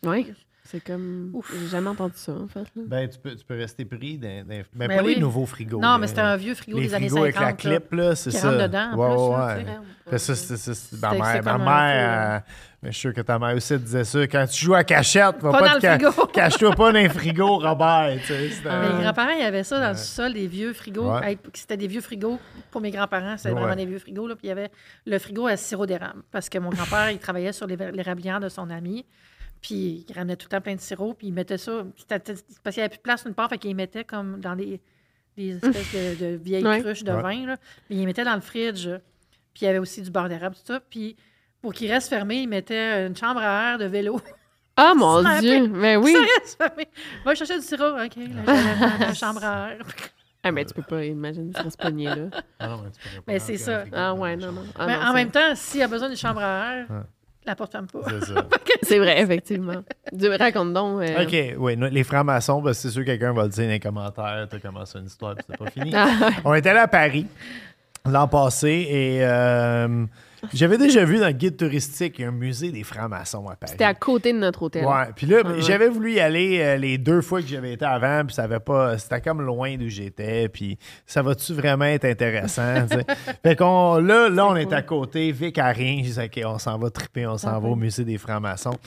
Oui, c'est comme... Ouf. J'ai jamais entendu ça, en fait. Ben, tu peux, tu peux rester pris dans, dans- ben, Ben pas oui. les nouveaux frigos. Non, là. mais c'était un vieux frigo les des années frigos 50. avec la clip, là, c'est ça. dedans, en ouais, plus, ouais, là, ouais. ça, c'est- c'est- c'est- ma C'était- mère, c'est ma mère, euh, mais je suis sûr que ta mère aussi disait ça. Quand tu joues à cachette, va Pas pas, dans te le ca- frigo. cache-toi pas dans un frigo, Robert. tu sais, c'était- Mes grands-parents, il y avait ça dans le sol, des vieux frigos. Ouais. Hey, C'était des vieux frigos pour mes grands-parents. C'était vraiment des vieux frigos. Là. Puis il y avait le frigo à sirop d'érable. Parce que mon grand-père, il travaillait sur les- l'érablière de son ami. Puis il ramenait tout le temps plein de sirop. Puis il mettait ça. c'était- Parce qu'il n'y avait plus de place nulle part. Fait qu'il mettait comme dans des, des espèces de, de vieilles Ouais. cruches de Ouais. vin. Là. Mais il mettait dans le fridge. Puis il y avait aussi du beurre d'érable, tout ça. Puis pour qu'il reste fermé, il mettait une chambre à air de vélo. Ah, mon Ça Dieu! Ben oui! Ça reste fermé. Va chercher du sirop. OK, là, une chambre à air. Ah, mais tu peux pas imaginer sur ce poignet-là. Ah non, mais tu pourrais pas Mais c'est ça. Ah ouais, la non, non. Ah, Mais non, en ça- même temps, s'il a besoin d'une chambre à air, Ouais. La porte ferme pas. C'est ça. C'est vrai, effectivement. Du- Raconte donc. euh, OK, oui, nous, les francs-maçons, ben, c'est sûr que quelqu'un va le dire dans les commentaires, t'as commencé une histoire, puis c'est pas fini. Ah, ouais. On était allé à Paris l'an passé et euh, j'avais déjà vu dans le guide touristique, il y a un musée des francs-maçons à Paris. C'était à côté de notre hôtel. Ouais, puis là, Ouais, j'avais voulu y aller euh, les deux fois que j'avais été avant, puis ça avait pas. C'était comme loin d'où j'étais, puis ça va-tu vraiment être intéressant? Fait qu'on, là, là, on est à côté, Vic a rien, je dis, OK, on s'en va triper, on s'en va au musée des francs-maçons.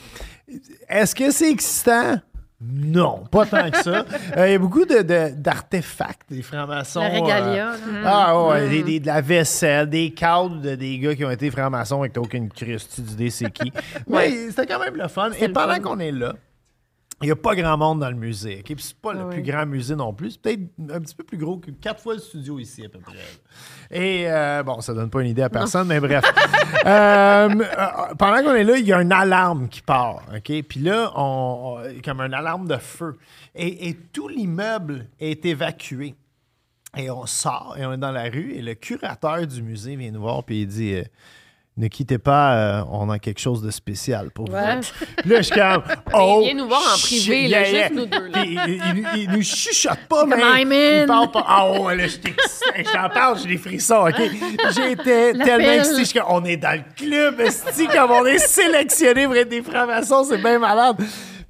Est-ce que c'est excitant? Non, pas tant que ça. Euh, Il y a beaucoup de, de- d'artefacts des francs-maçons. La euh, régalia. là. ah ouais, des- des- de la vaisselle, des cadres de des gars qui ont été francs-maçons et que t'as aucune Christie d'idée c'est qui. Mais c'était quand même le fun. Et pendant qu'on est là, il n'y a pas grand monde dans le musée. ok? Puis c'est pas le Ah plus grand musée non plus. C'est peut-être un petit peu plus gros que quatre fois le studio ici à peu près. Et euh, bon, ça donne pas une idée à personne, mais bref. Euh, euh, pendant qu'on est là, il y a une alarme qui part. OK? Puis là, on, on- comme une alarme de feu. Et, et tout l'immeuble est évacué. Et on sort et on est dans la rue et le curateur du musée vient nous voir puis il dit euh, Ne quittez pas, euh, on a quelque chose de spécial pour Ouais. vous. Là, je suis comme Oh! vient nous voir en privé, là, yeah, juste yeah. nous deux, là. Puis il, il- il- il nous chuchote pas, mais. Il parle pas. Ah ouais, là. Je t'en parle, j'ai des frissons, OK? J'étais tellement excité. Je suis comme, on est dans le club, comme on est sélectionné pour être des francs-maçons, c'est bien malade.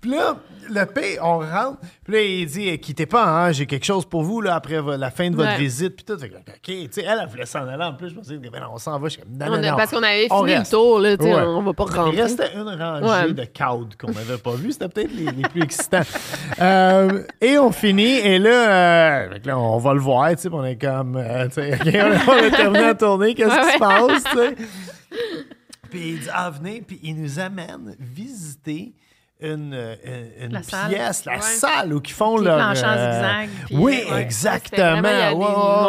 Puis là, le P, on rentre. Puis là, il dit, quittez pas, hein, j'ai quelque chose pour vous là, après la fin de votre Ouais. visite. Puis tout. Fait que, OK, tu sais, elle, elle voulait s'en aller en plus. Je pensais que, ben on s'en va. Je suis comme, non, On non, a- non. parce qu'on avait On fini le tour, là, Ouais. on va pas rentrer. Il restait une rangée Ouais. de cadres qu'on n'avait pas vu. C'était peut-être les, les plus excitants. Euh, et on finit. Et là, euh, là, on va le voir. tu sais, puis On est comme. euh, tu sais, OK, on, a- terminé la tournée. Qu'est-ce qui se passe? tu sais? Puis il dit Ah, venez. Puis il nous amène visiter. Une, euh, une, une La salle. pièce, la Ouais. salle où ils font leur. euh, zigzag, puis, oui, ouais. C'était exactement.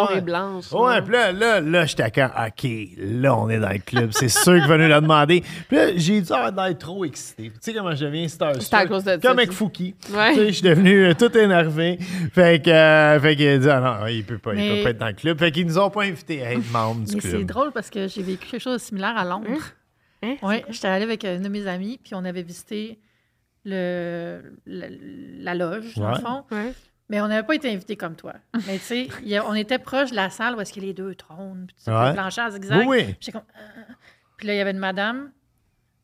Ouais, et blanches. Puis là, là, là j'étais comme, OK, là, on est dans le club. C'est sûr qu'il va nous le demander. Puis là, j'ai dû avoir d'être trop excité. Tu sais comment je deviens starstruck? C'est à cause de ça, Comme avec tu- Fouki. Ouais. Tu sais, je suis devenu euh, tout énervé. Fait que, euh, fait qu'il a dit, ah non, il peut pas, il peut pas être dans le club. Fait qu'ils nous ont pas invités à être membres du Mais c'est club. drôle parce que j'ai vécu quelque chose de similaire à Londres. Hein? Oui, j'étais allée avec une de mes amies, puis on avait visité le, la, la loge, dans le fond. Ouais. Mais on n'avait pas été invités comme toi. Mais tu sais, on était proche de la salle où est-ce qu'il y a les deux trônes, puis tu sais, Ouais. le plancher en zigzag. Oui, oui. J'étais comme... Ah. Puis là, il y avait une madame,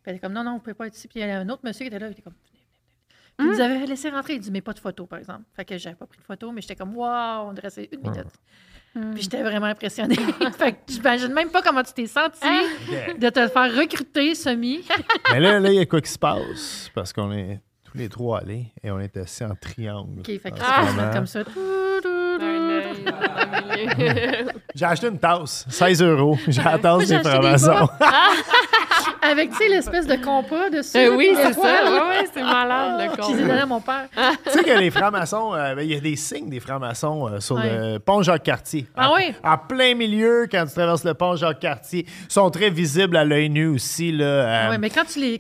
puis elle était comme, non, non, vous pouvez pas être ici. Puis il y avait un autre monsieur qui était là, il était comme... Venez, venez, venez. Puis il nous avait laissé rentrer. Il dit, mais pas de photo, par exemple. Fait que j'avais pas pris de photo, mais j'étais comme, waouh, on devrait rester une minute. Puis j'étais vraiment impressionnée. fait que j'imagine même pas comment tu t'es senti OK. de te faire recruter, semi. Mais là, là, il y a quoi qui se passe? Parce qu'on est tous les trois allés et on est assis en triangle. OK, fait que mettre comme ça. J'ai acheté une tasse, 16 euros. J'ai la tasse des francs-maçons. Avec, tu sais, l'espèce de compas dessus. Euh, oui, c'est ça. C'est malade, le Je les ai corps. donnés à mon père. tu sais que les francs-maçons, euh, ben, il y a des signes des francs-maçons euh, sur Ouais. le pont Jacques-Cartier. Ah En- oui? En plein milieu, quand tu traverses le pont Jacques-Cartier. Ils sont très visibles à l'œil nu aussi. Là, euh, Oui, mais quand tu les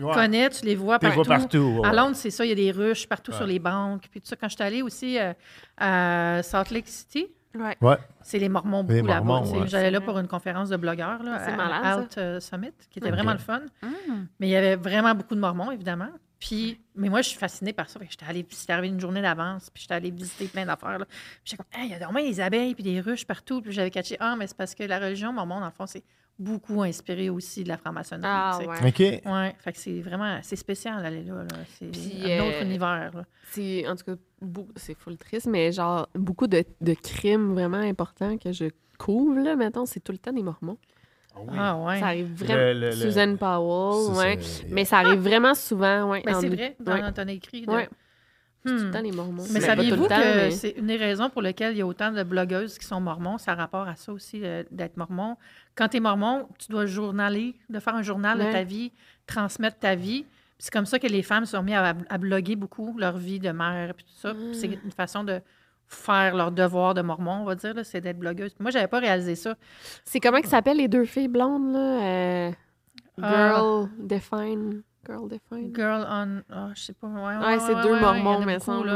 ouais. connais, tu les vois Tu les partout. vois partout, ouais. À Londres, c'est ça, il y a des ruches partout Ouais. sur les banques. Puis tout ça, quand je suis allée aussi euh, à Salt Lake City, Ouais. Ouais. C'est les Mormons Les beaucoup là-bas. Mormons, sais. ouais. J'allais là pour une conférence de blogueurs là, C'est à malade, Out euh, Summit, qui était vraiment le fun. Mm. Mais il y avait vraiment beaucoup de Mormons, évidemment. Puis, mais moi, je suis fascinée par ça. J'étais allée, c'était arrivé une journée d'avance, puis j'étais allée visiter plein d'affaires. là. Puis j'étais comme, Hey, il y a vraiment des abeilles, puis des ruches partout. Puis j'avais catché, ah, mais c'est parce que la religion mormon, dans le fond, c'est beaucoup inspiré aussi de la franc-maçonnerie. Ah, tu sais. ouais. OK. Ouais, fait que c'est vraiment, c'est spécial d'aller là. là. C'est Puis, un autre euh, univers. là. C'est, en tout cas, c'est full triste, mais genre, beaucoup de, de crimes vraiment importants que je couvre, là, mettons, c'est tout le temps des Mormons. Ah ouais. Ça arrive vraiment. Le- le- le- Susan Powell, ouais. Mais ça arrive vraiment souvent, ouais. Ben, en- c'est vrai, dans ouais. ton écrit. de- Ouais. Tout Hmm. le temps les Mormons. Mais Ben, saviez-vous que mais- c'est une des raisons pour lesquelles il y a autant de blogueuses qui sont mormons? Ça a rapport à ça aussi, euh, d'être mormon? Quand tu es mormon, tu dois journaler, de faire un journal de ta vie, transmettre ta vie. C'est comme ça que les femmes sont mises à, à bloguer beaucoup leur vie de mère et tout ça. C'est Ah. une façon de faire leur devoir de mormon, on va dire, c'est d'être blogueuse. Moi, j'avais pas réalisé ça. C'est comment que s'appellent les deux filles blondes, là? Euh, Ah. Girl Define. Girl Define. Girl on... ah, je sais pas. Ouais, Ouais, c'est ouais, deux en a mormons, mais semble.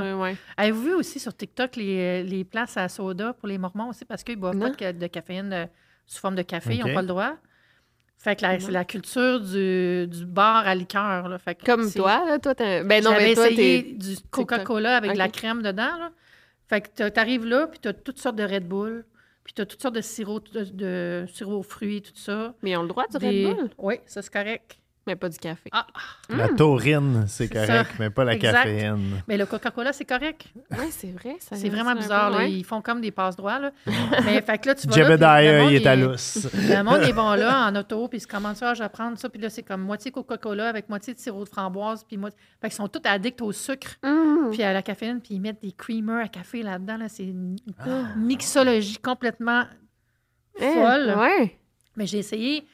Avez-vous vu aussi sur TikTok les, les places à soda pour les mormons aussi? Parce qu'ils boivent Non. pas de, ca- de caféine euh, sous forme de café, ils n'ont pas le droit. Fait que c'est la culture du, du bar à liqueur. Là. Fait que Comme c'est- toi, là. Toi, t'as... Ben non, mais toi, essayé t'es... du Coca-Cola avec de la crème dedans. Là. Fait que tu arrives là, puis tu as toutes sortes de Red Bull, puis tu as toutes sortes de sirop, de, de sirop aux fruits, tout ça. Mais ils ont le droit du Des- Red Bull, Oui, ça c'est correct. Mais pas du café. Ah, La taurine, c'est correct, ça. mais pas la Exact. caféine. mais le Coca-Cola, c'est correct. Ouais, c'est vrai. ça C'est vraiment bizarre. là. Ils font comme des passe-droits. là. Mais fait que là, tu vas là, puis le Jebediah, monde, il est à l'os. Le monde est bon là en auto, puis ils se commandent ça, je vais prendre ça, puis là, c'est comme moitié Coca-Cola avec moitié de sirop de framboise, puis moitié. Fait qu'ils sont tous addicts au sucre, Mmh. puis à la caféine, puis ils mettent des creamers à café là-dedans. Là. C'est une Ah. mixologie complètement Eh, folle. Ouais. Mais j'ai essayé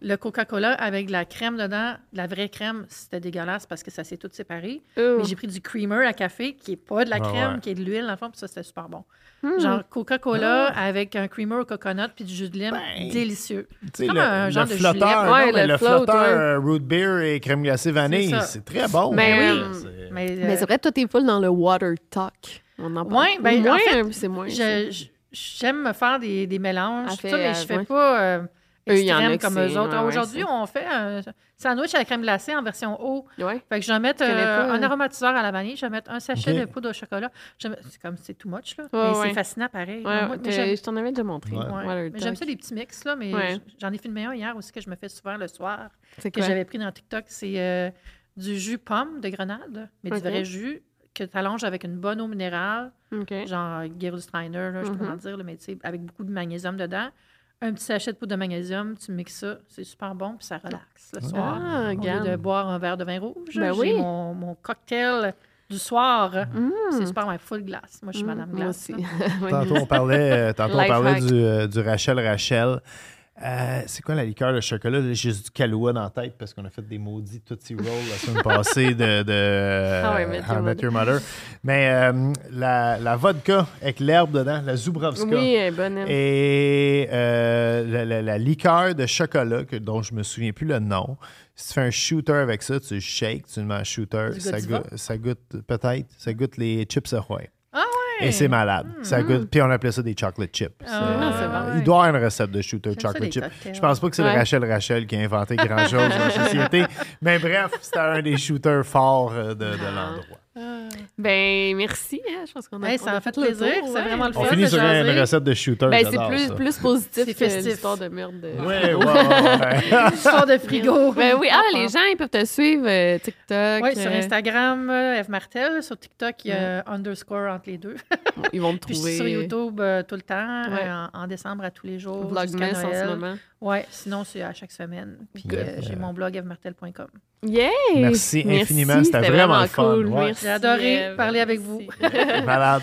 le Coca-Cola avec de la crème dedans. La vraie crème, c'était dégueulasse parce que ça s'est tout séparé. Oh. Mais j'ai pris du creamer à café qui est pas de la Ah crème, ouais. qui est de l'huile, dans le fond, puis ça, c'était super bon. Hmm. Genre Coca-Cola avec un creamer au coconut puis du jus de lime, Ben, délicieux. Tu sais, Comme le, un le genre de flotteur, non, Ouais, le le, float, flotteur ouais. euh, root beer et crème glacée vanille, c'est très bon. Ben Ouais, oui. c'est- Mais, Mais euh, c'est vrai, toi, t'es full dans le water talk. On en parle. Ben, moins, en fait, hein, c'est moins. ça. je- je- j'aime me faire des, des mélanges, tout mais euh, je fais ouais. pas euh, Eux, il y en a extrême que comme eux autres. ouais, Aujourd'hui, on fait un sandwich à la crème glacée en version eau. Ouais. Fait que je vais mettre euh, un hein. aromatiseur à la vanille, je vais mettre un sachet de poudre au chocolat. Je vais mettre- C'est comme, c'est too much, là. Ouais, mais ouais. c'est fascinant pareil. Ouais, Moi, j'aime- je t'en avais déjà montré. Mais J'aime ça, les petits mix, là, mais j'en ai filmé un hier aussi que je me fais souvent le soir, C'est que j'avais pris dans TikTok. C'est euh, du jus pomme de grenade, mais du vrai jus que tu allonges avec une bonne eau minérale, OK. genre Gerolsteiner, là, je peux Mhm. en dire, là, mais tu sais, avec beaucoup de magnésium dedans. Un petit sachet de poudre de magnésium, tu mixes ça, c'est super bon, puis ça relaxe le soir. Ah, Au lieu de boire un verre de vin rouge, Ben j'ai oui. mon, mon cocktail du soir. Mm. C'est super, mais full glace. Moi, je suis Mm, Madame Moi Glace. aussi. Ouais. Tantôt, on parlait, euh, tantôt, on parlait du, euh, du Rachel Rachel. Euh, c'est quoi la liqueur de chocolat? J'ai juste du Kahlua dans la tête parce qu'on a fait des maudits Tootsie Roll la semaine passée de, de Met How I Your Met Your Mother. Mais euh, la, la vodka avec l'herbe dedans, la Zubrovska. Oui, elle est bonne. Et euh, la, la- la liqueur de chocolat, que, dont je me souviens plus le nom, si tu fais un shooter avec ça, tu shakes, tu mets en shooter, ça ça goûte peut-être, ça goûte les chips Ahoy. Ah! Et c'est malade. Ça goûte, puis on appelait ça des chocolate chips. Ah, c'est bon. Il doit y avoir une recette de shooter ça, chocolate les chips. cocktails. Je pense pas que c'est Ouais. le Rachel Rachel qui a inventé grand-chose dans la société. Mais bref, c'était un des shooters forts euh, de, de l'endroit. Ben, merci. hein, Je pense qu'on a Hey, on ça a fait le plaisir, tour, c'est vraiment le fun. On finit de sur une recette de shooter. Ben, c'est plus, positif C'est que l'histoire de merde. de- Ouais, ouais, ouais. Histoire de frigo. Ben oui, ah, les gens, ils peuvent te suivre euh, TikTok. Oui, sur euh, Instagram, euh, Eve Martel. Sur TikTok, il y a underscore entre les deux. Ils vont Puis je trouver. suis sur YouTube euh, tout le temps, Ouais. euh, en, en décembre à tous les jours. Vlogmas en ce moment. Ouais, sinon c'est à chaque semaine. Puis Good. euh, j'ai mon blog evemartel.com. Yay! Merci infiniment, c'était vraiment le fun, cool. ouais. J'ai adoré Eve. parler avec Merci. Malade.